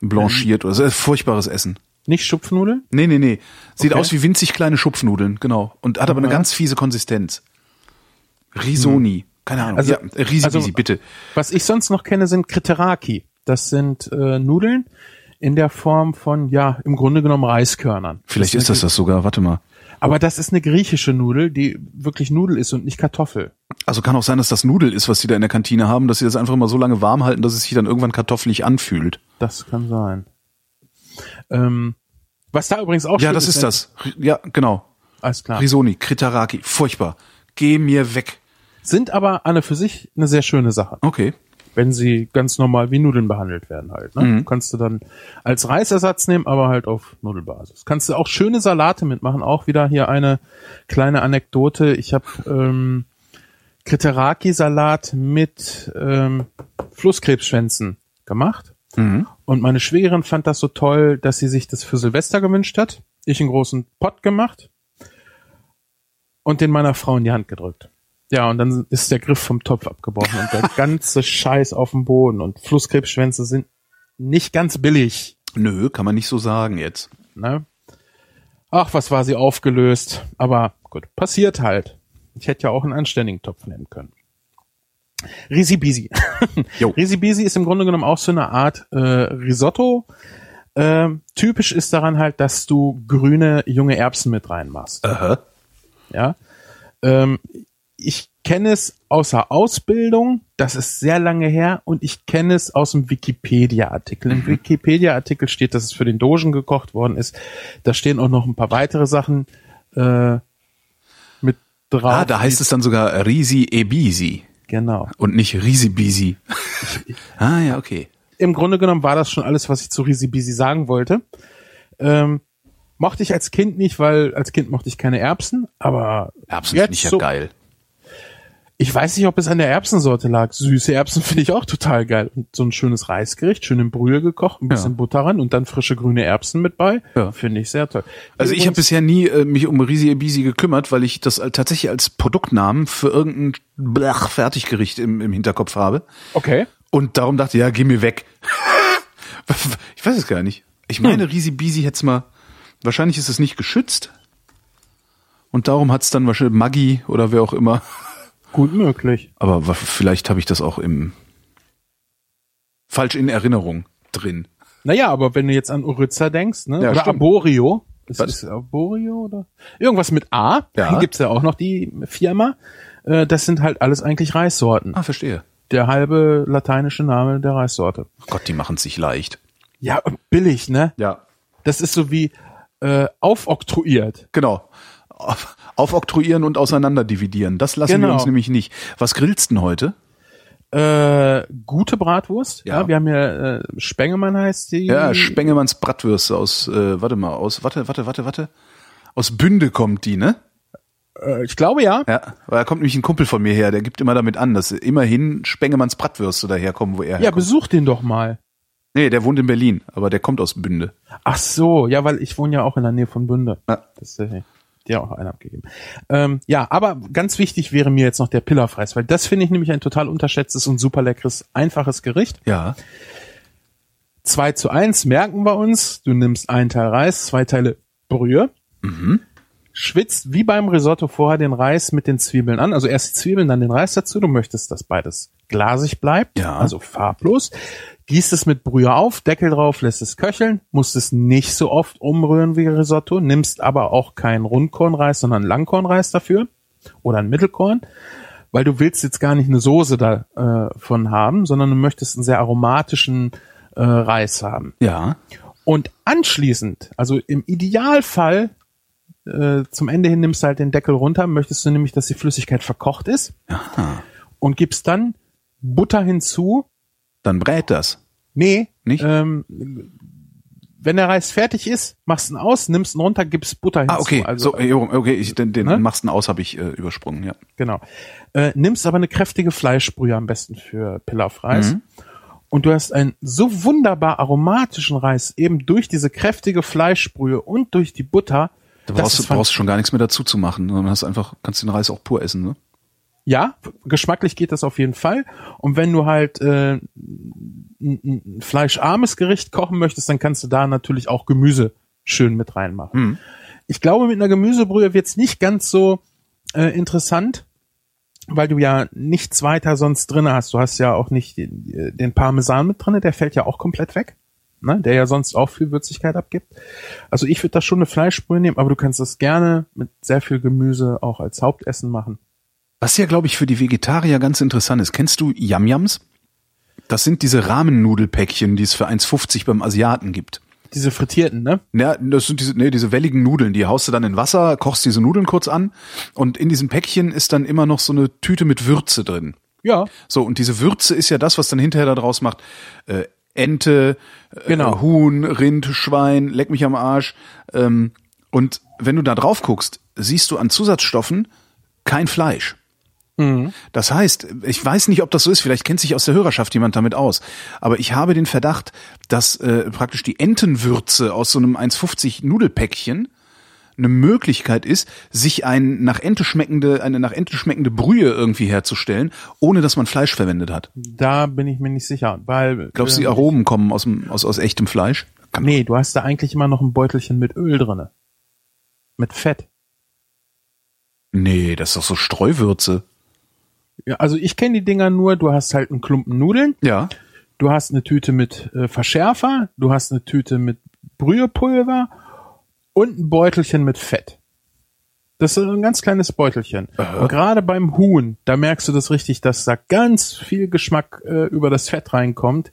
[SPEAKER 2] blanchiert oder so. Äh, Furchtbares Essen.
[SPEAKER 3] Nicht Schupfnudeln?
[SPEAKER 2] Nee, nee, nee. Sieht
[SPEAKER 3] Okay.
[SPEAKER 2] aus wie winzig kleine Schupfnudeln, genau. Und hat aber eine ganz fiese Konsistenz. Risoni. Keine Ahnung.
[SPEAKER 3] Also-
[SPEAKER 2] ja, Risibisi,
[SPEAKER 3] also-
[SPEAKER 2] bitte.
[SPEAKER 3] Was ich sonst noch kenne, sind Kriteraki. Das sind äh, Nudeln in der Form von, ja, im Grunde genommen Reiskörnern.
[SPEAKER 2] Vielleicht ist das das sogar. Warte mal.
[SPEAKER 3] Aber das ist eine griechische Nudel, die wirklich Nudel ist und nicht Kartoffel.
[SPEAKER 2] Also kann auch sein, dass das Nudel ist, was die da in der Kantine haben, dass sie das einfach immer so lange warm halten, dass es sich dann irgendwann kartoffelig anfühlt.
[SPEAKER 3] Das kann sein. Ähm, was da übrigens auch
[SPEAKER 2] Ja, das ist das. Ri- Ja, genau.
[SPEAKER 3] Alles klar.
[SPEAKER 2] Risoni, Kritaraki, furchtbar. Geh mir weg.
[SPEAKER 3] Sind aber und für sich eine sehr schöne Sache,
[SPEAKER 2] Okay.
[SPEAKER 3] Wenn sie ganz normal wie Nudeln behandelt werden halt. Ne?
[SPEAKER 2] Mhm.
[SPEAKER 3] Kannst du dann als Reisersatz nehmen, aber halt auf Nudelbasis. Kannst du auch schöne Salate mitmachen. Auch wieder hier eine kleine Anekdote. Ich habe ähm, Kriteraki-Salat mit ähm, Flusskrebsschwänzen gemacht.
[SPEAKER 2] Mhm.
[SPEAKER 3] Und meine Schwägerin fand das so toll, dass sie sich das für Silvester gewünscht hat. Ich einen großen Pott gemacht und den meiner Frau in die Hand gedrückt. Ja, und dann ist der Griff vom Topf abgebrochen und der [LAUGHS] ganze Scheiß auf dem Boden. Und Flusskrebsschwänze sind nicht ganz billig.
[SPEAKER 2] Nö, kann man nicht so sagen jetzt.
[SPEAKER 3] Ne? Ach, was war sie aufgelöst. Aber gut, passiert halt. Ich hätte ja auch einen anständigen Topf nehmen können. Risibisi. [LAUGHS] Risibisi ist im Grunde genommen auch so eine Art äh, Risotto. Ähm, typisch ist daran halt, dass du grüne junge Erbsen mit reinmachst.
[SPEAKER 2] Aha.
[SPEAKER 3] Ja. Ähm, ich kenne es außer Ausbildung, das ist sehr lange her, und ich kenne es aus dem Wikipedia-Artikel. Im Wikipedia-Artikel steht, dass es für den Dogen gekocht worden ist. Da stehen auch noch ein paar weitere Sachen äh, mit drauf.
[SPEAKER 2] Ah, da heißt es dann sogar Risi Ebisi
[SPEAKER 3] Genau.
[SPEAKER 2] und nicht Risibisi. [LAUGHS] ah, ja, okay.
[SPEAKER 3] Im Grunde genommen war das schon alles, was ich zu Risibisi sagen wollte. Ähm, mochte ich als Kind nicht, weil als Kind mochte ich keine Erbsen, aber
[SPEAKER 2] Erbsen finde ich ja
[SPEAKER 3] so,
[SPEAKER 2] geil.
[SPEAKER 3] Ich weiß nicht, ob es an der Erbsensorte lag. Süße Erbsen finde ich auch total geil. Und so ein schönes Reisgericht, schön in Brühe gekocht, ein bisschen
[SPEAKER 2] Ja.
[SPEAKER 3] Butter ran und dann frische grüne Erbsen mit bei.
[SPEAKER 2] Ja.
[SPEAKER 3] Finde ich sehr toll.
[SPEAKER 2] Also ich habe bisher nie äh, mich um Risi Ebisi gekümmert, weil ich das tatsächlich als Produktnamen für irgendein Blach Fertiggericht im, im Hinterkopf habe.
[SPEAKER 3] Okay.
[SPEAKER 2] Und darum dachte, ja, geh mir weg. [LAUGHS] ich weiß es gar nicht. Ich meine, Risi Bisi hätte mal, wahrscheinlich ist es nicht geschützt. Und darum hat es dann wahrscheinlich Maggi oder wer auch immer.
[SPEAKER 3] Gut möglich.
[SPEAKER 2] Aber vielleicht habe ich das auch im falsch in Erinnerung drin.
[SPEAKER 3] Naja, aber wenn du jetzt an Uryza denkst, ne?
[SPEAKER 2] Ja,
[SPEAKER 3] oder
[SPEAKER 2] stimmt.
[SPEAKER 3] Arborio. Ist,
[SPEAKER 2] Was?
[SPEAKER 3] ist Arborio oder? Irgendwas mit A.
[SPEAKER 2] Ja. [LAUGHS]
[SPEAKER 3] Gibt's ja auch noch die Firma. Äh, Das sind halt alles eigentlich Reissorten.
[SPEAKER 2] Ah, verstehe.
[SPEAKER 3] Der halbe lateinische Name der Reissorte.
[SPEAKER 2] Gott, die machen es sich leicht.
[SPEAKER 3] Ja, billig, ne?
[SPEAKER 2] Ja.
[SPEAKER 3] Das ist so wie äh, aufoktroyiert.
[SPEAKER 2] Genau. Auf, aufoktroyieren und auseinander dividieren. Das lassen
[SPEAKER 3] Genau.
[SPEAKER 2] wir uns nämlich nicht. Was grillst denn heute?
[SPEAKER 3] Äh, gute Bratwurst. Ja.
[SPEAKER 2] Ja.
[SPEAKER 3] wir haben ja äh, Spengemann heißt die.
[SPEAKER 2] Ja, Spengemanns Bratwürste aus, äh, warte mal, aus, warte, warte, warte, warte. Aus Bünde kommt die, ne?
[SPEAKER 3] äh, ich glaube ja.
[SPEAKER 2] Ja, weil da kommt nämlich ein Kumpel von mir her, der gibt immer damit an, dass immerhin Spengemanns Bratwürste daherkommen, wo er
[SPEAKER 3] Ja,
[SPEAKER 2] herkommt.
[SPEAKER 3] besuch den doch mal.
[SPEAKER 2] Nee, der wohnt in Berlin, aber der kommt aus Bünde.
[SPEAKER 3] Ach so, ja, weil ich wohne ja auch in der Nähe von Bünde.
[SPEAKER 2] Ja.
[SPEAKER 3] Das äh, dir auch einen abgegeben. Ähm, ja, aber ganz wichtig wäre mir jetzt noch der Pillerfreis, weil das finde ich nämlich ein total unterschätztes und super leckeres, einfaches Gericht.
[SPEAKER 2] Ja.
[SPEAKER 3] 2 zu 1 merken wir uns. Du nimmst einen Teil Reis, zwei Teile Brühe. Schwitzt wie beim Risotto vorher den Reis mit den Zwiebeln an. Also erst die Zwiebeln, dann den Reis dazu. Du möchtest, dass beides glasig bleibt,
[SPEAKER 2] Ja.
[SPEAKER 3] also farblos. Gießt es mit Brühe auf, Deckel drauf, lässt es köcheln, musst es nicht so oft umrühren wie Risotto, nimmst aber auch keinen Rundkornreis, sondern Langkornreis dafür oder ein Mittelkorn, weil du willst jetzt gar nicht eine Soße davon äh, haben, sondern du möchtest einen sehr aromatischen äh, Reis haben.
[SPEAKER 2] Ja.
[SPEAKER 3] Und anschließend, also im Idealfall, äh, zum Ende hin nimmst du halt den Deckel runter, möchtest du nämlich, dass die Flüssigkeit verkocht ist
[SPEAKER 2] Aha.
[SPEAKER 3] und gibst dann Butter hinzu.
[SPEAKER 2] Dann brät das.
[SPEAKER 3] Nee,
[SPEAKER 2] Nicht?
[SPEAKER 3] Ähm, wenn der Reis fertig ist, machst ihn aus, nimmst ihn runter, gibst Butter hinzu.
[SPEAKER 2] Ah, okay.
[SPEAKER 3] Also,
[SPEAKER 2] so, jo, okay, ich, den, den
[SPEAKER 3] Ne?
[SPEAKER 2] machsten aus habe ich äh, übersprungen, ja.
[SPEAKER 3] Genau. Äh, nimmst aber eine kräftige Fleischbrühe am besten für Pilafreis.
[SPEAKER 2] Mhm.
[SPEAKER 3] Und du hast einen so wunderbar aromatischen Reis, eben durch diese kräftige Fleischbrühe und durch die Butter.
[SPEAKER 2] Da brauchst du brauchst schon gar nichts mehr dazu zu machen, sondern hast einfach, kannst den Reis auch pur essen, ne?
[SPEAKER 3] Ja, geschmacklich geht das auf jeden Fall. Und wenn du halt äh, ein, fleischarmes Gericht kochen möchtest, dann kannst du da natürlich auch Gemüse schön mit reinmachen.
[SPEAKER 2] Hm.
[SPEAKER 3] Ich glaube, mit einer Gemüsebrühe wird's nicht ganz so äh, interessant, weil du ja nichts weiter sonst drinne hast. Du hast ja auch nicht den, den Parmesan mit drinne, der fällt ja auch komplett weg. Ne, der ja sonst auch viel Würzigkeit abgibt. Also ich würde da schon eine Fleischbrühe nehmen, aber du kannst das gerne mit sehr viel Gemüse auch als Hauptessen machen.
[SPEAKER 2] Was ja, glaube ich, für die Vegetarier ganz interessant ist. Kennst du Yam-Yams? Das sind diese Rahmennudelpäckchen, die es für 1,50 beim Asiaten gibt.
[SPEAKER 3] Diese frittierten, ne?
[SPEAKER 2] Ja, das sind diese, nee, diese welligen Nudeln, die haust du dann in Wasser, kochst diese Nudeln kurz an und in diesem Päckchen ist dann immer noch so eine Tüte mit Würze drin.
[SPEAKER 3] Ja.
[SPEAKER 2] So, und diese Würze ist ja das, was dann hinterher da draus macht. Äh, Ente,
[SPEAKER 3] Genau.
[SPEAKER 2] äh, Huhn, Rind, Schwein, leck mich am Arsch. Ähm, und wenn du da drauf guckst, siehst du an Zusatzstoffen kein Fleisch. Das heißt, ich weiß nicht, ob das so ist, vielleicht kennt sich aus der Hörerschaft jemand damit aus, aber ich habe den Verdacht, dass äh, praktisch die Entenwürze aus so einem 1,50 Nudelpäckchen eine Möglichkeit ist, sich ein nach Ente schmeckende, eine nach Ente schmeckende Brühe irgendwie herzustellen, ohne dass man Fleisch verwendet hat.
[SPEAKER 3] Da bin ich mir nicht sicher, weil
[SPEAKER 2] Glaubst du, die
[SPEAKER 3] ähm,
[SPEAKER 2] Aromen kommen aus, dem, aus, aus echtem Fleisch? Kann-
[SPEAKER 3] Nee, du hast da eigentlich immer noch ein Beutelchen mit Öl drinne. Mit Fett.
[SPEAKER 2] Nee, das ist doch so Streuwürze.
[SPEAKER 3] Ja, also ich kenne die Dinger nur, du hast halt einen Klumpen Nudeln,
[SPEAKER 2] Ja.
[SPEAKER 3] du hast eine Tüte mit äh, Verschärfer, du hast eine Tüte mit Brühepulver und ein Beutelchen mit Fett. Das ist ein ganz kleines Beutelchen. Und gerade beim Huhn, da merkst du das richtig, dass da ganz viel Geschmack äh, über das Fett reinkommt.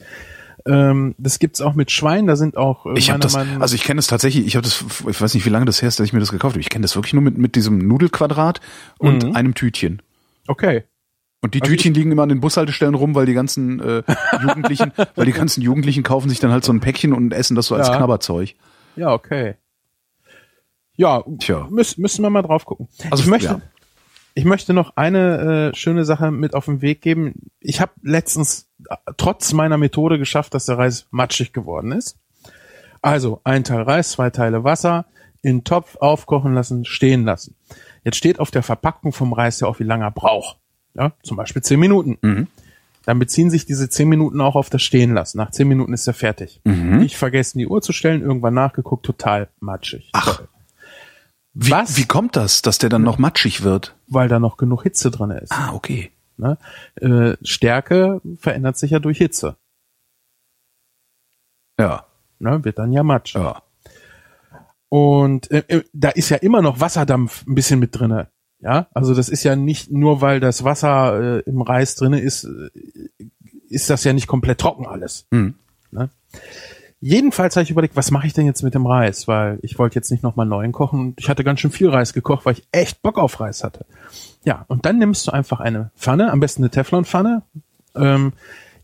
[SPEAKER 3] Ähm, das gibt's auch mit Schwein, da sind auch äh,
[SPEAKER 2] Ich
[SPEAKER 3] meiner
[SPEAKER 2] das, also ich kenne das tatsächlich, ich habe das, ich weiß nicht, wie lange das her ist, dass ich mir das gekauft habe. Ich kenne das wirklich nur mit, mit diesem Nudelquadrat und einem Tütchen.
[SPEAKER 3] okay.
[SPEAKER 2] Und die
[SPEAKER 3] Also
[SPEAKER 2] Tütchen liegen immer an den Bushaltestellen rum, weil die ganzen äh, Jugendlichen, [LAUGHS] weil die ganzen Jugendlichen kaufen sich dann halt so ein Päckchen und essen das so als
[SPEAKER 3] Ja.
[SPEAKER 2] Knabberzeug.
[SPEAKER 3] Ja, okay. Ja,
[SPEAKER 2] Tja.
[SPEAKER 3] müssen, müssen wir mal drauf gucken.
[SPEAKER 2] Also,
[SPEAKER 3] ich möchte,
[SPEAKER 2] ja.
[SPEAKER 3] ich möchte noch eine äh, schöne Sache mit auf den Weg geben. Ich habe letztens äh, trotz meiner Methode geschafft, dass der Reis matschig geworden ist. Also ein Teil Reis, zwei Teile Wasser, in den Topf aufkochen lassen, stehen lassen. Jetzt steht auf der Verpackung vom Reis ja auch, wie lange er braucht. Ja, zum Beispiel zehn Minuten.
[SPEAKER 2] Mhm.
[SPEAKER 3] Dann beziehen sich diese zehn Minuten auch auf das Stehen lassen. Nach zehn Minuten ist er fertig.
[SPEAKER 2] Mhm.
[SPEAKER 3] Ich vergessen, die Uhr zu stellen, irgendwann nachgeguckt, total matschig.
[SPEAKER 2] Ach.
[SPEAKER 3] Toll.
[SPEAKER 2] Wie,
[SPEAKER 3] Was?
[SPEAKER 2] wie kommt das, dass der dann noch matschig wird?
[SPEAKER 3] Weil da noch genug Hitze drin ist.
[SPEAKER 2] Ah, okay.
[SPEAKER 3] Ne? Äh, Stärke verändert sich ja durch Hitze.
[SPEAKER 2] Ja,
[SPEAKER 3] Ne? Wird dann ja Matsch.
[SPEAKER 2] ja.
[SPEAKER 3] Und äh, äh, da ist ja immer noch Wasserdampf ein bisschen mit drinne. Ja, also das ist ja nicht nur, weil das Wasser äh, im Reis drinne ist, äh, ist das ja nicht komplett trocken alles.
[SPEAKER 2] Hm.
[SPEAKER 3] Ne? Jedenfalls habe ich überlegt, was mache ich denn jetzt mit dem Reis, weil ich wollte jetzt nicht nochmal neuen kochen und ich hatte ganz schön viel Reis gekocht, weil ich echt Bock auf Reis hatte. Ja, und dann nimmst du einfach eine Pfanne, am besten eine Teflonpfanne, ähm,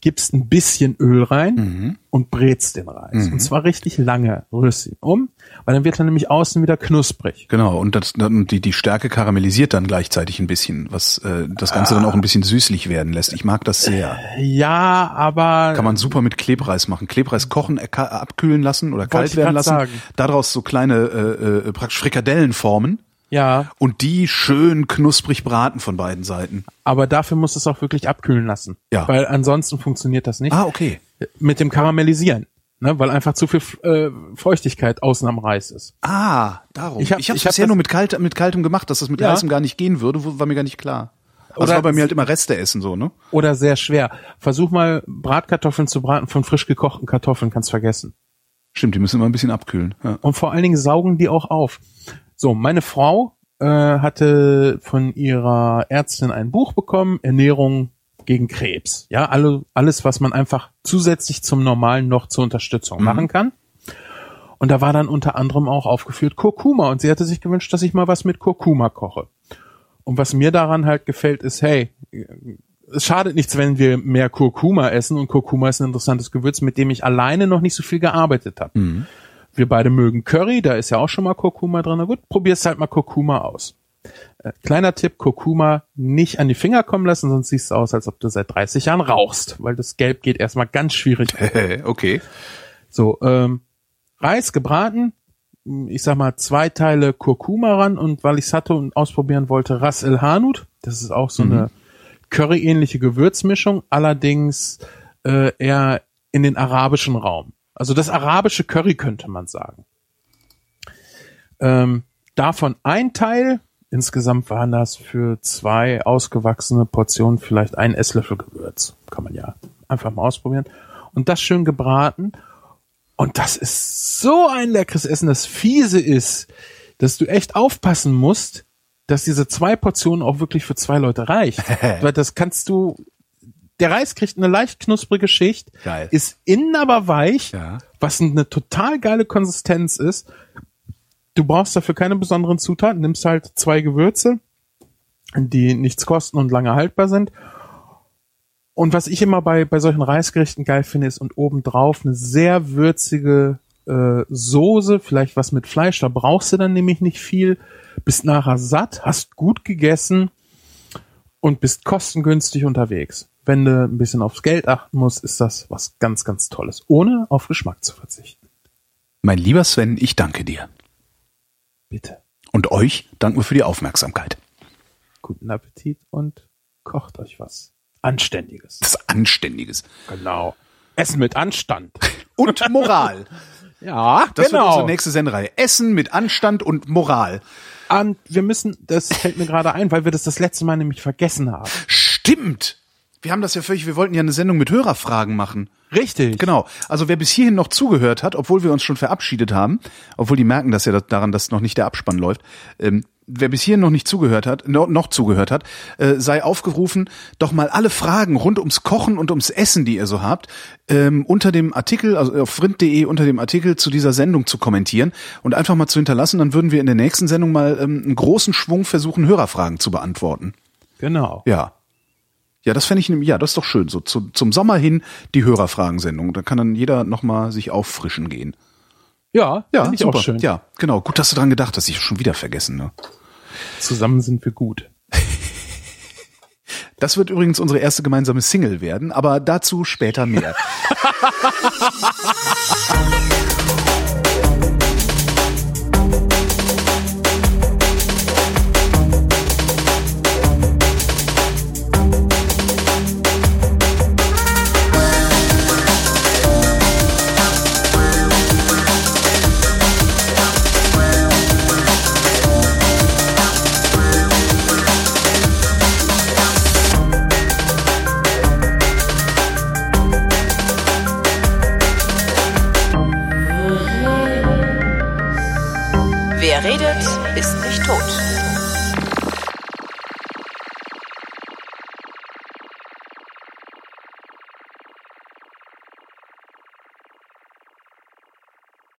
[SPEAKER 3] gibst ein bisschen Öl rein
[SPEAKER 2] Mhm.
[SPEAKER 3] und brätst den Reis. Und zwar richtig lange rührst ihn um, weil dann wird er nämlich außen wieder knusprig.
[SPEAKER 2] Genau, und das, dann die, die Stärke karamellisiert dann gleichzeitig ein bisschen, was äh, das Ganze dann auch ein bisschen süßlich werden lässt. Ich mag das sehr.
[SPEAKER 3] Ja, aber
[SPEAKER 2] Kann man super mit Klebreis machen. Klebreis kochen, äh, abkühlen lassen oder kalt werden lassen.
[SPEAKER 3] sagen.
[SPEAKER 2] Daraus so kleine äh, äh, praktisch Frikadellen formen
[SPEAKER 3] ja,
[SPEAKER 2] und die schön knusprig braten von beiden Seiten.
[SPEAKER 3] aber dafür musst du es auch wirklich abkühlen lassen.
[SPEAKER 2] Ja.
[SPEAKER 3] Weil ansonsten funktioniert das nicht.
[SPEAKER 2] Ah, okay.
[SPEAKER 3] Mit dem Karamellisieren. Ne, weil einfach zu viel äh, Feuchtigkeit außen am Reis ist.
[SPEAKER 2] Ah, darum.
[SPEAKER 3] Ich
[SPEAKER 2] Ich
[SPEAKER 3] hab-
[SPEAKER 2] habe ich
[SPEAKER 3] ich hab
[SPEAKER 2] bisher nur mit, kalt, mit kaltem gemacht, dass das mit
[SPEAKER 3] Ja.
[SPEAKER 2] heißem gar nicht gehen würde, war mir gar nicht klar. Also
[SPEAKER 3] Oder-
[SPEAKER 2] war bei mir halt immer Reste essen so, ne?
[SPEAKER 3] Oder sehr schwer. Versuch mal Bratkartoffeln zu braten von frisch gekochten Kartoffeln, kannst vergessen.
[SPEAKER 2] Stimmt, die müssen immer ein bisschen abkühlen. Ja.
[SPEAKER 3] Und vor allen Dingen saugen die auch auf. So, meine Frau äh, hatte von ihrer Ärztin ein Buch bekommen, Ernährung gegen Krebs. Ja, alle, alles, was man einfach zusätzlich zum Normalen noch zur Unterstützung machen kann. Und da war dann unter anderem auch aufgeführt Kurkuma. Und sie hatte sich gewünscht, dass ich mal was mit Kurkuma koche. Und was mir daran halt gefällt, ist, hey, es schadet nichts, wenn wir mehr Kurkuma essen. Und Kurkuma ist ein interessantes Gewürz, mit dem ich alleine noch nicht so viel gearbeitet habe. Wir beide mögen Curry, da ist ja auch schon mal Kurkuma drin. Na gut, probierst halt mal Kurkuma aus. Äh, kleiner Tipp, Kurkuma nicht an die Finger kommen lassen, sonst siehst du aus, als ob du seit 30 Jahren rauchst, weil das Gelb geht erstmal ganz schwierig. [LAUGHS]
[SPEAKER 2] okay.
[SPEAKER 3] So, ähm, Reis gebraten, ich sag mal zwei Teile Kurkuma ran und weil ich es hatte und ausprobieren wollte, Ras El Hanout. Das ist auch so eine Curry-ähnliche Gewürzmischung, allerdings äh, eher in den arabischen Raum. Also das arabische Curry könnte man sagen. Ähm, davon ein Teil, insgesamt waren das für zwei ausgewachsene Portionen vielleicht ein Esslöffel Gewürz. Kann man ja einfach mal ausprobieren. Und das schön gebraten. Und das ist so ein leckeres Essen. Das fiese ist, dass du echt aufpassen musst, dass diese zwei Portionen auch wirklich für zwei Leute reicht. [LAUGHS] Weil das kannst du, der Reis kriegt eine leicht knusprige Schicht,
[SPEAKER 2] Geil.
[SPEAKER 3] ist innen aber weich,
[SPEAKER 2] Ja.
[SPEAKER 3] was eine total geile Konsistenz ist. Du brauchst dafür keine besonderen Zutaten, nimmst halt zwei Gewürze, die nichts kosten und lange haltbar sind. Und was ich immer bei, bei solchen Reisgerichten geil finde, ist und obendrauf eine sehr würzige äh, Soße, vielleicht was mit Fleisch, da brauchst du dann nämlich nicht viel, bist nachher satt, hast gut gegessen und bist kostengünstig unterwegs. Wenn du ein bisschen aufs Geld achten musst, ist das was ganz, ganz Tolles, ohne auf Geschmack zu verzichten.
[SPEAKER 2] Mein lieber Sven, ich danke dir.
[SPEAKER 3] Bitte.
[SPEAKER 2] Und euch danken wir für die Aufmerksamkeit.
[SPEAKER 3] Guten Appetit und kocht euch was Anständiges.
[SPEAKER 2] Das Anständiges.
[SPEAKER 3] Genau. Essen mit Anstand. [LAUGHS]
[SPEAKER 2] Und Moral. [LAUGHS]
[SPEAKER 3] Ja,
[SPEAKER 2] Das wird
[SPEAKER 3] genau.
[SPEAKER 2] unsere nächste Sendereihe. Essen mit Anstand und Moral.
[SPEAKER 3] Und wir müssen, das fällt mir gerade ein, weil wir das das letzte Mal nämlich vergessen haben.
[SPEAKER 2] Stimmt. Wir haben das ja völlig, wir wollten ja eine Sendung mit Hörerfragen machen.
[SPEAKER 3] Richtig.
[SPEAKER 2] Genau. Also wer bis hierhin noch zugehört hat, obwohl wir uns schon verabschiedet haben, obwohl die merken das ja daran, dass noch nicht der Abspann läuft, ähm, wer bis hierhin noch nicht zugehört hat, no, noch zugehört hat, äh, sei aufgerufen, doch mal alle Fragen rund ums Kochen und ums Essen, die ihr so habt, ähm, unter dem Artikel, also auf vrind.de unter dem Artikel zu dieser Sendung zu kommentieren und einfach mal zu hinterlassen. Dann würden wir in der nächsten Sendung mal ähm, einen großen Schwung versuchen, Hörerfragen zu beantworten.
[SPEAKER 3] Genau.
[SPEAKER 2] Ja. Ja, das fände ich, ja, das ist doch schön. So zu, zum Sommer hin die Hörerfragensendung. Da kann dann jeder nochmal sich auffrischen gehen.
[SPEAKER 3] Ja,
[SPEAKER 2] Ja,
[SPEAKER 3] ich
[SPEAKER 2] super.
[SPEAKER 3] auch schön.
[SPEAKER 2] Ja, genau. Gut, dass du dran gedacht hast. Ich schon wieder vergessen. Ne?
[SPEAKER 3] Zusammen sind wir gut. [LAUGHS]
[SPEAKER 2] Das wird übrigens unsere erste gemeinsame Single werden, aber dazu später mehr. [LAUGHS]